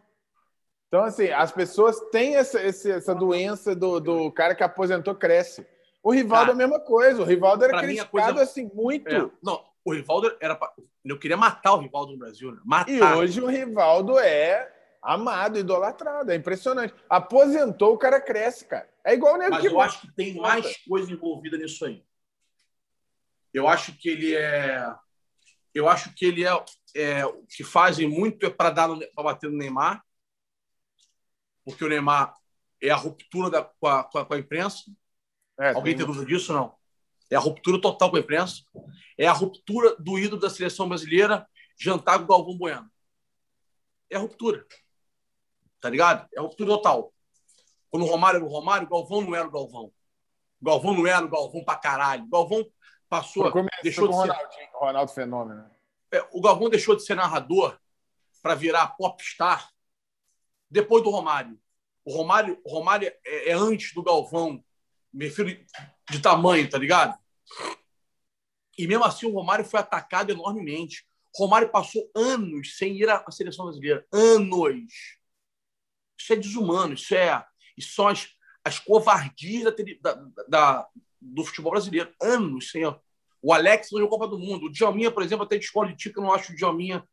Então, assim, as pessoas têm essa, essa doença do, do cara que aposentou cresce. O Rivaldo é a mesma coisa. O Rivaldo era criticado coisa... assim muito. É. Não, o Rivaldo era. Eu queria matar o Rivaldo no Brasil. Né? Matar. E hoje o Rivaldo é amado, idolatrado. É impressionante. Aposentou, o cara cresce, cara. É igual o Nego Mas eu acho que tem mais coisa envolvida nisso aí. Eu acho que ele é. Eu acho que ele é. é o que fazem muito é para dar para bater no Neymar porque o Neymar é a ruptura da, com, a, com, a, imprensa. É, Alguém tem dúvida disso? Não. É a ruptura total com a imprensa. É a ruptura do ídolo da seleção brasileira jantar com o Galvão Bueno. É a ruptura. Tá ligado? É a ruptura total. Quando o Romário era o Romário, o Galvão não era o Galvão. O Galvão não era o Galvão pra caralho. O Galvão passou. Deixou de ser... Ronaldo Fenômeno. É, o Galvão deixou de ser narrador para virar popstar depois do Romário. O Romário, o Romário é, é antes do Galvão, me refiro de tamanho, tá ligado? E mesmo assim o Romário foi atacado enormemente. O Romário passou anos sem ir à seleção brasileira. Anos. Isso é desumano, isso é. Isso são as, as covardias da, da, da, do futebol brasileiro. Anos sem. O Alex não jogou Copa do Mundo. O Djalminha, por exemplo, até de tica, eu não acho o Djalminha.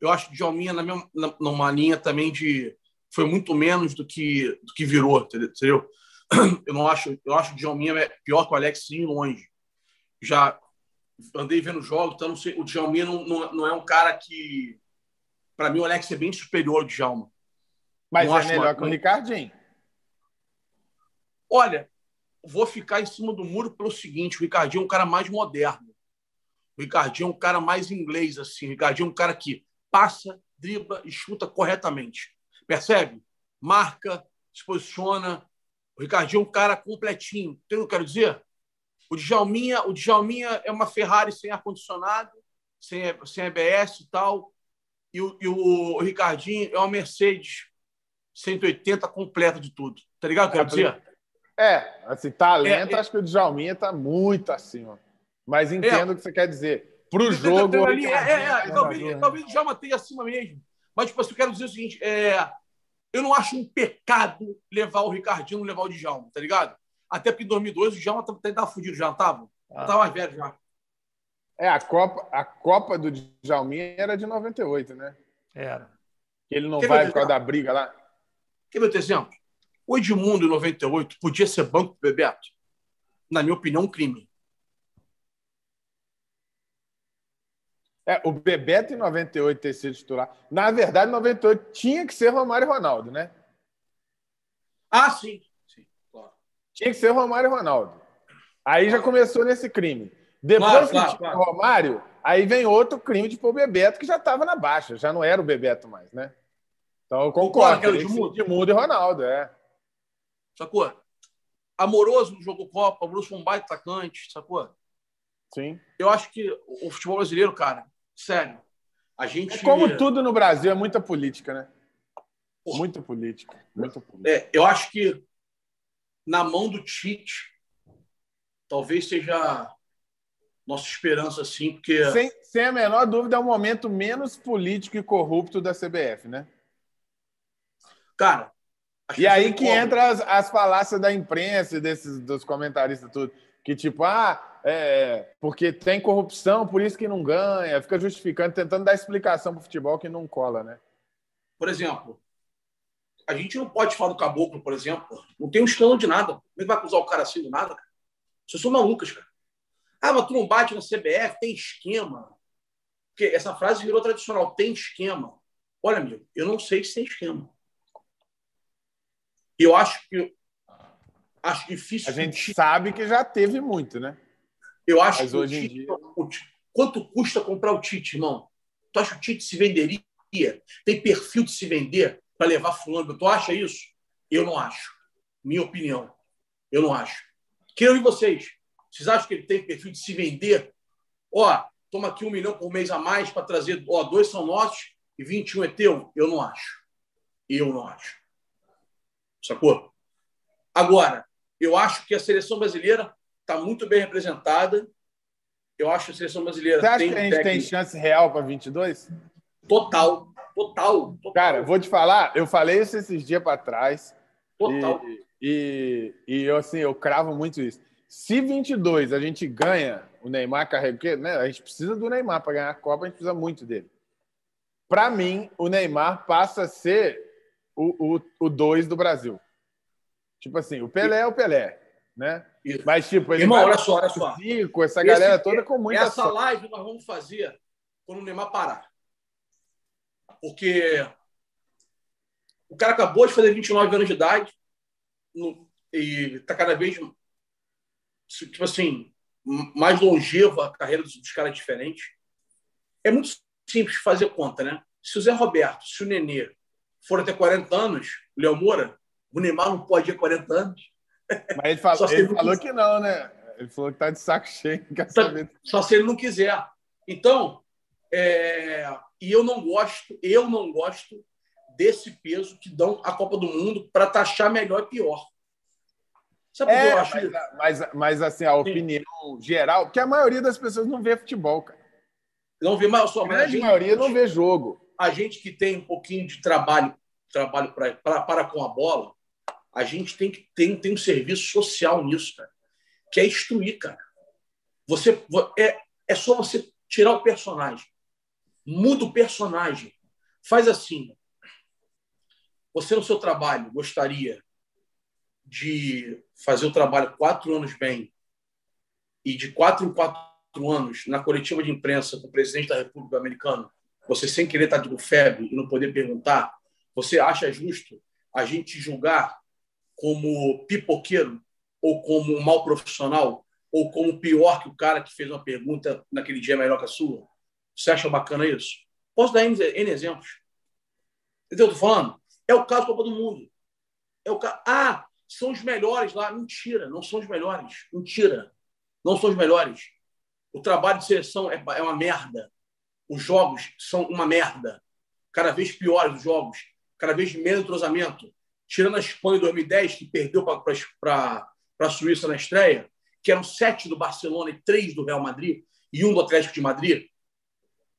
Eu acho o Djalminha na mesma, na, numa linha também de foi muito menos do que, do que virou, entendeu? Eu não acho, eu acho que o Djalminha é pior que o Alex sim longe. Já andei vendo jogos, então não sei, o Djalminha não, não, não é um cara que para mim o Alex é bem superior ao Djalma. Mas não é melhor uma... que o Ricardinho. Olha, vou ficar em cima do muro pelo seguinte, o Ricardinho é um cara mais moderno. O Ricardinho é um cara mais inglês assim, o Ricardinho é um cara que passa, dribla e chuta corretamente. Percebe? Marca, se posiciona. O Ricardinho é um cara completinho. Entendeu o que eu quero dizer? O Djalminha, o Djalminha é uma Ferrari sem ar-condicionado, sem, sem ABS e tal. E o, e o Ricardinho é uma Mercedes 180 completa de tudo. Tá ligado o que eu quero dizer? É, assim, talento, é, é, acho que o Djalminha tá muito acima. Mas entendo é, o que você quer dizer. Pro jogo. Ali, é, é, é, talvez, talvez o Djalma tenha acima mesmo. Mas, tipo, assim, eu quero dizer o seguinte: é, eu não acho um pecado levar o Ricardinho, levar o Djalma, tá ligado? Até porque em 2002 o Djalma estava fudido, já estava. Ah. Estava mais velho já. É, a Copa, a Copa do Djalminha era de 98, né? Era. Que ele não Quer vai por causa da briga lá. Quer ver outro exemplo? O Edmundo, em 98, podia ser banco do Bebeto? Na minha opinião, um crime. É, o Bebeto em 98 ter sido titular. Na verdade, em 98 tinha que ser Romário e Ronaldo, né? Ah, sim. sim claro. Tinha que ser Romário e Ronaldo. Aí já começou nesse crime. Depois claro, que claro, tinha claro. Romário, aí vem outro crime de pôr o Bebeto, que já estava na baixa, já não era o Bebeto mais, né? Então eu concordo. concordo de mundo. de mundo e Ronaldo, é. Sacou? Amoroso no jogo Copa, o Bruce foi um baita atacante, sacou? Sim. Eu acho que o futebol brasileiro, cara, sério, a gente. É como tudo no Brasil, é muita política, né? Porra. Muita política. Muita política. É, eu acho que na mão do Tite, talvez seja nossa esperança, assim, porque. Sem, sem a menor dúvida, é o momento menos político e corrupto da CBF, né? Cara. E aí que entra as, as falácias da imprensa, desses, dos comentaristas, tudo. Que tipo, ah, é, porque tem corrupção, por isso que não ganha, fica justificando, tentando dar explicação para o futebol que não cola, né? Por exemplo, a gente não pode falar do caboclo, por exemplo, não tem um escândalo de nada. Como é que vai acusar o cara assim do nada? Cara? Vocês são malucas, cara. Ah, mas tu não bate na CBF, tem esquema. Porque essa frase virou tradicional, tem esquema. Olha, amigo, eu não sei se tem esquema. E eu acho que acho difícil. A gente sabe que já teve muito, né? Eu acho Mas que hoje Tite, em dia... quanto custa comprar o Tite, irmão? Tu acha que o Tite se venderia? Tem perfil de se vender para levar fulano? Tu acha isso? Eu não acho. Minha opinião. Eu não acho. Quero ouvir vocês. Vocês acham que ele tem perfil de se vender? Ó, toma aqui um milhão por mês a mais para trazer. Ó, dois são nossos e 21 é teu? Eu não acho. Eu não acho. Sacou? Agora, eu acho que a seleção brasileira está muito bem representada. Eu acho que a seleção brasileira. Você acha tem que a gente técnico... tem chance real para 22? Total, total, total. Cara, vou te falar, eu falei isso esses dias para trás. Total. E, e, e, eu, assim, eu cravo muito isso. Se 22 a gente ganha, o Neymar carrega, porque né, a gente precisa do Neymar para ganhar a Copa, a gente precisa muito dele. Para mim, o Neymar passa a ser o 2 do Brasil. Tipo assim, o Pelé é o Pelé, né? Isso. Mas, tipo, ele Irmão, olha só, olha só. Zico, essa Esse, galera toda com muita Essa sorte. live nós vamos fazer quando o Neymar parar. Porque o cara acabou de fazer 29 anos de idade no, e está cada vez, tipo assim, mais longeva a carreira dos, dos caras diferentes. É muito simples fazer conta, né? Se o Zé Roberto, se o Nenê for até 40 anos, o Léo Moura, o Neymar não pode ir 40 anos. Mas ele, falou, ele falou que não, né? Ele falou que tá de saco cheio. <laughs> Quer só, saber. só se ele não quiser. Então, é... e eu não gosto, eu não gosto desse peso que dão a Copa do Mundo para taxar melhor e pior. Sabe é, eu acho mas, mas, mas, assim, a opinião Sim. geral, porque a maioria das pessoas não vê futebol, cara. Não vê, mas só a grande maioria não vê jogo. A gente que tem um pouquinho de trabalho, trabalho para com a bola, a gente tem que tem, tem um serviço social nisso, cara, que é instruir, cara. Você é, é só você tirar o personagem, muda o personagem, faz assim. Você no seu trabalho gostaria de fazer o trabalho quatro anos bem e de quatro em quatro anos na coletiva de imprensa com o presidente da República Americana, você sem querer estar de febre e não poder perguntar, você acha justo a gente julgar como pipoqueiro, ou como um mau profissional, ou como pior que o cara que fez uma pergunta naquele dia melhor que a sua? Você acha bacana isso? Posso dar N, N exemplos. Entendeu? Estou falando? É o caso da Copa do Mundo. É o caso. Ah, são os melhores lá. Mentira, não são os melhores. Mentira. Não são os melhores. O trabalho de seleção é, é uma merda. Os jogos são uma merda. Cada vez piores os jogos. Cada vez menos entrosamento. Tirando a Espanha em 2010, que perdeu para a Suíça na estreia, que eram sete do Barcelona e três do Real Madrid, e um do Atlético de Madrid,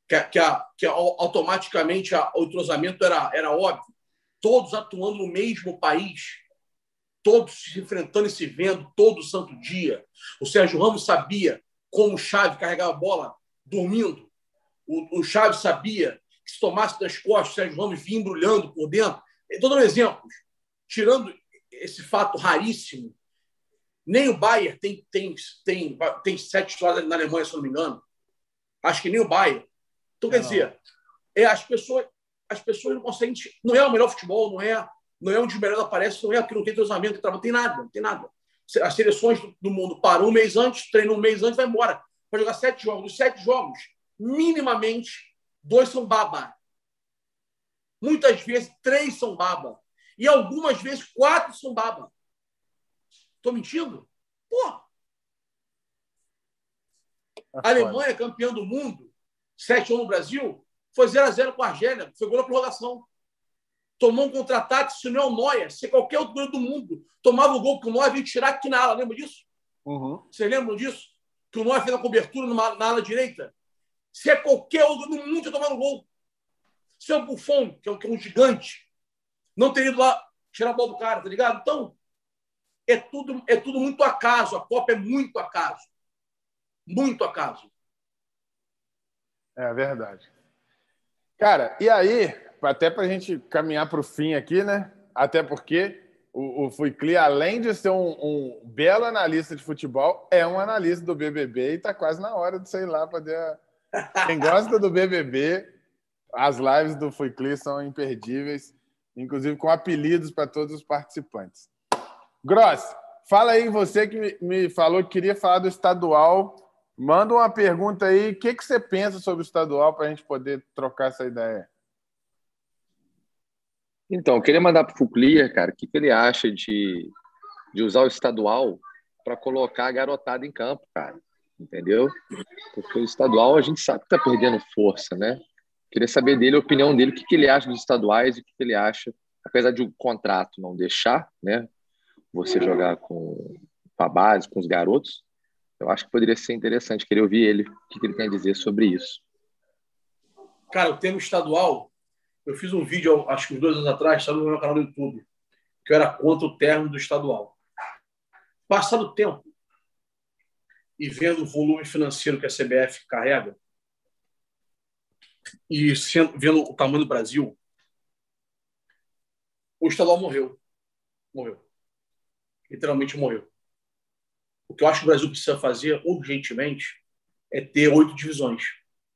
que, que, a, que automaticamente a, o entrosamento era, era óbvio. Todos atuando no mesmo país, todos se enfrentando e se vendo todo santo dia. O Sérgio Ramos sabia como o Chave carregava a bola dormindo. O, o Chave sabia que se tomasse das costas, o Sérgio Ramos vinha embrulhando por dentro. Estou dando exemplos. Tirando esse fato raríssimo, nem o Bayern tem, tem, tem, tem sete histórias na Alemanha, se não me engano. Acho que nem o Bayern. Então, quer não. dizer, é, as, pessoas, as pessoas não conseguem. Não é o melhor futebol, não é, não é onde o melhor aparece, não é que não tem treinamento, não tem nada, não tem nada. As seleções do mundo param um mês antes, treinam um mês antes, vai embora. Vai jogar sete jogos. Dos sete jogos, minimamente, dois são baba. Muitas vezes, três são baba. E algumas vezes, quatro são baba. Estou mentindo? Pô! A Alemanha, campeã do mundo, 7 1 no Brasil, foi 0 a 0 com a Argélia, foi gol na prorrogação. Tomou um contra-ataque, se não é o Noia, se qualquer outro goleiro do mundo tomava o gol que o Noia vinha tirar aqui na ala, lembra disso? Uhum. Vocês lembram disso? Que o Noia fez a cobertura numa, na ala direita? Se é qualquer outro do mundo, tomado o gol. Se é o Buffon, que é, um, que é um gigante, não teria ido lá tirar a bola do cara, tá ligado? Então, é tudo, é tudo muito acaso. A Copa é muito acaso. Muito acaso. É verdade. Cara, e aí, até para a gente caminhar para o fim aqui, né? Até porque o, o Fuicli, além de ser um, um, belo analista de futebol, é um analista do BBB e está quase na hora de, sei lá, poder. Quem gosta do BBB, as lives do Fuicli são imperdíveis, inclusive com apelidos para todos os participantes. Gross, fala aí você que me falou que queria falar do estadual Manda uma pergunta aí. O que, que você pensa sobre o estadual para a gente poder trocar essa ideia? Então, eu queria mandar para o Fuclia, cara, o que, que ele acha de, de usar o estadual para colocar a garotada em campo, cara. Entendeu? Porque o estadual a gente sabe que está perdendo força, né? Queria saber dele, a opinião dele, o que, que ele acha dos estaduais e o que, que ele acha, apesar de o contrato não deixar, né? Você jogar com a base, com os garotos, eu acho que poderia ser interessante. Queria ouvir ele, o que ele tem a dizer sobre isso. Cara, o termo estadual, eu fiz um vídeo, acho que uns dois anos atrás, está no meu canal do YouTube, que eu era contra o termo do estadual. Passado o tempo e vendo o volume financeiro que a CBF carrega, e sendo, vendo o tamanho do Brasil, o estadual morreu. Morreu. Literalmente morreu. O que eu acho que o Brasil precisa fazer urgentemente é ter oito divisões,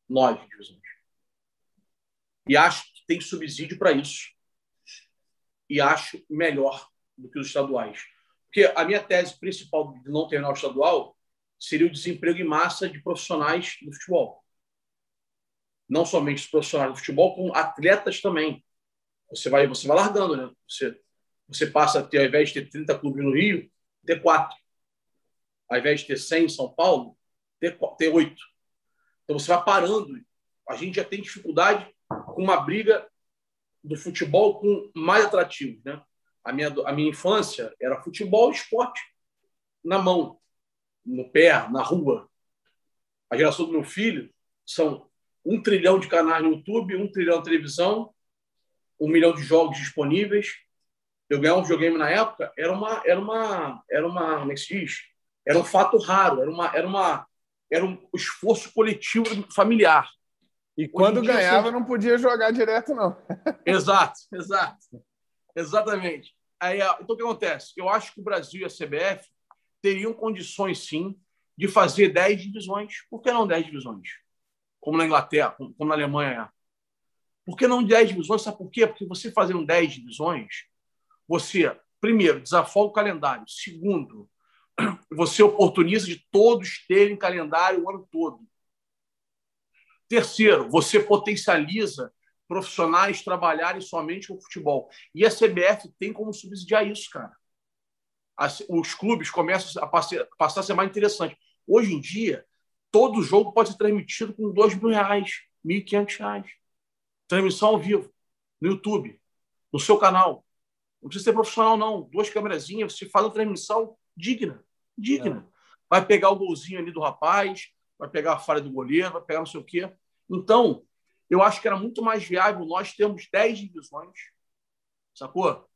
nove divisões. E acho que tem subsídio para isso. E acho melhor do que os estaduais. Porque a minha tese principal de não terminar o estadual seria o desemprego em massa de profissionais do futebol. Não somente os profissionais do futebol, como atletas também. Você vai, você vai largando, né? Você, você passa a ter, ao invés de ter 30 clubes no Rio, ter quatro ao invés de ter 100 em São Paulo, ter, ter 8. Então você vai parando. A gente já tem dificuldade com uma briga do futebol com mais atrativo. Né? A, minha, a minha infância era futebol e esporte na mão, no pé, na rua. A geração do meu filho são um trilhão de canais no YouTube, um trilhão de televisão, um milhão de jogos disponíveis. Eu ganhar um videogame na época era uma, era uma, era uma, como é que se diz? Era um fato raro, era, uma, era, uma, era um esforço coletivo familiar. E quando ganhava, dia, não podia jogar direto, não. <laughs> exato, exato. Exatamente. Aí, então, o que acontece? Eu acho que o Brasil e a CBF teriam condições, sim, de fazer 10 divisões. Por que não 10 divisões? Como na Inglaterra, como na Alemanha é. Por que não 10 divisões? Sabe por quê? Porque você fazendo 10 divisões, você, primeiro, desafoga o calendário. Segundo, <clears throat> você oportuniza de todos terem calendário o ano todo. Terceiro, você potencializa profissionais trabalharem somente com futebol. E a CBF tem como subsidiar isso, cara. Os clubes começam a passar a ser mais interessante. Hoje em dia, todo jogo pode ser transmitido com dois mil reais, mil e quinhentos reais. Transmissão ao vivo, no YouTube, no seu canal. Não precisa ser profissional, não. Duas câmerazinhas, você faz uma transmissão digna. Digna. É. Vai pegar o golzinho ali do rapaz, vai pegar a falha do goleiro, vai pegar não sei o quê. Então, eu acho que era muito mais viável nós termos 10 divisões, sacou?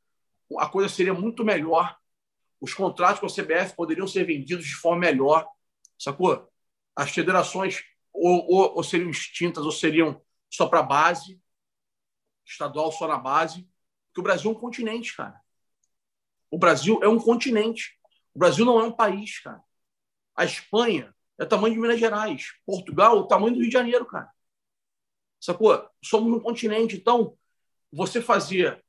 A coisa seria muito melhor. Os contratos com a CBF poderiam ser vendidos de forma melhor, sacou? As federações ou, ou, ou seriam extintas ou seriam só para base, estadual só na base, porque o Brasil é um continente, cara. O Brasil é um continente. O Brasil não é um país, cara. A Espanha é o tamanho de Minas Gerais. Portugal é o tamanho do Rio de Janeiro, cara. Sacou? Somos um continente. Então, você fazia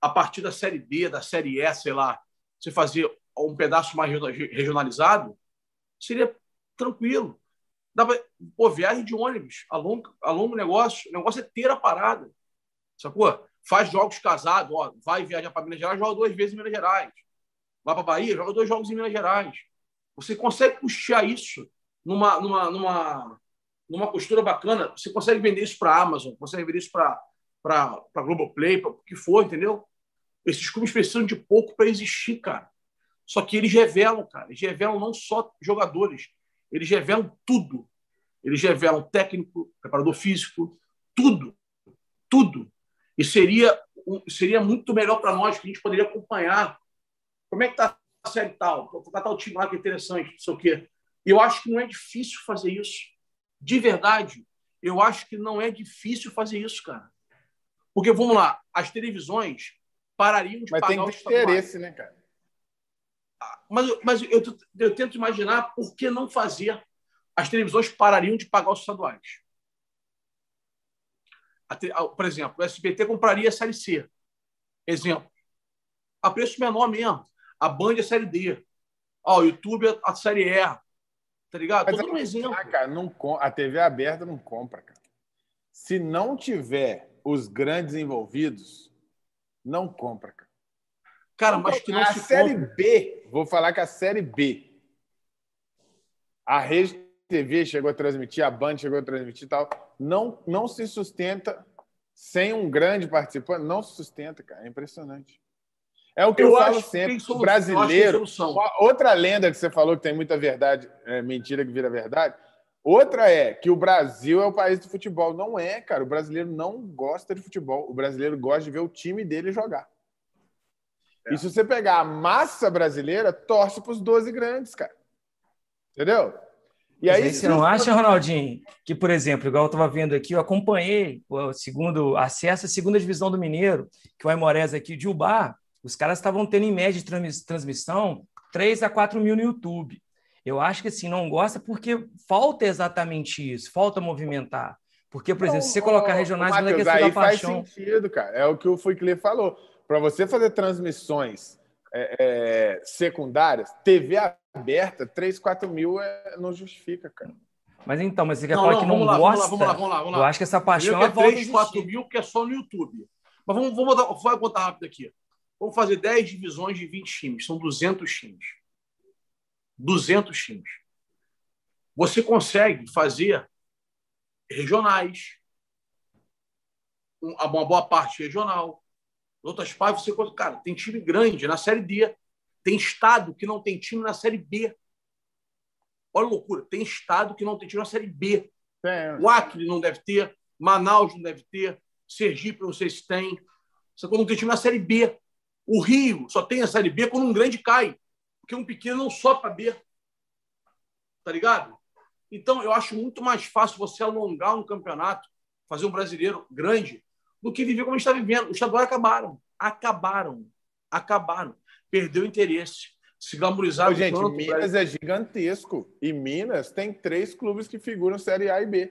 a partir da Série D, da Série E, sei lá, você fazia um pedaço mais regionalizado, seria tranquilo. Dava, pô, viagem de ônibus, a longo, a longo negócio, o negócio é ter a parada. Sacou? Faz jogos casados, ó, vai viajar para Minas Gerais, joga duas vezes em Minas Gerais. Vai para Bahia, joga dois jogos em Minas Gerais. Você consegue puxar isso numa, numa, numa, numa postura bacana, você consegue vender isso para a Amazon, consegue vender isso para a Globoplay, para o que for, entendeu? Esses clubes precisam de pouco para existir, cara. Só que eles revelam, cara. Eles revelam não só jogadores, eles revelam tudo. Eles revelam técnico, preparador físico, tudo. Tudo. E seria, seria muito melhor para nós, que a gente poderia acompanhar. Como é que está a série tal? Como está o time lá que é interessante, não sei o quê. Eu acho que não é difícil fazer isso de verdade, eu acho que não é difícil fazer isso, cara. Porque, vamos lá, as televisões parariam de mas pagar tem interesse, né, cara? Ah, mas, mas eu, eu tento imaginar por que não fazer. As televisões parariam de pagar os estaduais. Por exemplo, o SBT compraria a Série C. Exemplo. A preço menor mesmo. A Band é a Série D. Ó, o YouTube é a Série E. Tá ligado? Mas Todo um exemplo. Ah, cara, não, a TV aberta não compra, cara. Se não tiver os grandes envolvidos, não compra, cara. Cara, mas que não a se série compra. B, vou falar que a série B, a Rede TV chegou a transmitir, a Band chegou a transmitir e tal, não, não se sustenta sem um grande participante, não se sustenta, cara. É impressionante. É o que eu, eu falo sempre. o brasileiro. Outra lenda que você falou que tem muita verdade, é mentira que vira verdade. Outra é que o Brasil é o país do futebol. Não é, cara. O brasileiro não gosta de futebol. O brasileiro gosta de ver o time dele jogar. É. E se você pegar a massa brasileira, torce para os 12 grandes, cara. Entendeu? E aí, você não acha, Ronaldinho, que, por exemplo, igual eu estava vendo aqui, eu acompanhei o segundo acesso à segunda divisão do Mineiro, que o Aimorés aqui de Ubar, os caras estavam tendo em média de transmissão 3 a 4 mil no YouTube. Eu acho que assim, não gosta porque falta exatamente isso, falta movimentar. Porque, por exemplo, se você colocar regionais, Mateus, questão aí da faz paixão... sentido, cara. É o que o Fuiclê falou. Para você fazer transmissões é, é, secundárias, TV aberta, 3, 4 mil é, não justifica, cara. Mas então, mas você quer não, falar não, que não lá, gosta? Vamos lá, vamos lá, vamos lá. Eu acho que essa paixão é 3, 4 mil que é só no YouTube. Mas vamos, vamos botar, vou contar rápido aqui. Vamos fazer 10 divisões de 20 times, são 200 times. 200 times. Você consegue fazer regionais, uma boa parte regional. Outras partes você consegue. Cara, tem time grande na Série D. Tem estado que não tem time na Série B. Olha a loucura. Tem estado que não tem time na Série B. É. O Acre não deve ter, Manaus não deve ter, Sergipe não sei se tem. Você não tem time na Série B. O Rio só tem a Série B quando um grande cai, porque um pequeno não sobe para B. Tá ligado? Então, eu acho muito mais fácil você alongar um campeonato, fazer um brasileiro grande, do que viver como a gente está vivendo. Os estaduais acabaram. Acabaram. Acabaram. Perdeu o interesse. Se glamourizar. Gente, tanto, Minas é gigantesco. E Minas tem três clubes que figuram Série A e B.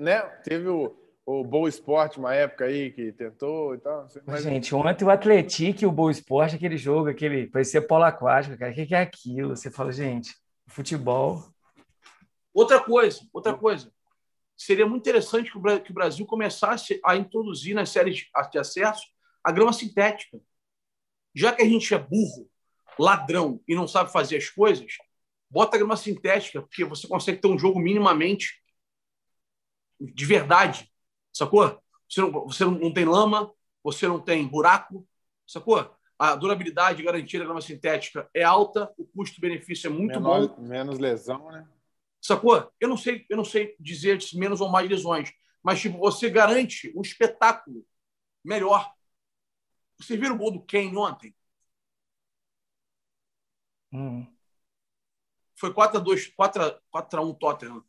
Né? Teve o, o Boa Esporte, uma época aí que tentou e tal. Mas... Gente, ontem o Atlético e o Boa Esporte, aquele jogo, aquele parecia polo aquático, cara. O que é aquilo? Você fala, gente, futebol. Outra coisa, outra coisa. seria muito interessante que o Brasil começasse a introduzir nas séries de acesso a grama sintética. Já que a gente é burro, ladrão e não sabe fazer as coisas, bota a grama sintética, porque você consegue ter um jogo minimamente de verdade, sacou? Você não, você não tem lama, você não tem buraco, sacou? A durabilidade garantida da grama sintética é alta, o custo-benefício é muito Menor, bom. Menos lesão, né? Sacou? Eu não sei, eu não sei dizer se menos ou mais lesões, mas tipo, você garante um espetáculo melhor. Você viram o gol do Kane ontem? Hum. Foi 4x2, 4x1 Tottenham.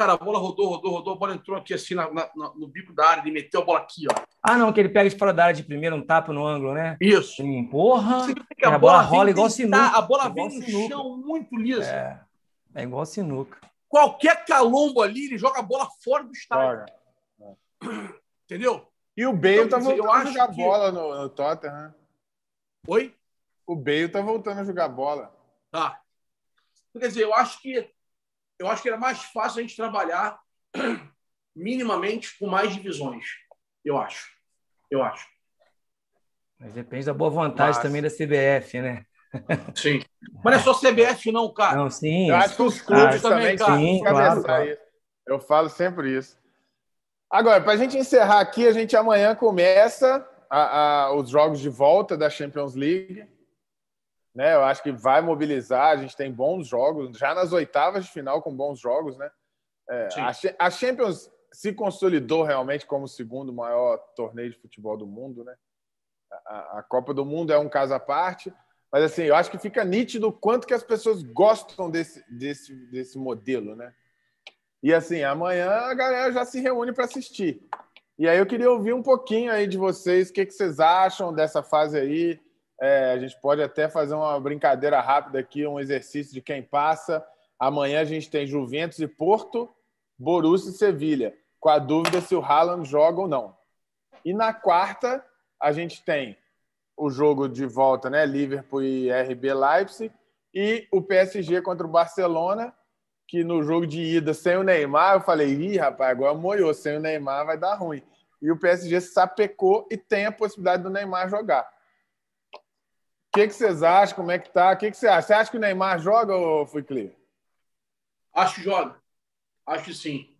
Cara, a bola rodou, rodou, rodou, a bola entrou aqui assim na, na, no bico da área, ele meteu a bola aqui, ó. Ah, não, que ele pega de fora da área de primeiro, um tapa no ângulo, né? Isso. Sim, porra. A a, bola bola, rola vem igual sinuca, A bola igual vem no sinuca. chão muito lisa. É, é igual sinuca. Qualquer calombo ali, ele joga a bola fora do estádio. <clears throat> Entendeu? E o Bale Então, tá dizer, eu voltando a acho jogar que- bola no, no Tottenham. né? Oi? O Bale tá voltando a jogar bola. Tá. Quer dizer, eu acho que eu acho que era mais fácil a gente trabalhar <clears throat> minimamente com mais divisões. Eu acho. Eu acho. Mas depende da boa vontade Massa. também da CBF, né? <laughs> Sim. Mas não é só CBF, não, cara. Não, sim. Eu acho que os clubes clubes também cara. Sim, claro. Eu falo sempre isso. Agora, para a gente encerrar aqui, a gente amanhã começa a- a- os jogos de volta da Champions League. Né? Eu acho que vai mobilizar. A gente tem bons jogos, já nas oitavas de final com bons jogos. Né? É, a Champions se consolidou realmente como o segundo maior torneio de futebol do mundo. Né? A, a Copa do Mundo é um caso à parte. Mas assim, eu acho que fica nítido o quanto que as pessoas gostam desse, desse, desse modelo, né? E assim, amanhã a galera já se reúne para assistir. E aí eu queria ouvir um pouquinho aí de vocês, o que, que vocês acham dessa fase aí. É, a gente pode até fazer uma brincadeira rápida aqui, um exercício de quem passa. Amanhã a gente tem Juventus e Porto, Borussia e Sevilha, com a dúvida se o Haaland joga ou não. E na quarta a gente tem o jogo de volta, né? Liverpool e RB Leipzig e o PSG contra o Barcelona, que no jogo de ida sem o Neymar, eu falei, ih, rapaz, agora moiou, sem o Neymar vai dar ruim. E o PSG sapecou e tem a possibilidade do Neymar jogar. O que, que vocês acham? Como é que tá? O que, que você acha? Você acha que o Neymar joga ou foi clear? Acho que joga. Acho que sim.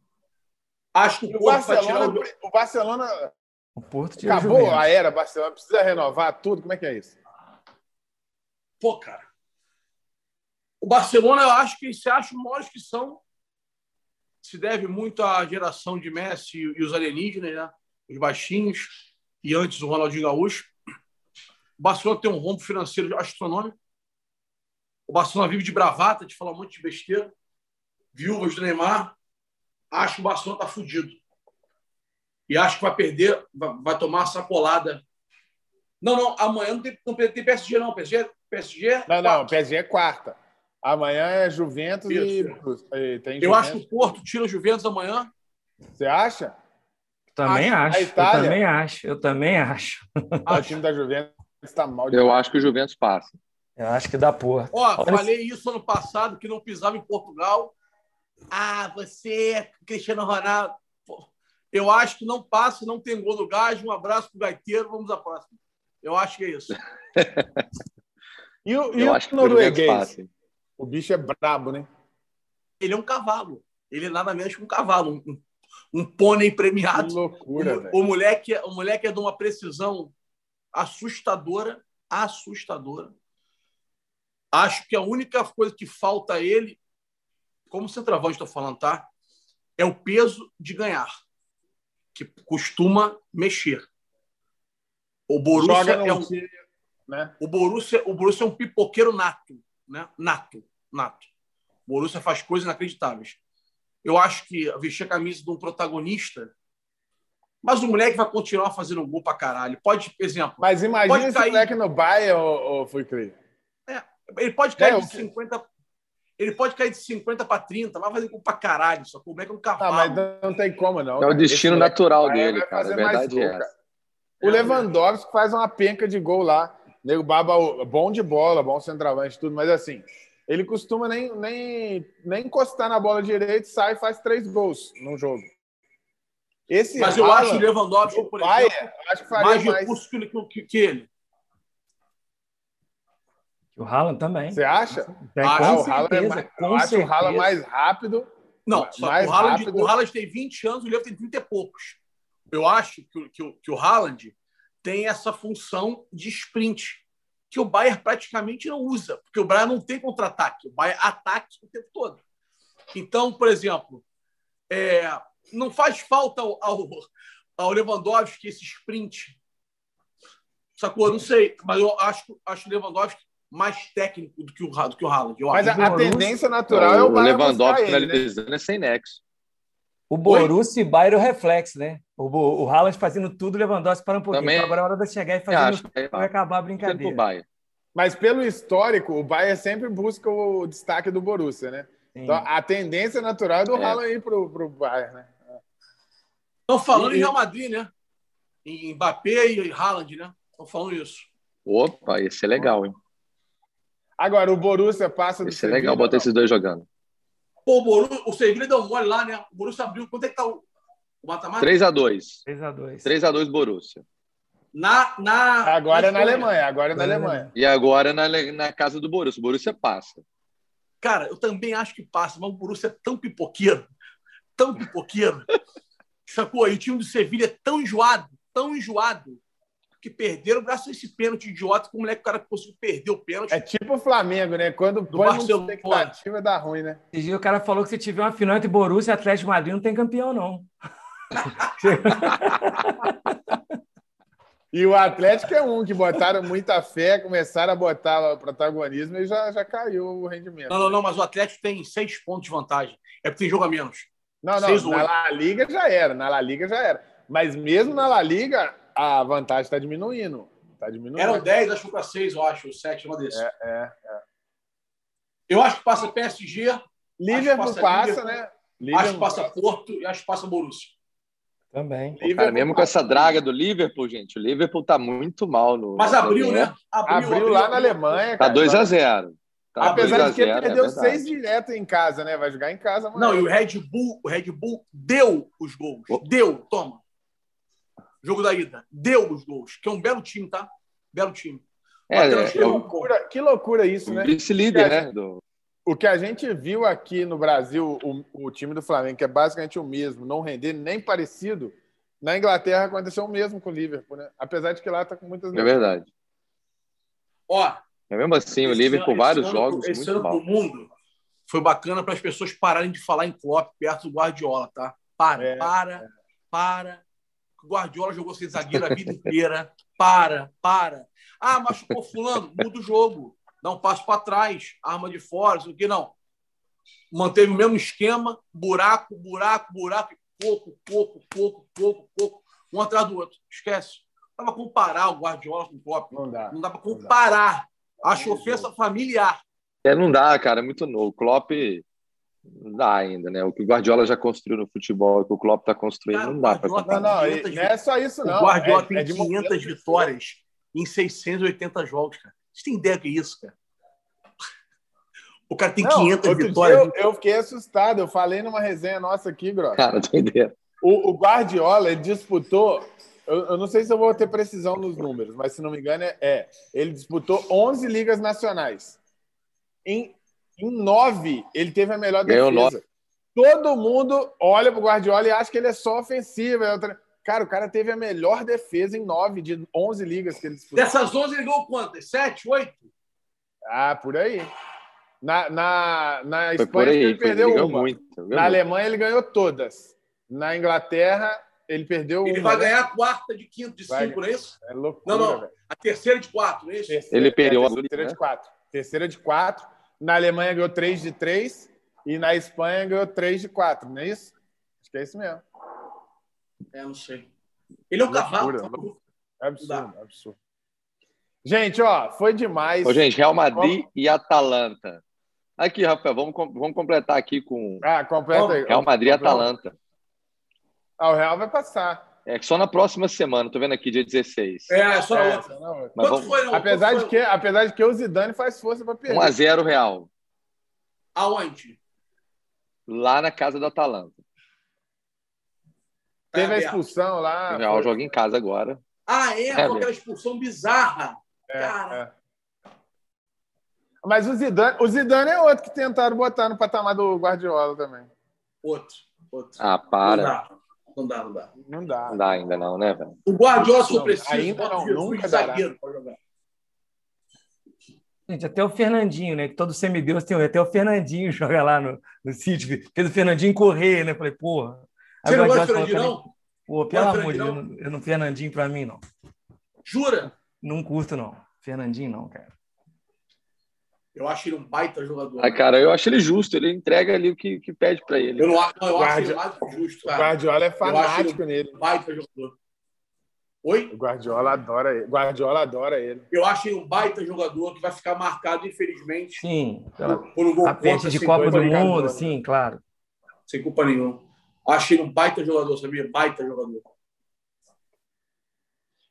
Acho que o o Porto vai tirar Barcelona, o... o Barcelona O Porto acabou a era, Barcelona precisa renovar tudo. Como é que é isso? Pô, cara. O Barcelona, eu acho que se acha maiores que são. Se deve muito à geração de Messi e os alienígenas, né? Os baixinhos. E antes o Ronaldinho Gaúcho. O Barcelona tem um rombo financeiro astronômico. O Barcelona vive de bravata, de falar um monte de besteira. Viúvas do Neymar. Acho que o Barcelona tá fudido. E acho que vai perder, vai, tomar sacolada. Não, não, amanhã não tem, não tem PSG, não. PSG, PSG Não, não, o PSG é quarta. Amanhã é Juventus e, Isso. e tem Eu acho que Juventus. o Porto tira o Juventus amanhã. Você acha? Também Acho- acho. a Eu também acho. Eu também acho. Ah, o time da Juventus está mal Eu acho que o Juventus passa. Eu acho que dá porra. Ó, Olha falei isso ano passado, que não pisava em Portugal. Ah, você, Cristiano Ronaldo. Pô, Eu acho que não passa, não tem gol no gás. Um abraço pro Gaiteiro, vamos à próxima. Eu acho que é isso. <laughs> E o, e Eu o que o norueguês? passa. O bicho é brabo, né? Ele é um cavalo. Ele é nada menos que um cavalo, um, um, pônei Que premiado. loucura, o, velho. o, moleque, é- o moleque é de uma precisão assustadora, assustadora. Acho que a única coisa que falta a ele, como centroavante estou falando, tá? É o peso de ganhar, que costuma mexer. O Borussia é um, né? o Borussia, o Borussia é um pipoqueiro nato, né? Nato, nato. O Borussia faz coisas inacreditáveis. Eu acho que vestir a camisa de um protagonista, mas o moleque vai continuar fazendo gol pra caralho. Pode, por exemplo, Mas imagina Pode esse cair. moleque no Bayern ou, ou foi crer. ele pode cair É, de que- 50, ele pode cair de 50 para 30, vai fazer gol pra caralho, só que o moleque é um Não, cavalo. mas não tem como, não. É o destino Esse natural dele, cara. A verdade gol, é cara. essa. O Lewandowski faz uma penca de gol lá. Nego Baba, bom de bola, bom centroavante, tudo, mas assim, ele costuma nem, nem, nem encostar na bola direita, sai e faz três gols num jogo. Esse Mas eu Haaland, acho o Lewandowski, do por Bayern, exemplo, acho que faria mais mais. recursos que, ele- que, que ele. O Haaland também. Você acha? É, Ah, com o Haaland é certeza, mais, com eu acho o Haaland certeza. mais rápido. Não, só que mais o Haaland, rápido. o Haaland tem 20 anos, o Lewandowski tem 30 e poucos. Eu acho que, o- que, que o Haaland tem essa função de sprint, que o Bayern praticamente não usa, porque o Bayern não tem contra-ataque, o Bayern ataque o tempo todo. Então, por exemplo, é, não faz falta ao, ao, ao Lewandowski esse sprint. Sacou? Eu não sei, mas eu acho, acho o Lewandowski mais técnico do que o, do que o Haaland. Eu Mas acho. a, a tendência natural é o o Lewandowski né? finalizando é sem nexo. O Borussia e Bayern é o reflexo, né? O, Bo- o Haaland fazendo tudo, o Lewandowski para um pouquinho. Também- Então agora é hora de chegar e fazer no- que vai acabar a brincadeira. Bayern. Mas pelo histórico, o Bayern sempre busca o destaque do Borussia, né? Sim. Então a tendência natural é do É. Haaland ir pro, pro Bayern, né? Estão falando E- em Real Madrid, né? Em Mbappé e Haaland, né? Estão falando isso. Opa, esse é legal, hein? Agora, o Borussia passa do Esse é legal botar não. esses dois jogando. Pô, o, Borussia, o Sevilla deu um mole lá, né? O Borussia abriu. Quanto é que tá o o mata-mata? 3x2. 3x2. 3x2 Borussia. Na, na, Agora é na. Alemanha, agora é na Agora é na Alemanha. E agora na, na casa do Borussia. O Borussia passa. Cara, eu também acho que passa, mas o Borussia é tão pipoqueiro, tão pipoqueiro. Sacou? E o time do Sevilha é tão enjoado, tão enjoado, que perderam graças a esse pênalti idiota que o moleque o cara conseguiu perder o pênalti. É tipo o Flamengo, né? Quando põe Barcelona. expectativa, dá ruim, né? Esse dia o cara falou que se tiver uma final entre Borussia e Atlético de Madrid, não tem campeão, não. <laughs> E o Atlético é um que botaram muita fé, começaram a botar o protagonismo e já, já caiu o rendimento. Não, não, não, mas o Atlético tem seis pontos de vantagem. É porque tem jogo a menos. Não, não, na. La Liga já era, na La Liga já era. Mas mesmo na La Liga, a vantagem está diminuindo. Está diminuindo. Eram 10, acho que para 6, eu acho, 7, uma desse. É, é. Eu acho que passa PSG, Liverpool passa, passa né? acho que passa Porto e acho que passa Borussia. Também. Pô, cara, mesmo com essa draga do Liverpool, gente, o Liverpool tá muito mal no. Mas abriu, torneio. né? Abriu, lá na Alemanha. Tá cara. 2x0. Tá Apesar de que 2 ele a 0, é perdeu verdade. seis direto em casa, né? Vai jogar em casa amanhã. Não, e o Red Bull, o Red Bull deu os gols. Oh. Deu, toma. Jogo da ida. Deu os gols. Que é um belo time, tá? Belo time. É, é, Que é o loucura, que loucura isso, né? vice-líder, né? Do... O que a gente viu aqui no Brasil, o, o time do Flamengo, que é basicamente o mesmo, não render nem parecido, na Inglaterra aconteceu o mesmo com o Liverpool, né? Apesar de que lá tá com muitas É verdade. Ó, É mesmo assim, o esse Liverpool, ano- vários esse ano- jogos, Esse muito ano mal. pro mundo foi bacana para as pessoas pararem de falar em Klopp perto do Guardiola, tá? Para, É, para, para. O Guardiola jogou sem zagueiro a vida inteira. Para, para. Ah, machucou fulano, muda o jogo. Dá um passo para trás, arma de fora, isso aqui não. Manteve o mesmo esquema, buraco, buraco, buraco, pouco, pouco, pouco, pouco, pouco, um atrás do outro. Esquece. Não dá para comparar o Guardiola com o Klopp. Não dá. Não dá para comparar. Acho ofensa familiar. É, não dá, cara, é muito novo. O Klopp não dá ainda, né? O que o Guardiola já construiu no futebol, o que o Klopp tá construindo, Cara, não dá comparar. Não, não, e 500 não é só isso, não. o Guardiola é, tem é de 500 momento de vitórias em 680 jogos, cara. Você tem ideia que é isso, cara? O cara tem Não, 500 outro vitórias. eu, eu fiquei assustado. Eu falei numa resenha nossa aqui, Gross. Cara, doideira. O, o Guardiola, disputou. Eu, eu não sei se eu vou ter precisão nos números, mas se não me engano, é. é. Ele disputou 11 ligas nacionais. Em, em nove, ele teve a melhor Ganhou defesa. Todo mundo olha pro Guardiola e acha que ele é só ofensivo. é outra- Cara, o cara teve a melhor defesa em nove de 11 ligas que ele disputou. Dessas 11, ele ganhou quantas? 7, 8? Ah, por aí. Na, na, na Espanha, aí, ele perdeu ele uma. muito. Na muito. Alemanha, ele ganhou todas. Na Inglaterra, ele perdeu Ele uma. vai né? ganhar a quarta de quinto de Vai. cinco, não é isso? É loucura, Não, não. velho. A terceira de quatro, não é isso? Terceira- Ele perdeu é, a terceira né? de quatro. Terceira de quatro. Na Alemanha ganhou três de três. E na Espanha ganhou três de quatro, não é isso? Acho que é isso mesmo. É, não sei. Ele é um cavalo. Tá? Absurdo, absurdo. Gente, ó, foi demais. Ô, gente, Real Madrid e Atalanta. Aqui, Rafael, vamos, vamos completar aqui com Ah, completa aí. Real Madrid e. Atalanta. Ah, o Real vai passar. É que só na próxima semana, tô vendo aqui, dia 16. É, só na É, outra. outra. Mas Quanto vamos- foi, não? Apesar Quanto de, foi? que, apesar de que o Zidane faz força para perder. 1x0 Real, Aonde? lá na casa do Atalanta. Teve a expulsão lá. O Real foi... joga em casa agora. Ah, é? é aquela expulsão bizarra. É, Cara. É. Mas o Zidane, o Zidane é outro que tentaram botar no patamar do Guardiola também. Outro. outro. Ah, para. Não dá, não dá. Não dá. Não dá ainda não, né, velho? O Guardiola, se for preciso, ainda não, nunca zagueiro para jogar. Gente, até o Fernandinho, né? Que todo semideus tem. Até o Fernandinho <laughs> joga lá no, no City. Fez o Fernandinho correr, né? Falei, porra. Você não gosta do Fernandinho, não? Pô, pelo amor de Deus, eu não Fernandinho pra mim, não. Jura? Não curto, não. Fernandinho, não, cara. Eu acho ele um baita jogador. Ah, cara, eu acho ele justo. Ele entrega ali o que, que pede para ele. Eu, não, não, eu acho ele mais justo, cara. O Guardiola é fanático nele. Um baita jogador. Oi? O Guardiola adora ele. Guardiola adora ele. Eu acho ele um baita jogador que vai ficar marcado, infelizmente. Sim. Por, por um gol a contra, de Copa do Mundo, sim, claro. Sem culpa nenhuma. Acho ele um baita jogador, sabia? Baita jogador.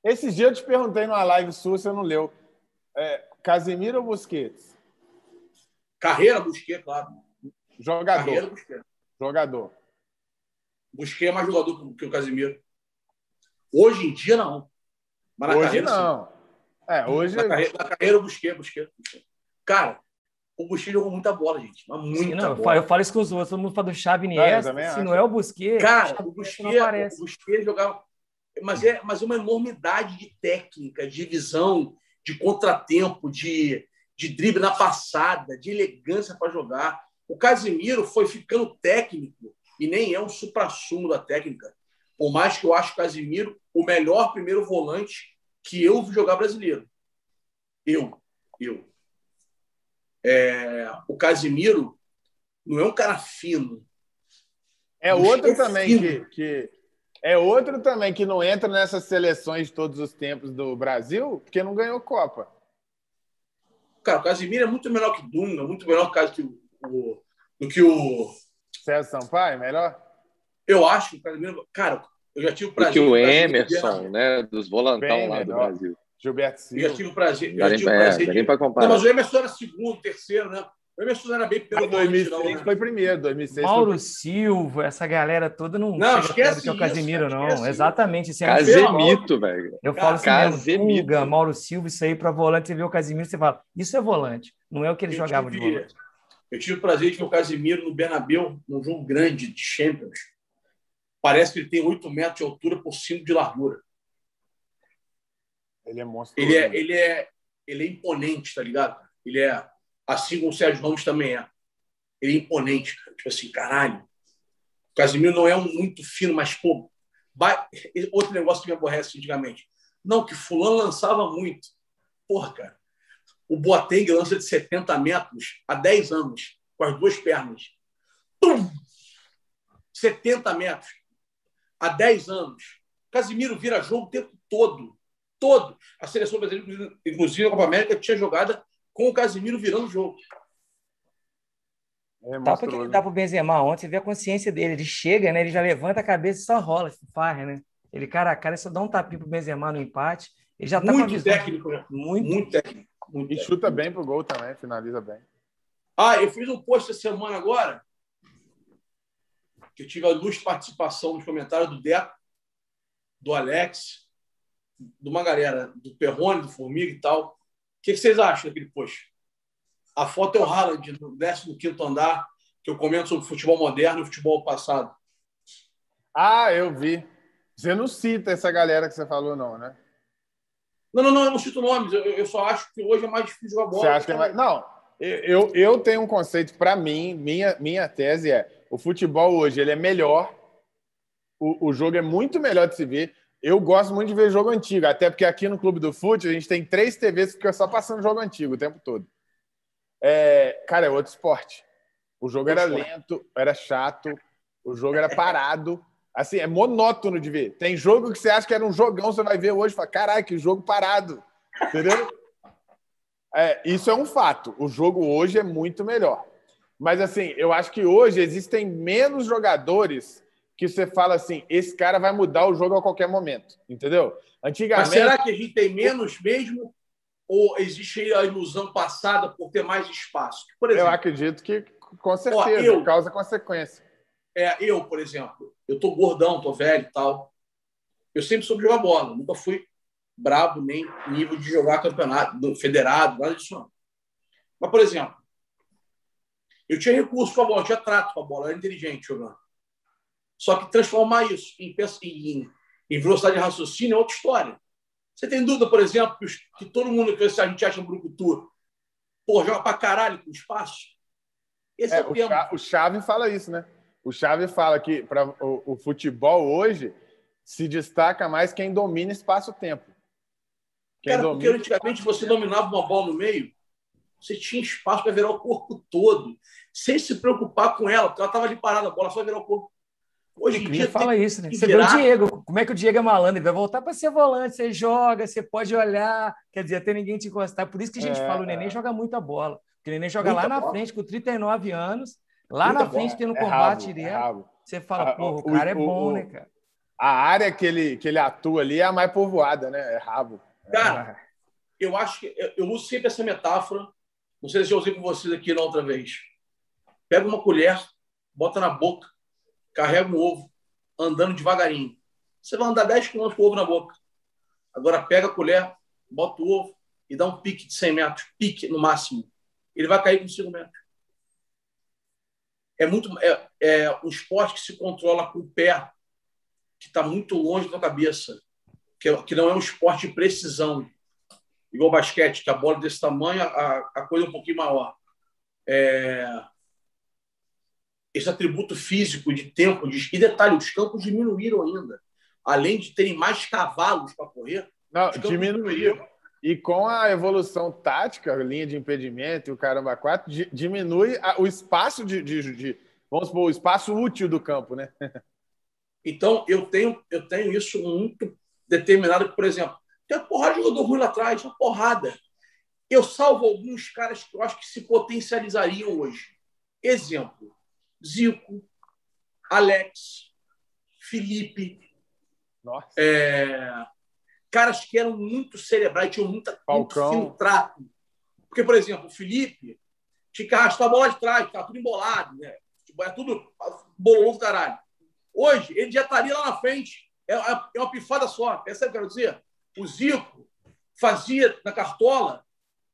Esses dias eu te perguntei numa live sua, você não leu. É, Casemiro ou Busquets? Carreira, Busquets, claro. Jogador. Carreira, Busquets. Jogador. Busquets é mais jogador que o Casemiro. Hoje em dia, não. Mas hoje carreira, não. Sim. É, hoje... Na carreira, na carreira o Busquets, Busquets. Cara, o Busquets jogou muita bola, gente. Mas muita Sim, não, bola. Eu falo isso com os outros. Todo mundo fala do Xavi Iniesta. Se acho. não é o Busquets... Cara, o Busquets, o Busquets jogava... Mas é, mas é uma enormidade de técnica, de visão, de contratempo, de, de drible na passada, de elegância para jogar. O Casimiro foi ficando técnico e nem é um supra-sumo da técnica. Por mais que eu acho o Casimiro o melhor primeiro volante que eu vi jogar brasileiro. Eu. Eu. É, o Casimiro não é um cara fino. É outro é também que, que, é outro também que não entra nessas seleções de todos os tempos do Brasil, porque não ganhou Copa. Cara, o Casimiro é muito melhor que Dunga, muito melhor que o, do que o. César Sampaio, melhor? Eu acho que o Casimiro. Cara, eu já tive o prazer. Que o Emerson, né? Dos volantão lá do Brasil. Gilberto Silva. Eu já tive o prazer. Já tive o prazer é, de... comparar. Não, mas o Emerson era segundo, terceiro, né? O Emerson era bem primeiro. 2006 não, né? foi primeiro, 2006 Mauro foi... Silva, essa galera toda não, não esquece que é o Casemiro, não. Esquece Exatamente. Esse é Casemito, velho. Eu falo assim Casemito. Mesmo, Mauro Silva, isso aí para volante, você vê o Casemiro, você fala, isso é volante. Não é o que ele eu jogava tive, de volante. Eu tive o prazer de ver o Casemiro no Bernabéu, num jogo grande de Champions. Parece que ele tem 8 metros de altura por 5 de largura. Ele é monstro. Ele é, ele é, ele é imponente, tá ligado? Ele é assim como o Sérgio Ramos também é. Ele é imponente, cara. Tipo assim, caralho. O Casimiro não é um muito fino, mas, pô, vai... outro negócio que me aborrece antigamente. Não, que fulano lançava muito. Porra, cara. O Boateng lança de 70 metros há 10 anos, com as duas pernas. Tum! 70 metros há 10 anos. Casimiro vira jogo o tempo todo. Todo. A seleção brasileira, inclusive a Copa América, tinha jogada com o Casimiro virando o jogo. É Tal porque ele dá pro Benzema ontem, você vê a consciência dele. Ele chega, né? Ele já levanta a cabeça e só rola, farra, né? Ele cara a cara, só dá um tapinho pro Benzema no empate. Ele já tá muito com técnico, né? Muito, muito técnico. Muito e técnico. chuta bem pro gol também, finaliza bem. Ah, eu fiz um post essa semana agora que eu tive a luz de participação nos comentários do Deco, do Alex, de uma galera, do Perrone, do Formiga e tal. O que vocês acham daquele post? A foto é o Haaland, no 15 andar, que eu comento sobre futebol moderno e futebol passado. Ah, eu vi. Você não cita essa galera que você falou, não, né? Não, não, não, eu não cito nomes. Eu, eu só acho que hoje é mais difícil jogar bola. Você acha que é mais... Não, eu, eu tenho um conceito, para mim, minha, minha tese é o futebol hoje ele é melhor, o, o jogo é muito melhor de se ver. Eu gosto muito de ver jogo antigo, até porque aqui no Clube do Fute a gente tem três TVs que ficam só passando jogo antigo o tempo todo. É, cara, é outro esporte. O jogo era lento, era chato, o jogo era parado. Assim, é monótono de ver. Tem jogo que você acha que era um jogão, você vai ver hoje e fala: caralho, que jogo parado. Entendeu? É, isso é um fato. O jogo hoje é muito melhor. Mas, assim, eu acho que hoje existem menos jogadores que você fala assim: esse cara vai mudar o jogo a qualquer momento. Entendeu? Antigamente. Mas será que a gente tem menos mesmo? Ou existe a ilusão passada por ter mais espaço? Por exemplo, eu acredito que, com certeza, Ó, eu, causa consequência. É, eu, por exemplo, eu tô gordão, tô velho e tal. Eu sempre soube jogar bola, nunca fui brabo nem nível de jogar campeonato federado, nada disso não. Mas, por exemplo, eu tinha recurso com a bola, eu tinha trato com a bola, eu era inteligente jogando. Só que transformar isso em, em, em velocidade de raciocínio é outra história. Você tem dúvida, por exemplo, que, que todo mundo que a gente acha um brucutu, pô, joga pra caralho com espaço? Esse é, é o, o, o Chave fala isso, né? O Chave fala que para o, o, futebol hoje se destaca mais quem domina espaço-tempo. Cara, domina... porque antigamente você dominava uma bola no meio, você tinha espaço para virar o corpo todo, sem se preocupar com ela, porque ela estava ali parada, a bola só virar o corpo. Hoje em dia fala isso, né? Você virar... vê o Diego, como é que o Diego é malandro? Ele vai voltar para ser volante, você joga, você pode olhar, quer dizer, até ninguém te encostar. Por isso que a gente é... fala, o Neném joga muita bola. Porque o Neném joga muita lá na bola. frente com 39 anos, lá muita na frente tendo é combate direto. É você fala, pô, o cara é bom, né, cara? A área que ele, que ele atua ali é a mais povoada, né? É rabo. Cara, eu acho que eu, eu uso sempre essa metáfora. Não sei se eu usei com vocês aqui na outra vez. Pega uma colher, bota na boca, carrega um ovo, andando devagarinho. Você vai andar 10 km com o ovo na boca. Agora pega a colher, bota o ovo e dá um pique de 100 metros, pique no máximo. Ele vai cair com 5 metros. É muito é, é um esporte que se controla com o pé, que está muito longe da cabeça, que, é, que não é um esporte de precisão, igual basquete, que a bola é desse tamanho, a, a coisa é um pouquinho maior. É, esse atributo físico de tempo, de, e detalhe, os campos diminuíram ainda. Além de terem mais cavalos para correr, não, diminuíram. E com a evolução tática, linha de impedimento e o caramba 4, diminui o espaço de, de, de, vamos supor, o espaço útil do campo, né? <laughs> Então, eu tenho, eu tenho isso muito determinado, por exemplo, tem uma porrada de jogador ruim lá atrás, uma porrada. Eu salvo alguns caras que eu acho que se potencializariam hoje. Exemplo, Zico, Alex, Felipe. Nossa. É, caras que eram muito cerebrais, tinham muita, muito filtrado. Porque, por exemplo, o Felipe tinha que arrastar a bola de trás, ficava tudo embolado, né? Tipo, é tudo boloso, caralho. Hoje, ele já estaria lá na frente. É, é uma pifada só. Percebe o que eu quero dizer? O Zico fazia na cartola,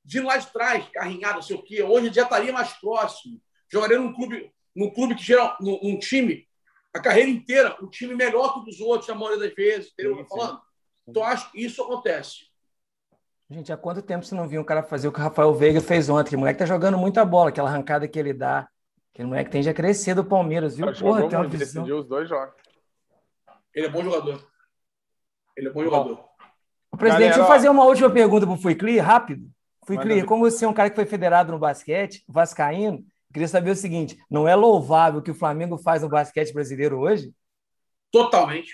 vindo lá de trás, carrinhado, não sei o quê. Hoje ele já estaria mais próximo. Jogaria num clube num clube que gera num, time a carreira inteira, um time melhor que o dos outros, a maioria das vezes, entendeu? Sim, falando. Então, acho que isso acontece. Gente, há quanto tempo você não viu um cara fazer o que o Rafael Veiga fez ontem? O moleque tá jogando muita bola, aquela arrancada que ele dá. Aquele moleque tende a crescer do Palmeiras, viu? Porra, tem uma visão. decidiu os dois jogos. Ele é bom jogador. Ele é bom, bom. jogador. O presidente, Galera, deixa eu fazer uma última pergunta para o Fuicli, rápido. Fuicli, como você é um cara que foi federado no basquete, vascaíno, Queria saber o seguinte: não é louvável o que o Flamengo faz no basquete brasileiro hoje? Totalmente.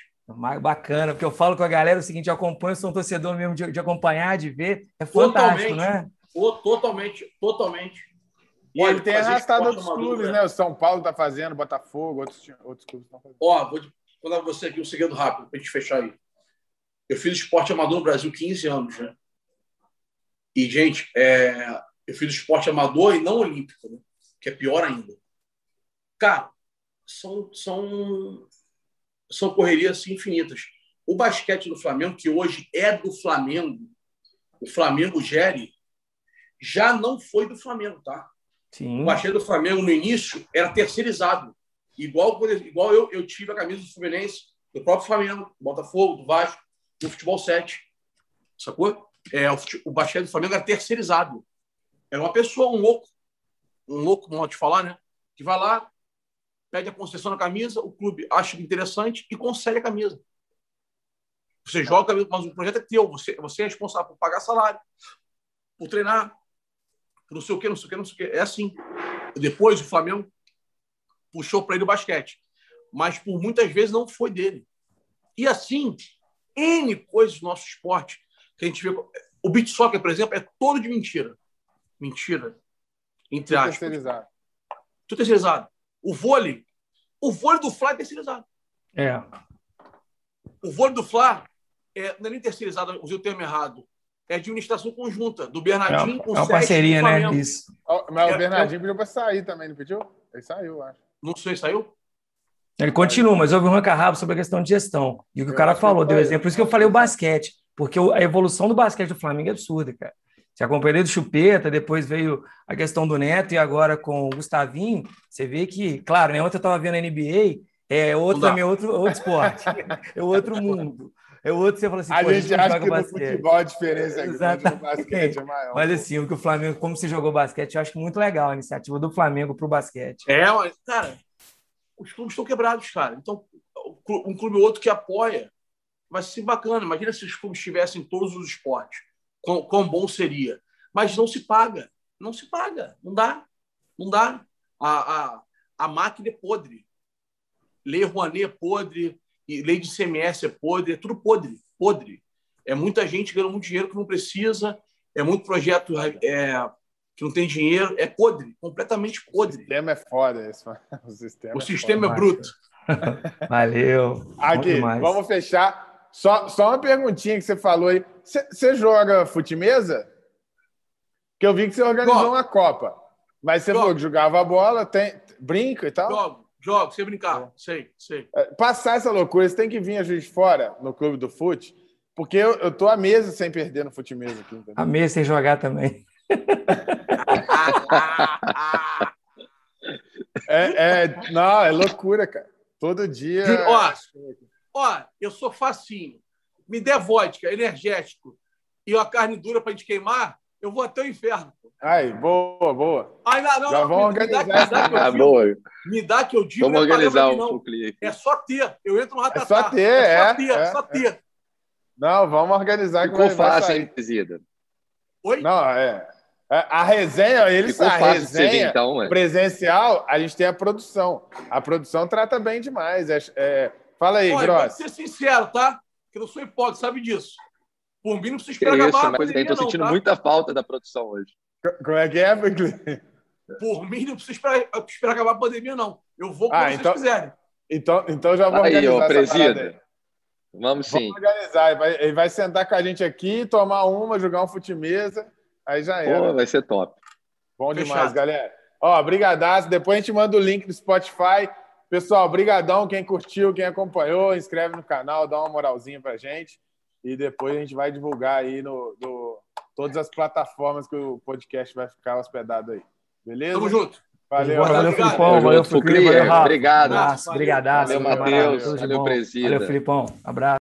Bacana, porque eu falo com a galera o seguinte: eu acompanho, sou um torcedor mesmo de, de acompanhar, de ver. É fantástico, né? Totalmente, totalmente. E ele tem arrastado outros clubes, né? né? O São Paulo está fazendo, Botafogo, outros, outros clubes estão fazendo. Ó, vou contar você aqui um segredo rápido para a gente fechar aí. Eu fiz esporte amador no Brasil 15 anos, né? E, gente, é... eu fiz esporte amador e não olímpico, né? Que é pior ainda. Cara, são, são, são correrias infinitas. O basquete do Flamengo, que hoje é do Flamengo, o Flamengo gere, já não foi do Flamengo, tá? Sim. O basquete do Flamengo, no início, era terceirizado. Igual, igual eu, eu tive a camisa do Fluminense, do próprio Flamengo, do Botafogo, do Vasco, do Futebol 7. Sacou? É, o, o basquete do Flamengo era terceirizado. Era uma pessoa, um louco, um louco, modo de falar, né? Que vai lá, pede a concessão na camisa, o clube acha interessante e concede a camisa. Você joga, mas o projeto é teu, você, você é responsável por pagar salário, por treinar, por não sei o que, não sei o que, não sei o que. É assim. Depois o Flamengo puxou para ele o basquete, mas por muitas vezes não foi dele. E assim, N coisas do nosso esporte que a gente vê. O beat soccer, por exemplo, é todo de mentira. Mentira entre aspas. Terceirizado. Tudo terceirizado. O vôlei, o vôlei do Fla é terceirizado. É. O vôlei do Fla é, não é nem terceirizado, usei o termo errado. É administração conjunta, do Bernardinho é, com o É uma parceria, né? Isso. Mas o é, Bernardinho é, pediu para sair também, não pediu? Ele saiu, acho. Não sei, saiu? Ele continua, mas houve um ranca sobre a questão de gestão. E o que o cara falou, deu exemplo. Por isso que eu falei o basquete, porque a evolução do basquete do Flamengo é absurda, cara. Você acompanhou do Chupeta, depois veio a questão do Neto e agora com o Gustavinho. Você vê que, claro, né, ontem eu estava vendo a NBA, é outro também, outro, outro esporte, <laughs> é outro mundo. É outro, você fala assim, a gente, acha que basquete. no futebol a diferença é grande, no basquete é maior. Mas assim, o que o Flamengo, como se jogou basquete, eu acho muito legal a iniciativa do Flamengo para o basquete. É, mas, cara, os clubes estão quebrados, cara. Então, um clube ou outro que apoia vai ser bacana. Imagina se os clubes tivessem todos os esportes quão, quão bom seria. Mas não se paga. Não se paga. Não dá. Não dá. A, a, a máquina é podre. Lei Rouanet é podre, e lei de CMS é podre, é tudo podre. Podre. É muita gente ganhando muito dinheiro que não precisa, é muito projeto é, que não tem dinheiro, é podre, completamente podre. O sistema é foda. Esse, <laughs> o sistema, o é, sistema é, bruto. Valeu. Aqui, vamos fechar. Só, só uma perguntinha que você falou aí. Você joga futimesa? Que eu vi que você organizou jogo. uma Copa. Mas você jogo. falou que jogava bola, tem, brinca e tal? Jogo, jogo, sem brincar. É. Sei, sei. É, passar essa loucura, você tem que vir a Juiz Fora, no clube do fute, porque eu, eu tô há meses sem perder no futimesa aqui. Entendeu? Há meses sem jogar também. <laughs> é, é, não, é loucura, cara. Todo dia. Ó, Ó, eu sou facinho. Me der vodka, energético e uma carne dura para a gente queimar, eu vou até o inferno. Ai, boa, boa. Ai, não, não, Já vamos organizar. Me dá, me dá ah, boa. Me dá que eu digo. Vamos é organizar um não. É só ter. Eu entro no ratatá. É só ter, é. é só ter, é, só ter. Não, vamos organizar. Ficou fácil, hein, Presida? Oi? Não, é. A resenha, eles a resenha então, presencial, a gente tem a produção. A produção trata bem demais. É, é, Fala aí, Olha, Gross. ser sincero, tá? Que eu não sou hipócrita, sabe disso. Por mim, não precisa esperar que acabar isso, a pandemia, Estou sentindo tá? muita falta da produção hoje. Como é que é, Por mim, não precisa esperar, esperar acabar a pandemia, não. Eu vou quando ah, então, vocês quiserem. Então, então já vou aí, organizar ó, presida. Vamos sim. Vamos organizar. Ele vai, ele vai sentar com a gente aqui, tomar uma, jogar um fute-mesa. Aí já era. Pô, vai ser top. Bom Fechado. demais, galera. Ó, brigadaço. Depois a gente manda o link do Spotify. Pessoal, brigadão quem curtiu, quem acompanhou, inscreve no canal, dá uma moralzinha pra gente e depois a gente vai divulgar aí no, no todas as plataformas que o podcast vai ficar hospedado aí. Beleza? Tamo junto. Valeu, valeu, Filipão. Valeu, Filipão. Obrigado. Obrigadaço. Valeu, Matheus. Valeu, Presida. Valeu, Filipão. Abraço.